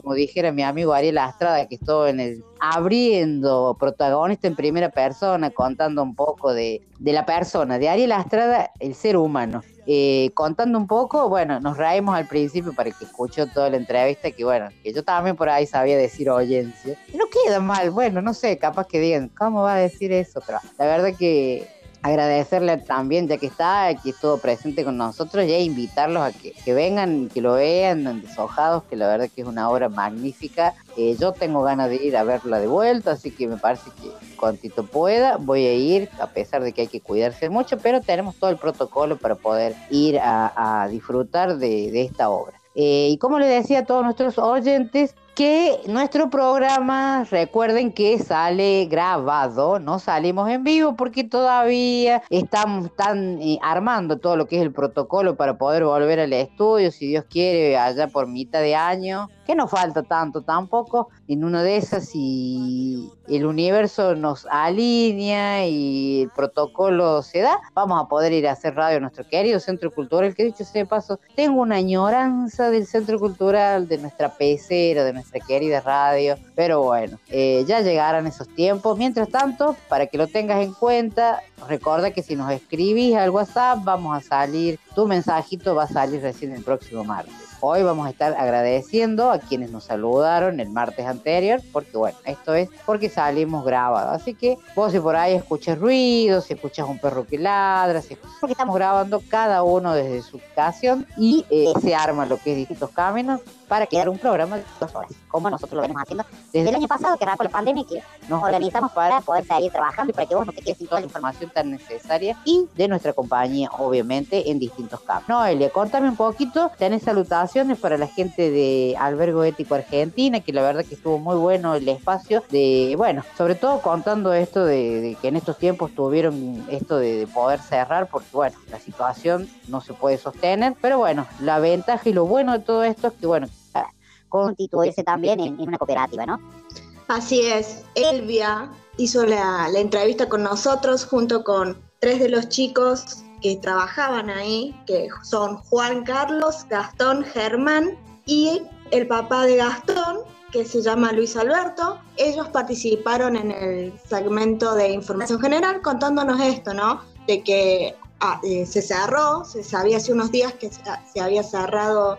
como dijera mi amigo Ariel Astrada, que estuvo en el abriendo, protagonista en primera persona, contando un poco de, de la persona, de Ariel Astrada, el ser humano. Eh, contando un poco, bueno, nos reímos al principio para que escuchó toda la entrevista, que bueno, que yo también por ahí sabía decir oyencia. No queda mal, bueno, no sé, capaz que digan, ¿cómo va a decir eso? Pero la verdad que agradecerle también, ya que está, que estuvo presente con nosotros, y invitarlos a que, que vengan, que lo vean, deshojados, que la verdad que es una obra magnífica. Eh, yo tengo ganas de ir a verla de vuelta, así que me parece que cuantito pueda voy a ir, a pesar de que hay que cuidarse mucho, pero tenemos todo el protocolo para poder ir a, disfrutar de, esta obra. Eh, y como le decía a todos nuestros oyentes, que nuestro programa, recuerden que sale grabado, no salimos en vivo porque todavía estamos están eh, armando todo lo que es el protocolo para poder volver al estudio, si Dios quiere, allá por mitad de año, que no falta tanto tampoco. En una de esas, si el universo nos alinea y el protocolo se da, vamos a poder ir a hacer radio a nuestro querido centro cultural, que dicho sea de paso, tengo una añoranza del centro cultural, de nuestra pecera, de nuestra querida radio, pero bueno, eh, ya llegarán esos tiempos. Mientras tanto, para que lo tengas en cuenta, recuerda que si nos escribís al WhatsApp, vamos a salir, tu mensajito va a salir recién el próximo martes. Hoy vamos a estar agradeciendo a quienes nos saludaron el martes anterior, porque bueno, esto es porque salimos grabados. Así que vos si por ahí escuchas ruidos, si escuchas un perro que ladra, si escuchas- porque estamos grabando cada uno desde su ubicación y eh, se arma lo que es distintos caminos para crear un programa de dos horas, como nosotros lo venimos haciendo desde el año pasado que arrancó la pandemia que nos organizamos para poder seguir trabajando y para que vos no te quedes sin toda la información tan necesaria y de nuestra compañía, obviamente, en distintos campos. Noelia, contame un poquito, tenés salutaciones para la gente de Albergo Ético Argentina, que la verdad que estuvo muy bueno el espacio de, bueno, sobre todo contando esto de, que en estos tiempos tuvieron esto de poder cerrar, porque bueno, la situación no se puede sostener, pero bueno, la ventaja y lo bueno de todo esto es que bueno, constituirse también en, una cooperativa, ¿no? Así es, Elvia hizo la, la entrevista con nosotros junto con tres de los chicos que trabajaban ahí, que son Juan Carlos, Gastón, Germán y el papá de Gastón, que se llama Luis Alberto. Ellos participaron en el segmento de información general contándonos esto, ¿no? De que ah, eh, se cerró, se sabía hace unos días que se había cerrado,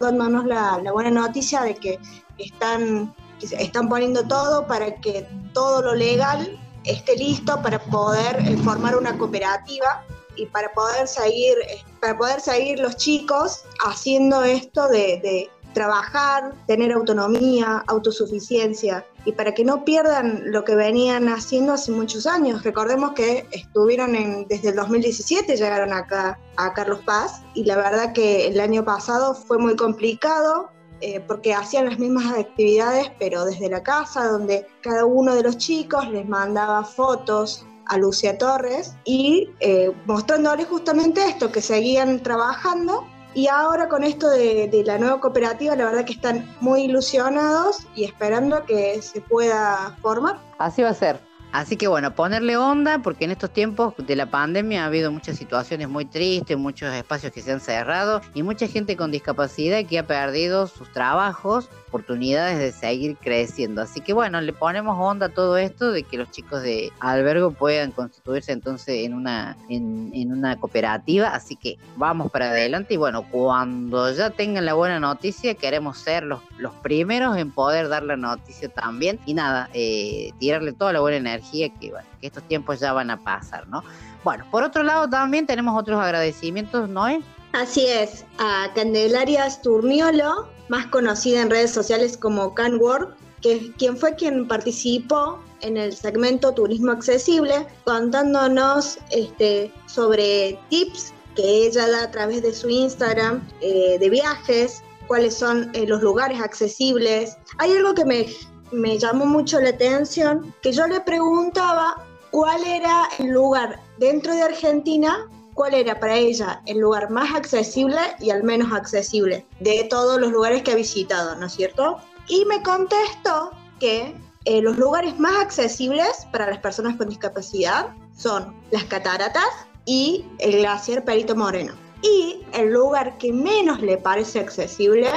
dándonos la, buena noticia de que están están poniendo todo para que todo lo legal esté listo para poder eh, formar una cooperativa y para poder seguir eh, para poder seguir los chicos haciendo esto de trabajar, tener autonomía, autosuficiencia y para que no pierdan lo que venían haciendo hace muchos años. Recordemos que estuvieron en, desde el 2017, llegaron acá a Carlos Paz y la verdad que el año pasado fue muy complicado eh, porque hacían las mismas actividades, pero desde la casa, donde cada uno de los chicos les mandaba fotos a Lucia Torres y eh, mostrándoles justamente esto, que seguían trabajando. Y ahora con esto de, la nueva cooperativa, la verdad que están muy ilusionados y esperando que se pueda formar. Así va a ser. Así que bueno, ponerle onda, porque en estos tiempos de la pandemia ha habido muchas situaciones muy tristes, muchos espacios que se han cerrado y mucha gente con discapacidad que ha perdido sus trabajos, oportunidades de seguir creciendo. Así que bueno, le ponemos onda a todo esto de que los chicos de albergo puedan constituirse entonces en una, en, una cooperativa. Así que vamos para adelante y bueno, cuando ya tengan la buena noticia, queremos ser los, los primeros en poder dar la noticia también. Y nada, eh, tirarle toda la buena energía que, estos tiempos ya van a pasar, ¿no? Bueno, por otro lado también tenemos otros agradecimientos, Noé. Así es, a Candelaria Sturniolo, más conocida en redes sociales como CanWork, que quien fue quien participó en el segmento Turismo Accesible, contándonos este, sobre tips que ella da a través de su Instagram eh, de viajes, cuáles son eh, los lugares accesibles. Hay algo que me, me llamó mucho la atención, que yo le preguntaba cuál era el lugar dentro de Argentina cuál era para ella el lugar más accesible y el menos accesible de todos los lugares que ha visitado, ¿no es cierto? Y me contestó que eh, los lugares más accesibles para las personas con discapacidad son las cataratas y el glaciar Perito Moreno. Y el lugar que menos le parece accesible,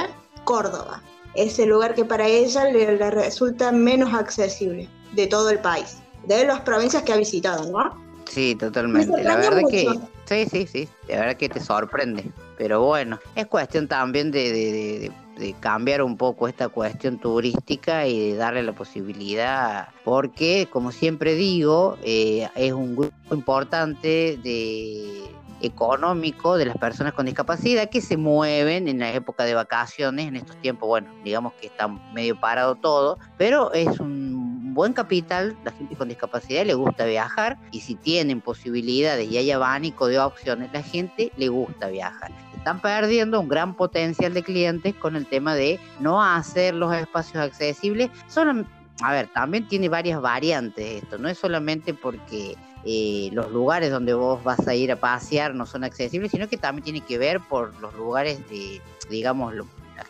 Córdoba. Es el lugar que para ella le, le resulta menos accesible de todo el país, de las provincias que ha visitado, ¿no? Sí, totalmente. Me La verdad sorprendió que mucho. sí, sí, sí. La verdad que te sorprende. Pero bueno, es cuestión también de, de- de- de- de cambiar un poco esta cuestión turística y de darle la posibilidad, porque como siempre digo, eh, es un grupo importante de económico de las personas con discapacidad que se mueven en la época de vacaciones, en estos tiempos, bueno, digamos que está medio parado todo, pero es un buen capital, la gente con discapacidad le gusta viajar y si tienen posibilidades y hay abanico de opciones, la gente le gusta viajar. Están perdiendo un gran potencial de clientes con el tema de no hacer los espacios accesibles. Solo, a ver, también tiene varias variantes esto, no es solamente porque eh, los lugares donde vos vas a ir a pasear no son accesibles, sino que también tiene que ver por los lugares de, digamos, la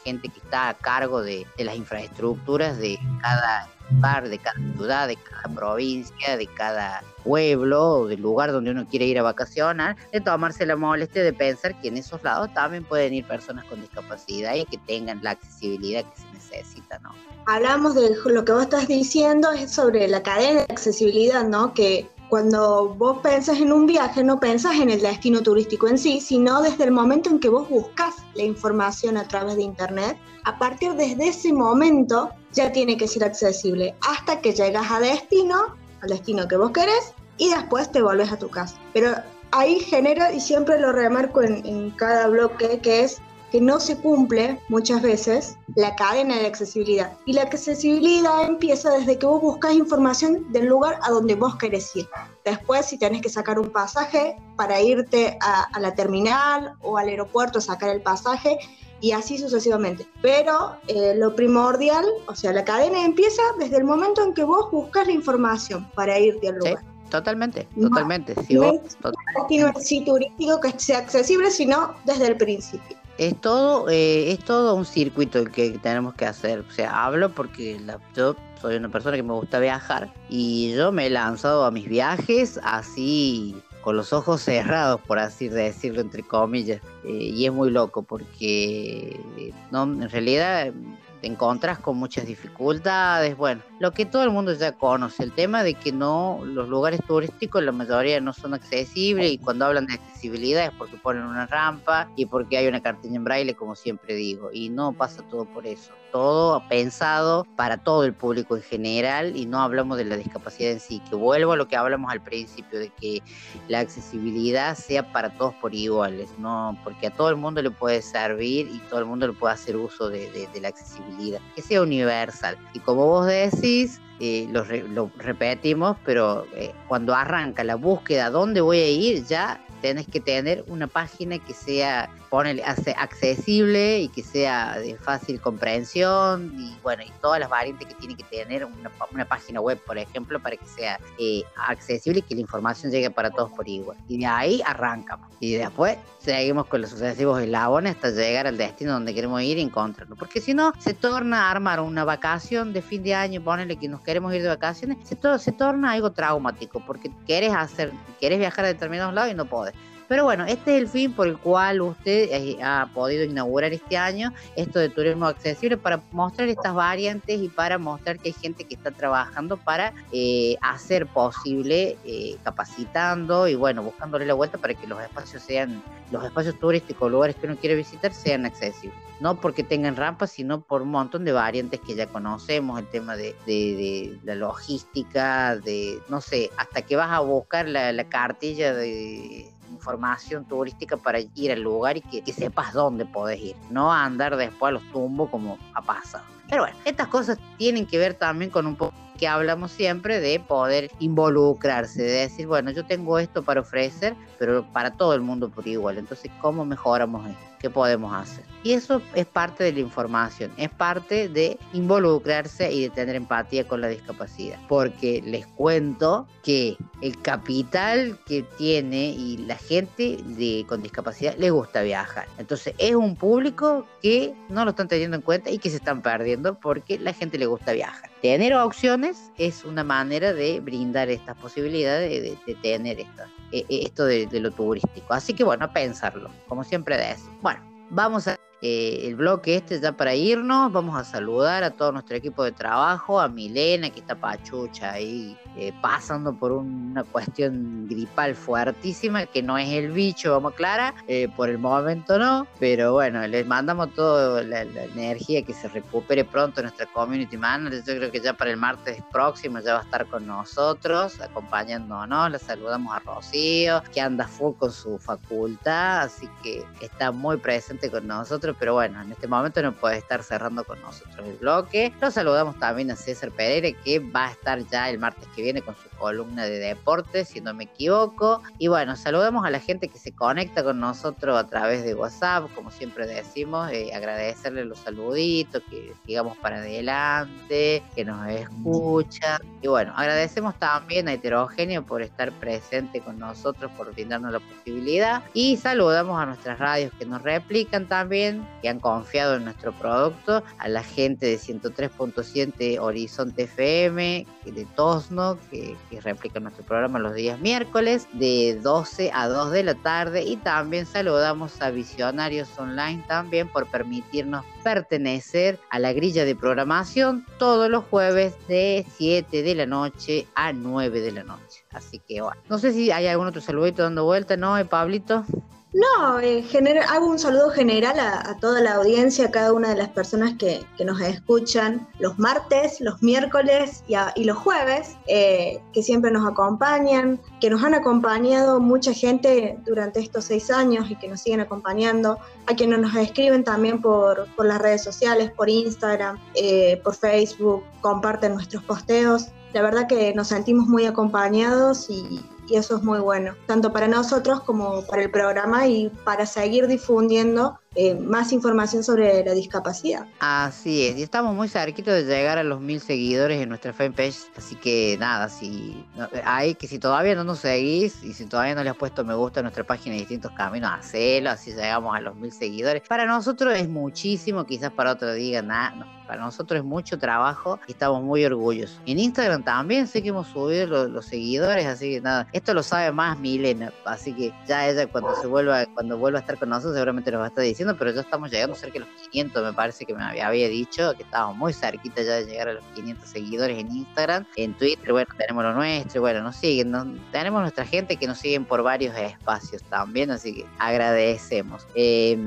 gente que está a cargo de, de las infraestructuras de cada lugar, de cada ciudad, de cada provincia, de cada pueblo o del lugar donde uno quiere ir a vacacionar, de tomarse la molestia de pensar que en esos lados también pueden ir personas con discapacidad y que tengan la accesibilidad que se necesita, ¿no? Hablamos de lo que vos estás diciendo, es sobre la cadena de accesibilidad, ¿no? Que cuando vos pensás en un viaje, no pensás en el destino turístico en sí, sino desde el momento en que vos buscas la información a través de Internet. A partir desde ese momento ya tiene que ser accesible hasta que llegas a destino, al destino que vos querés, y después te volvés a tu casa. Pero ahí genera, y siempre lo remarco en, en cada bloque, que es que no se cumple muchas veces la cadena de accesibilidad. Y la accesibilidad empieza desde que vos buscas información del lugar a donde vos querés ir. Después, si tenés que sacar un pasaje para irte a, a la terminal o al aeropuerto a sacar el pasaje, y así sucesivamente. Pero eh, lo primordial, o sea, la cadena empieza desde el momento en que vos buscas la información para irte al lugar. Totalmente, No, totalmente. Si no vos- es un destino así turístico que sea accesible, sino desde el principio. Es todo, eh, es todo un circuito el que tenemos que hacer. O sea, hablo porque yo soy una persona que me gusta viajar y yo me he lanzado a mis viajes así con los ojos cerrados, por así decirlo, entre comillas. Eh, y es muy loco porque eh, no, en realidad te encontras con muchas dificultades, bueno, lo que todo el mundo ya conoce, el tema de que no, los lugares turísticos la mayoría no son accesibles y cuando hablan de accesibilidad es porque ponen una rampa y porque hay una cartilla en braille, como siempre digo, y no pasa todo por eso, todo pensado para todo el público en general y no hablamos de la discapacidad en sí, que vuelvo a lo que hablamos al principio, de que la accesibilidad sea para todos por iguales, no porque a todo el mundo le puede servir y todo el mundo le puede hacer uso de, la accesibilidad, que sea universal. Y como vos decís, eh, lo, lo repetimos, pero eh, cuando arranca la búsqueda, ¿dónde voy a ir? Ya tenés que tener una página que sea ponele, accesible y que sea de fácil comprensión y bueno, y todas las variantes que tiene que tener una, una página web, por ejemplo, para que sea eh, accesible y que la información llegue para todos por igual. Y de ahí arrancamos. Y después seguimos con los sucesivos eslabones hasta llegar al destino donde queremos ir y encontrarlo. Porque si no, se torna a armar una vacación de fin de año, ponele que nos queremos ir de vacaciones, se, to- se torna algo traumático, porque querés hacer, querés viajar a determinados lados y no podés. Pero bueno, este es el fin por el cual usted eh, ha podido inaugurar este año esto de turismo accesible para mostrar estas variantes y para mostrar que hay gente que está trabajando para eh, hacer posible, eh, capacitando y bueno, buscándole la vuelta para que los espacios sean, los espacios turísticos, lugares que uno quiere visitar sean accesibles. No porque tengan rampas, sino por un montón de variantes que ya conocemos, el tema de, la logística, de, no sé, hasta que vas a buscar la, la cartilla de información turística para ir al lugar y que, sepas dónde podés ir, no andar después a los tumbos como ha pasado. Pero bueno, estas cosas tienen que ver también con un poco que hablamos siempre de poder involucrarse, de decir, bueno, yo tengo esto para ofrecer, pero para todo el mundo por igual. Entonces, ¿cómo mejoramos esto? ¿Qué podemos hacer? Y eso es parte de la información, es parte de involucrarse y de tener empatía con la discapacidad. Porque les cuento que el capital que tiene y la gente de, con discapacidad les gusta viajar. Entonces es un público que no lo están teniendo en cuenta y que se están perdiendo porque la gente le gusta viajar. Tener opciones es una manera de brindar estas posibilidades de, de- de tener esta, eh, eh, esto de, de lo turístico. Así que bueno, pensarlo, como siempre decimos. Bueno, vamos a eh, el bloque este ya para irnos. Vamos a saludar a todo nuestro equipo de trabajo, a Milena que está pachucha ahí eh, pasando por una cuestión gripal fuertísima, que no es el bicho, vamos Clara, eh, por el momento no, pero bueno, les mandamos toda la, energía que se recupere pronto nuestra community manager. Yo creo que ya para el martes próximo ya va a estar con nosotros, acompañándonos. La saludamos a Rocío, que anda full con su facultad, así que está muy presente con nosotros, pero bueno, en este momento no puede estar cerrando con nosotros el bloque. Los saludamos también a César Pereira, que va a estar ya el martes que viene con su columna de deportes, si no me equivoco. Y bueno, saludamos a la gente que se conecta con nosotros a través de WhatsApp, como siempre decimos, eh, agradecerle los saluditos, que sigamos para adelante, que nos escuchan. Y bueno, agradecemos también a Heterogéneo por estar presente con nosotros, por brindarnos la posibilidad. Y saludamos a nuestras radios que nos replican también que han confiado en nuestro producto, a la gente de 103.7 Horizonte FM, de Tosno, que, que replica nuestro programa los días miércoles, de 12 a 2 de la tarde, y también saludamos a Visionarios Online también por permitirnos pertenecer a la grilla de programación todos los jueves de 7 de la noche a 9 de la noche. Así que bueno, no sé si hay algún otro saludito dando vuelta, ¿no, eh, Pablito? No, general, hago un saludo general a, a toda la audiencia, a cada una de las personas que, que nos escuchan los martes, los miércoles y, a- y los jueves, eh, que siempre nos acompañan, que nos han acompañado mucha gente durante estos seis años y que nos siguen acompañando, a quienes nos escriben también por, por las redes sociales, por Instagram, eh, por Facebook, comparten nuestros posteos. La verdad que nos sentimos muy acompañados y, y eso es muy bueno, tanto para nosotros como para el programa y para seguir difundiendo eh, más información sobre la discapacidad. Así es, y estamos muy cerquitos de llegar a los mil seguidores en nuestra fanpage, así que nada, si hay que si todavía no nos seguís y si todavía no le has puesto me gusta a nuestra página de distintos caminos, hacelo, así llegamos a los mil seguidores. Para nosotros es muchísimo, quizás para otro digan, nada, no, para nosotros es mucho trabajo y estamos muy orgullosos. En Instagram también sé que hemos subido los, los seguidores, así que nada, esto lo sabe más Milena, así que ya ella cuando se vuelva, cuando vuelva a estar con nosotros seguramente nos va a estar diciendo, pero ya estamos llegando cerca de los 500, me parece que me había, dicho que estábamos muy cerquita ya de llegar a los 500 seguidores en Instagram, en Twitter, bueno, tenemos lo nuestro, bueno, nos siguen, tenemos nuestra gente que nos siguen por varios espacios también, así que agradecemos. Eh,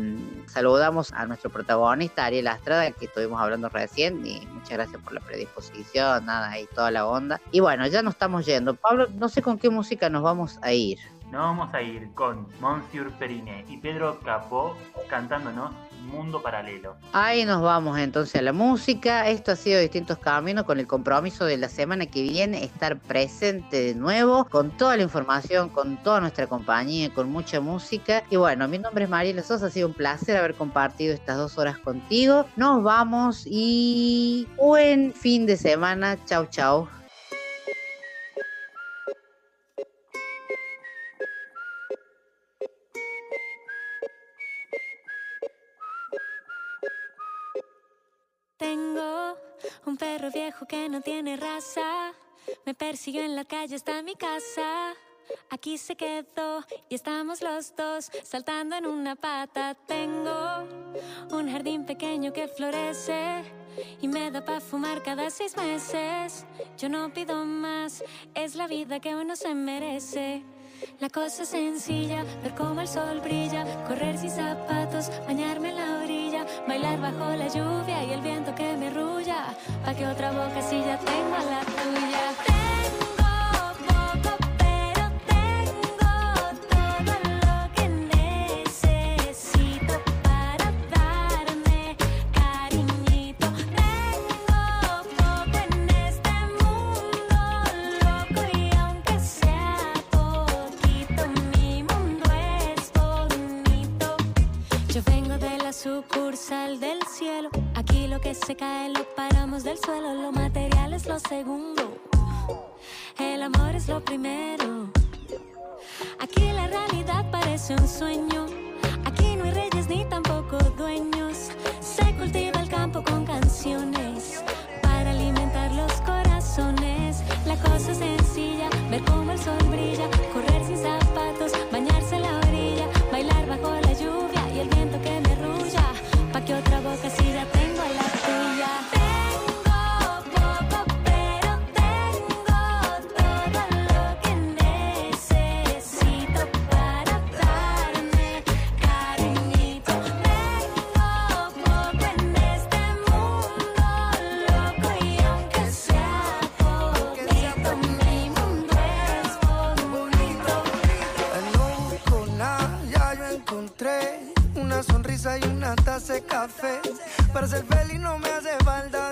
saludamos a nuestro protagonista, Ariel Astrada, que estuvimos hablando recién, y muchas gracias por la predisposición, nada, y toda la onda. Y bueno, ya nos estamos yendo. Pablo, no sé con qué música nos vamos a ir. Nos vamos a ir con Monsieur Periné y Pedro Capó cantándonos Mundo Paralelo. Ahí nos vamos entonces a la música. Esto ha sido Distintos Caminos con el compromiso de la semana que viene estar presente de nuevo con toda la información, con toda nuestra compañía, con mucha música. Y bueno, mi nombre es Mariela Sosa, ha sido un placer haber compartido estas dos horas contigo. Nos vamos y buen fin de semana. Chau, chau. Tengo un perro viejo que no tiene raza. Me persiguió en la calle hasta mi casa. Aquí se quedó y estamos los dos saltando en una pata. Tengo un jardín pequeño que florece y me da para fumar cada seis meses. Yo no pido más, es la vida que uno se merece. La cosa es sencilla, ver cómo el sol brilla, correr sin zapatos, bañarme en la orilla, bailar bajo la lluvia y el viento que me arrulla, pa' que otra boca si ya tengo la tuya. Sucursal del cielo. Aquí lo que se cae lo paramos del suelo. Lo material es lo segundo. El amor es lo primero. Aquí la realidad parece un sueño. Aquí no hay reyes ni tampoco dueños. Se cultiva el campo con canciones para alimentar los corazones. La cosa es sencilla, ver cómo el sol brilla, correr sin zapatos, bañarse la sonrisa y una taza de café. Para ser feliz no me hace falta